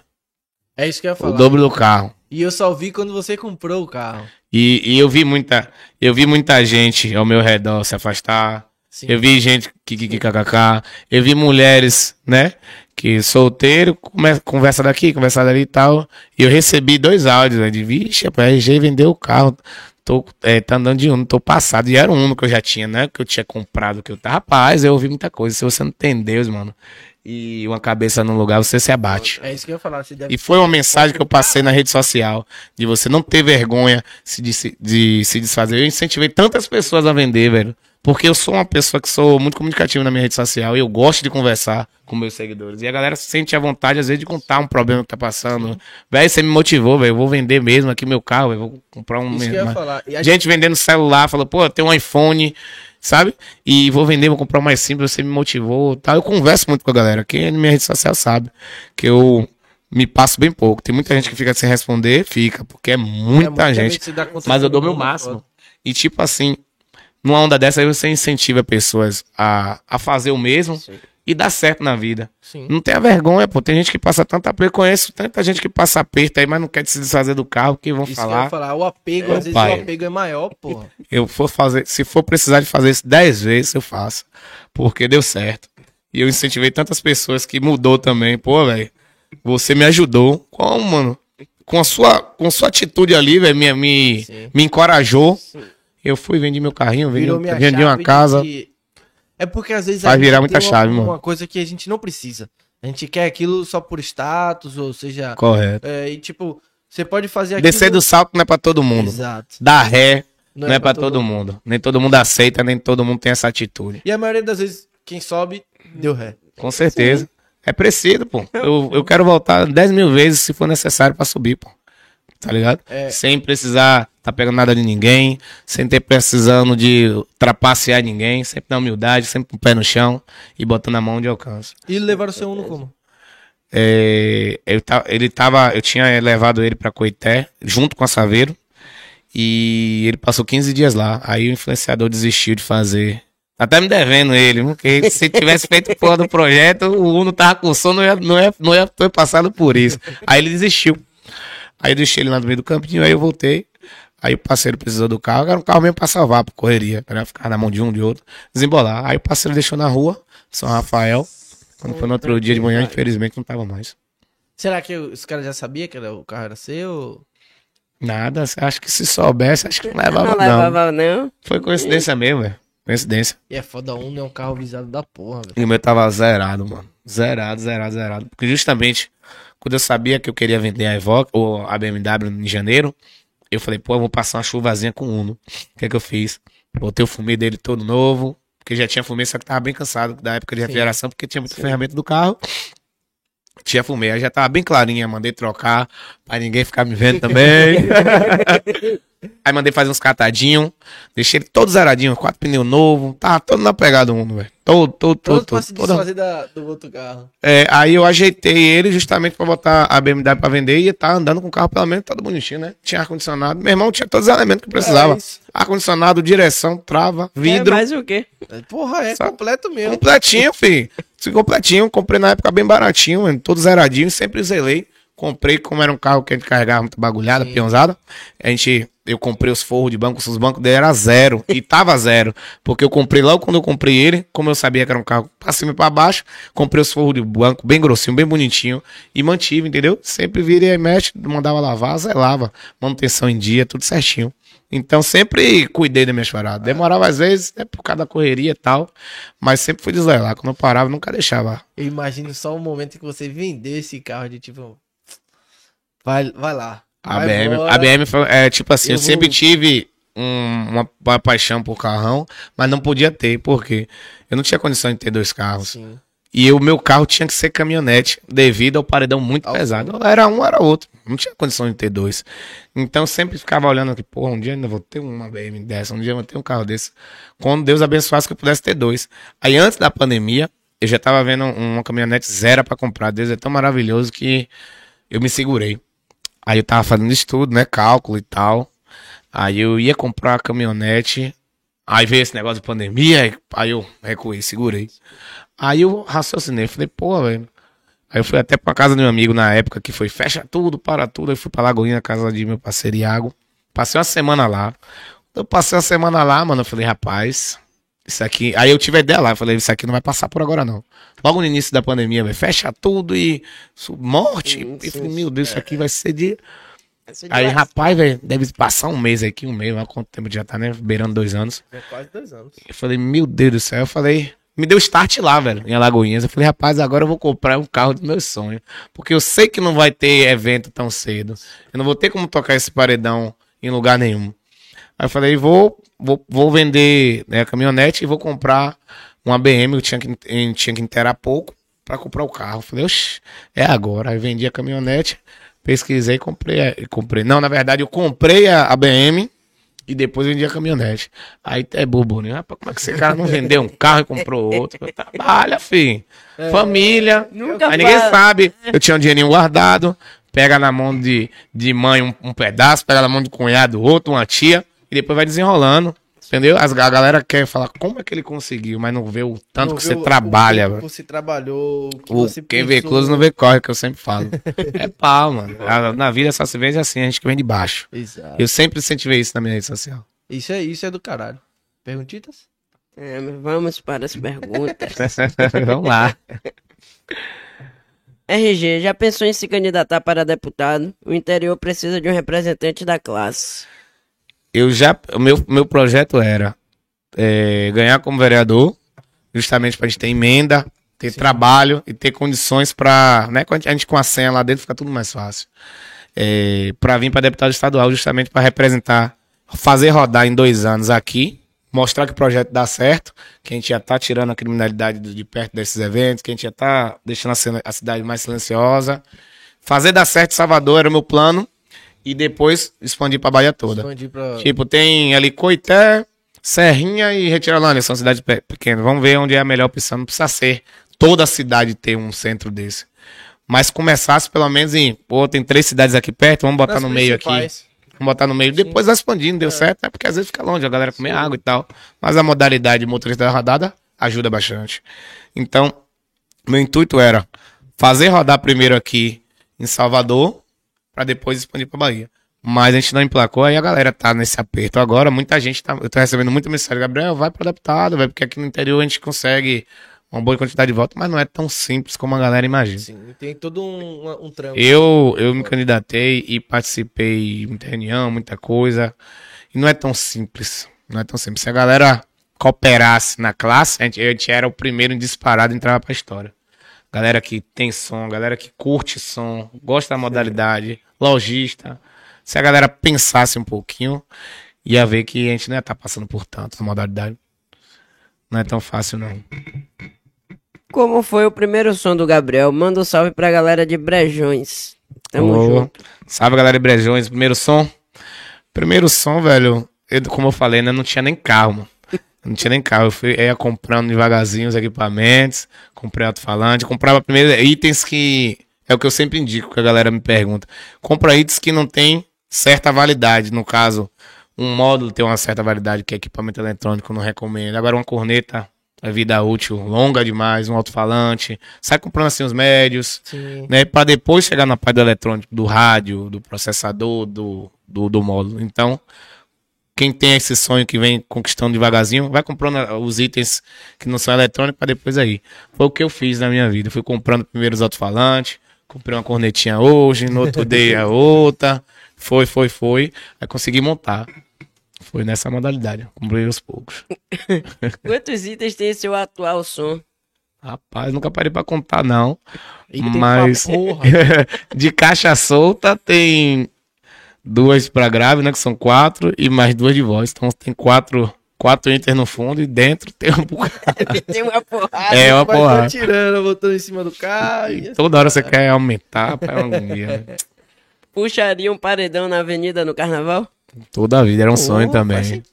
É isso que eu ia O falar. dobro do carro. E eu só vi quando você comprou o carro. E, e eu vi muita, eu vi muita gente ao meu redor se afastar. Sim. Eu vi gente que que- que- kkk. Eu vi mulheres, né? Que solteiro, come- conversa daqui, conversa dali e tal. E eu recebi dois áudios, né? De vixe, a RG vendeu o carro. Tô, é, tá andando de Uno, tô passado. E era um Uno que eu já tinha, né? Que eu tinha comprado, que eu tava. Rapaz, eu ouvi muita coisa. Se você não tem Deus, mano, e uma cabeça no lugar, você se abate. É isso que eu ia falar. E foi uma mensagem que eu passei na rede social, de você não ter vergonha se- de, se- de se desfazer. Eu incentivei tantas pessoas a vender, velho. Porque eu sou uma pessoa que sou muito comunicativa na minha rede social e eu gosto de conversar com meus seguidores. E a galera se sente à vontade, às vezes, de contar um problema que tá passando. Velho, você me motivou, velho. Eu vou vender mesmo aqui meu carro, velho. Vou comprar um. Isso que eu ia uma- falar. E a Gente vendendo celular, falou, pô, eu tenho um iPhone, sabe? E vou vender, vou comprar um mais simples, você me motivou, tal. Eu converso muito com a galera. Quem é na minha rede social sabe que eu me passo bem pouco. Tem muita gente que fica sem responder, fica, porque é É muita muita gente. gente Mas eu dou meu mundo máximo. E tipo assim, numa onda dessa aí você incentiva pessoas a, a fazer o mesmo e dar certo na vida. Sim. Não tenha vergonha, pô. Tem gente que passa tanto aperto. Conheço tanta gente que passa aperto aí, mas não quer se desfazer do carro, porque vão Isso que eu falar. falar. O apego, É, às vezes pai. o apego é maior, porra. (laughs) eu for fazer, se for precisar de fazer isso 10 vezes, eu faço. Porque deu certo. E eu incentivei tantas pessoas que mudou também. Pô, velho, você me ajudou. Como, mano? Com a sua, com a sua atitude ali, velho, me, me, Sim. me encorajou. Eu fui, vendi meu carrinho, vendi, Virou vendi chave uma de casa. que- É porque às vezes Vai a gente virar muita tem uma, chave, mano. uma coisa que a gente não precisa. A gente quer aquilo só por status, ou seja, Correto. é, e tipo, você pode fazer aquilo... Descer do salto não é pra todo mundo. Exato. Dar ré não, é pra todo mundo. Nem todo mundo aceita, nem todo mundo tem essa atitude. E a maioria das vezes, quem sobe, deu ré. Com certeza. É preciso, pô. Eu, eu quero voltar 10 mil vezes se for necessário pra subir, pô. Tá ligado? É. Sem precisar tá pegando nada de ninguém, sem ter precisando de trapacear ninguém, sempre na humildade, sempre com o pé no chão e botando a mão onde alcança. E levaram o seu Uno como? É, eu ele tava, eu tinha levado ele pra Coité, junto com a Saveiro, e ele passou 15 dias lá. Aí o influenciador desistiu de fazer. Até me devendo ele, porque se tivesse feito porra do projeto, o Uno tava com sono, não ia, não ia, não ia ter passado por isso. Aí ele desistiu. Aí eu deixei ele lá no meio do campinho, aí eu voltei. Aí o parceiro precisou do carro, era um carro mesmo pra salvar, pra correria, pra ficar na mão de um, de outro, desembolar. Aí o parceiro deixou na rua, São Rafael. Quando foi no outro dia de manhã, infelizmente não tava mais. Será que os caras já sabiam que era- o carro era seu? Nada, acho que se soubesse, acho que não levava, Não não. levava, não. Foi coincidência mesmo, velho. Coincidência. E é foda, Uno é um carro visado da porra, velho. E o meu tava zerado, mano. Zerado, zerado, zerado. Porque justamente quando eu sabia que eu queria vender a Evoque ou a BMW em janeiro, eu falei, pô, eu vou passar uma chuvazinha com o Uno. O que é que eu fiz? Botei o fumê dele todo novo, porque já tinha fumê, só que tava bem cansado da época de Sim. refrigeração, porque tinha muita ferramenta do carro. Tinha fumê, aí já tava bem clarinha, mandei trocar, pra ninguém ficar me vendo também. (laughs) aí mandei fazer uns catadinhos, deixei ele todo zeradinho, quatro pneus novos, tava todo na pegada do Uno, velho. Todo, todo, todo, Todo pra todo. se toda- desfazer da- do outro carro. é, aí eu ajeitei ele justamente pra botar a BMW pra vender e tá andando com o carro pelo menos todo bonitinho, né? Tinha ar-condicionado. Meu irmão tinha todos os elementos que precisava. É ar-condicionado, direção, trava, É vidro. mais o quê? Porra, é Só- completo mesmo. Completinho, filho. Completinho. Comprei na época bem baratinho, mano. Todo zeradinho, sempre zelei. Comprei, como era um carro que a gente carregava muito bagulhada, peãozada. A gente, eu comprei os forros de banco, os bancos dele era zero. E tava zero. Porque eu comprei logo quando eu comprei ele, como eu sabia que era um carro pra cima e pra baixo, comprei os forros de banco bem grossinho, bem bonitinho. E mantive, entendeu? Sempre virei e mexe, mandava lavar, zelava. Manutenção em dia, tudo certinho. Então sempre cuidei da minha chorada. Demorava às vezes, né, por causa da correria e tal. Mas sempre fui deslelar. Quando eu parava, nunca deixava. Eu imagino só o momento que você vendeu esse carro de tipo. Vai, vai lá. A vai BM, embora. a BM foi, é tipo assim, Eu eu, sempre vou- tive um- uma, paixão por carrão, mas não podia ter, porque eu não tinha condição de ter dois carros. Sim. E o meu carro tinha que ser caminhonete, devido ao paredão muito pesado. Era um, era outro. Não tinha condição de ter dois. Então eu sempre ficava olhando aqui, porra, um dia ainda vou ter uma BM dessa, um dia eu vou ter um carro desse. Quando Deus abençoasse que eu pudesse ter dois. Aí antes da pandemia, eu já tava vendo uma caminhonete zero pra comprar. Deus é tão maravilhoso que eu me segurei. Aí eu tava fazendo estudo, né? Cálculo e tal. Aí eu ia comprar a caminhonete. Aí veio esse negócio de pandemia. aí- eu recuei, segurei. Aí eu raciocinei, falei, pô, velho. Aí eu fui até pra casa de um amigo na época que foi fecha tudo, para tudo. Aí fui pra Lagoinha, casa de meu parceiro Iago. Passei uma semana lá. Eu passei uma semana lá, mano. Eu falei, rapaz, isso aqui. Aí eu tive a ideia lá. Eu falei, isso aqui não vai passar por agora, não. Logo no início da pandemia, velho, fecha tudo e morte. Hum, eu falei, sim, meu Deus, isso aqui vai ser de. Aí, rapaz, velho, deve passar um mês aqui, um mês, olha quanto tempo já tá, né? Beirando dois anos. É quase dois anos. Eu falei, meu Deus do céu. Eu falei, me deu start lá, velho, em Alagoinhas. Eu falei, rapaz, agora eu vou comprar um carro dos meus sonhos. Porque eu sei que não vai ter evento tão cedo. Eu não vou ter como tocar esse paredão em lugar nenhum. Aí eu falei, vou, vou, vou vender né, a caminhonete e vou comprar uma BM. Eu tinha que, eu tinha que inteirar pouco pra comprar o carro. Falei, oxe, é agora. Aí vendi a caminhonete, pesquisei e comprei. comprei. Não, na verdade, eu comprei a, a BM. E depois vendi a caminhonete. Aí é bobo, né? Rapaz, como é que esse cara não vendeu um carro e comprou outro? Eu, Trabalha, filho. Família. Nunca Aí ninguém fala. sabe. Eu tinha um dinheirinho guardado. Pega na mão de, de mãe um, um pedaço, pega na mão de cunhado outro, uma tia. E depois vai desenrolando. Entendeu? As, a galera quer falar como é que ele conseguiu, mas não vê o tanto Não que vê você o- trabalha, o velho. que Você trabalhou. O que O, você quem vê pensou. close não vê corre, que eu sempre falo. (laughs) é pau, mano. A- Na vida só se vende assim, a gente que vem de baixo. Exato. Eu sempre incentivei isso na minha rede social. Isso é, isso é do caralho. Perguntitas? É, vamos para as perguntas. (laughs) Vamos lá. RG, já pensou em se candidatar para deputado? O interior precisa de um representante da classe. Eu já. O meu, meu projeto era é, ganhar como vereador, justamente pra gente ter emenda, ter trabalho e ter condições pra. Né, a gente com a senha lá dentro fica tudo mais fácil. É, pra vir pra deputado estadual, justamente pra representar, fazer rodar em dois anos aqui, mostrar que o projeto dá certo, que a gente já tá tirando a criminalidade de perto desses eventos, que a gente já tá deixando a, a cidade mais silenciosa. Fazer dar certo em Salvador era o meu plano. E depois expandir pra Bahia toda. Expandir pra. Tipo, tem ali Coité, Serrinha e Retirolândia, são cidades pe- pequenas. Vamos ver onde é a melhor opção. Não precisa ser toda a cidade ter um centro desse. Mas começasse pelo menos em, pô, tem três cidades aqui perto, vamos botar Nas no meio aqui. Vamos botar no meio. Depois vai expandindo, deu certo, né? Porque às vezes fica longe, a galera come água e tal. Mas a modalidade motorista da rodada ajuda bastante. Então, meu intuito era fazer rodar primeiro aqui em Salvador, pra depois expandir pra Bahia. Mas a gente não emplacou, aí a galera tá nesse aperto agora. Muita gente tá. Eu tô recebendo muita mensagem, Gabriel, vai pro deputado, vai, porque aqui no interior a gente consegue uma boa quantidade de votos, mas não é tão simples como a galera imagina. Sim, tem todo um, um trampo. Eu, eu me candidatei e participei de muita reunião, muita coisa. E não é tão simples. Não é tão simples. Se a galera cooperasse na classe, a gente, a gente era o primeiro em disparado e entrava pra história. Galera que tem som, galera que curte som, gosta da modalidade, lojista. Se a galera pensasse um pouquinho, ia ver que a gente não ia estar passando por tanto na modalidade. Não é tão fácil, não. Como foi o primeiro som do Gabriel? Manda um salve pra galera de Brejões. Tamo Ô, junto. Salve, galera de Brejões. Primeiro som. Primeiro som, velho. eu- como eu falei, né? Não tinha nem carro, mano. Não tinha nem carro. Eu fui, ia comprando devagarzinho os equipamentos. Comprei alto-falante. Comprava primeiro itens que. É o que eu sempre indico, que a galera me pergunta. Compra itens que não tem certa validade. No caso, um módulo tem uma certa validade, que é equipamento eletrônico, eu não recomendo. Agora, uma corneta é vida útil longa demais, um alto-falante. Sai comprando assim os médios Sim. né, para depois chegar na parte do eletrônico, do rádio, do processador, do, do, do módulo. Então, quem tem esse sonho que vem conquistando devagarzinho, vai comprando os itens que não são eletrônicos para depois aí. Foi o que eu fiz na minha vida. Fui comprando primeiro os alto-falantes, comprei uma cornetinha hoje, no outro dia a outra. Foi, foi, foi. Aí consegui montar. Foi nessa modalidade. Comprei aos poucos. (laughs) Quantos itens tem seu atual som? Rapaz, nunca parei para contar, não. E Mas (laughs) de caixa solta tem duas pra grave, né? Que são quatro, e mais duas de voz. Então tem quatro, quatro itens no fundo e dentro tem um bocado. (laughs) tem uma porrada. É uma Vai porra. tirando, botando em cima do carro. e- Toda hora você quer aumentar, pra uma agonia. né? (laughs) Puxaria um paredão na avenida no carnaval? Toda a vida era um sonho Pô, também.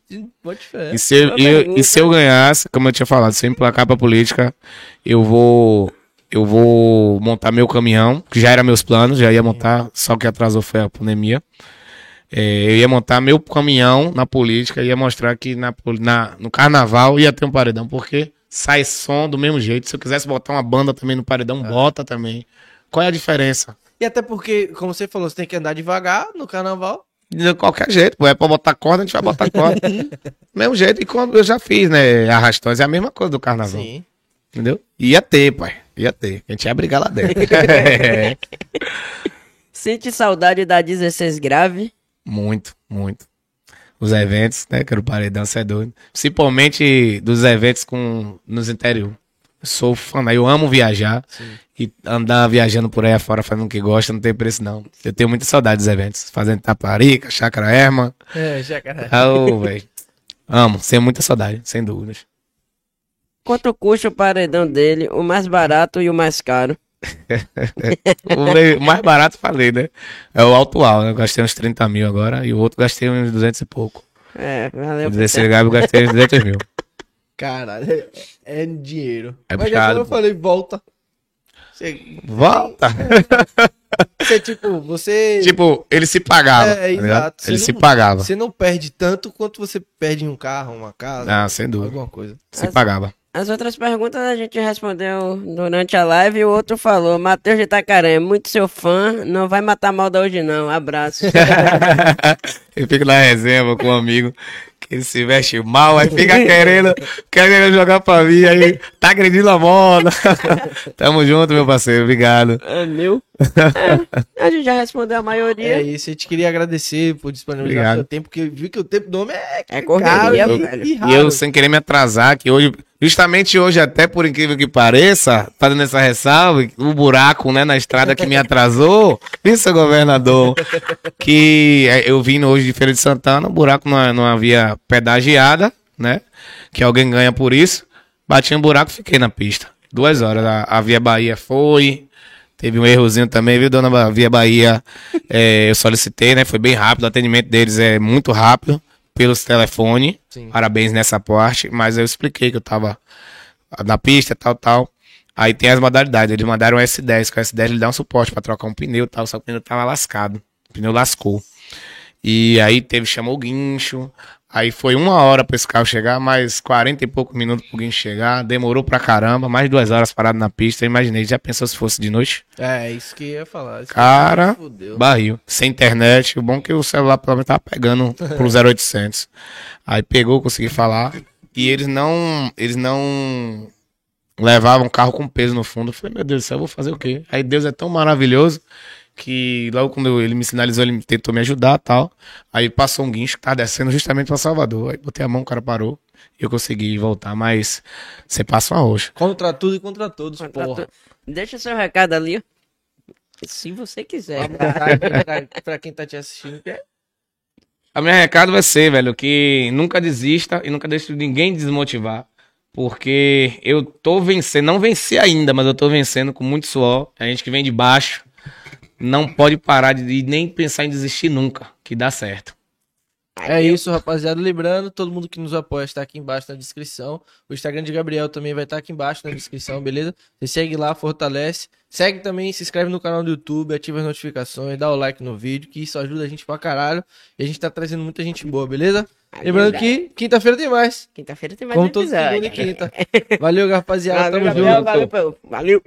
E se, eu, e eu- e se eu ganhasse, como eu tinha falado, se eu emplacar pra política, eu vou. Eu vou montar meu caminhão, que já era meus planos, já ia montar, só que atrasou foi a pandemia. É, eu ia montar meu caminhão na política, ia mostrar que na, na- no carnaval ia ter um paredão, porque sai som do mesmo jeito. Se eu quisesse botar uma banda também no paredão, bota também. Qual é a diferença? E até porque, como você falou, você tem que andar devagar no carnaval. De qualquer jeito, pô, é pra botar corda, a gente vai botar corda. (laughs) mesmo jeito, e quando eu já fiz, né, arrastões, é a mesma coisa do carnaval. Sim. Entendeu? Ia ter, pai. Ia ter. A gente ia brigar lá dentro. (laughs) (laughs) Sente saudade da 16 grave? Muito, muito. Os eventos, né? Que era o paredão, você é doido. Principalmente dos eventos com, nos interior. Eu sou fã, né? eu amo viajar. E andar viajando por aí afora fazendo o que gosta, não tem preço, não. Eu tenho muita saudade dos eventos. Fazendo Taparica, Chácara Erma. É. Ah, ô, velho. Amo, tenho muita saudade, sem dúvidas. Quanto custa o paredão dele, o mais barato e o mais caro? (laughs) O mais barato, falei, né? É o atual, né? Eu gastei uns 30 mil agora e o outro gastei uns 200 e pouco. É, valeu. O 16 Gabi eu gastei uns 200 mil. Caralho, é, é dinheiro. É Mas já eu pô. falei, volta. Você, Volta! (laughs) você, tipo, você. tipo, ele se pagava. É, tá exato. Ele Você se não- pagava. Você não perde tanto quanto você perde em um carro, uma casa, Ah, sem dúvida. alguma coisa. Se pagava. As outras perguntas a gente respondeu durante a live e o outro falou: Matheus de Itacaré, muito seu fã, não vai matar mal da hoje não. Abraço. (laughs) eu fico na reserva com um amigo que ele se veste mal, aí fica querendo, querendo jogar pra mim, aí tá agredindo a bola. (laughs) Tamo junto, meu parceiro. Obrigado. é meu? É, a gente já respondeu a maioria. É isso, a gente queria agradecer por disponibilizar Obrigado. seu tempo, porque viu que o tempo do homem é, É correria, caro e- velho. e E eu, sem querer me atrasar, que hoje, justamente hoje, até por incrível que pareça, fazendo essa ressalva, o buraco, né, na estrada que me atrasou, (laughs) vice governador, que é, eu vim hoje de Feira de Santana, o buraco não, não havia pedagiada, né, que alguém ganha por isso, bati um buraco, fiquei na pista. Duas horas, a, a Via Bahia foi, Teve um errozinho também, viu, dona Via Bahia? (laughs) É, eu solicitei, né? Foi bem rápido. O atendimento deles é muito rápido pelos telefones. Parabéns nessa parte. Mas eu expliquei que eu tava na pista, tal, tal. Aí tem as modalidades. Eles mandaram o S10. Com o S10 ele dá um suporte pra trocar um pneu e tal. Só que o pneu tava lascado. O pneu lascou. E aí teve, chamou o guincho. Aí foi uma hora pra esse carro chegar, mais 40 e poucos minutos pro guincho chegar. Demorou pra caramba, mais duas horas parado na pista. Eu imaginei, já pensou se fosse de noite? É, isso que eu ia falar. Cara, barril. Sem internet. O bom é que o celular pelo menos tava pegando pro (laughs) 0800. Aí pegou, consegui falar. E eles não. Eles não levavam carro com peso no fundo. Eu falei, meu Deus do céu, eu vou fazer o quê? Aí Deus é tão maravilhoso que logo quando ele me sinalizou, ele tentou me ajudar tal. Aí passou um guincho que tava descendo justamente pra Salvador. Aí botei a mão, o cara parou. eu consegui voltar, mas você passa uma roxa. Contra tudo e contra todos, Tá porra. tu- Deixa seu recado ali, ó. Se você quiser. pra, pra quem tá te assistindo, é A minha recado vai ser, velho, que nunca desista e nunca deixe ninguém desmotivar. Porque eu tô vencendo, não venci ainda, mas eu tô vencendo com muito suor. A gente que vem de baixo não pode parar de de nem pensar em desistir nunca, que dá certo. É isso, rapaziada. Lembrando, todo mundo que nos apoia está aqui embaixo na descrição. O Instagram de Gabriel também vai estar aqui embaixo na descrição, beleza? Você segue lá, fortalece. Segue também, se inscreve no canal do YouTube, ativa as notificações, dá o like no vídeo, que isso ajuda a gente pra caralho. E a gente tá trazendo muita gente boa, beleza? Lembrando que quinta-feira tem mais. Quinta-feira tem mais Como todo episódio. segunda e quinta. (laughs) Valeu, rapaziada. Valeu, Tamo Gabriel, junto. valeu, valeu.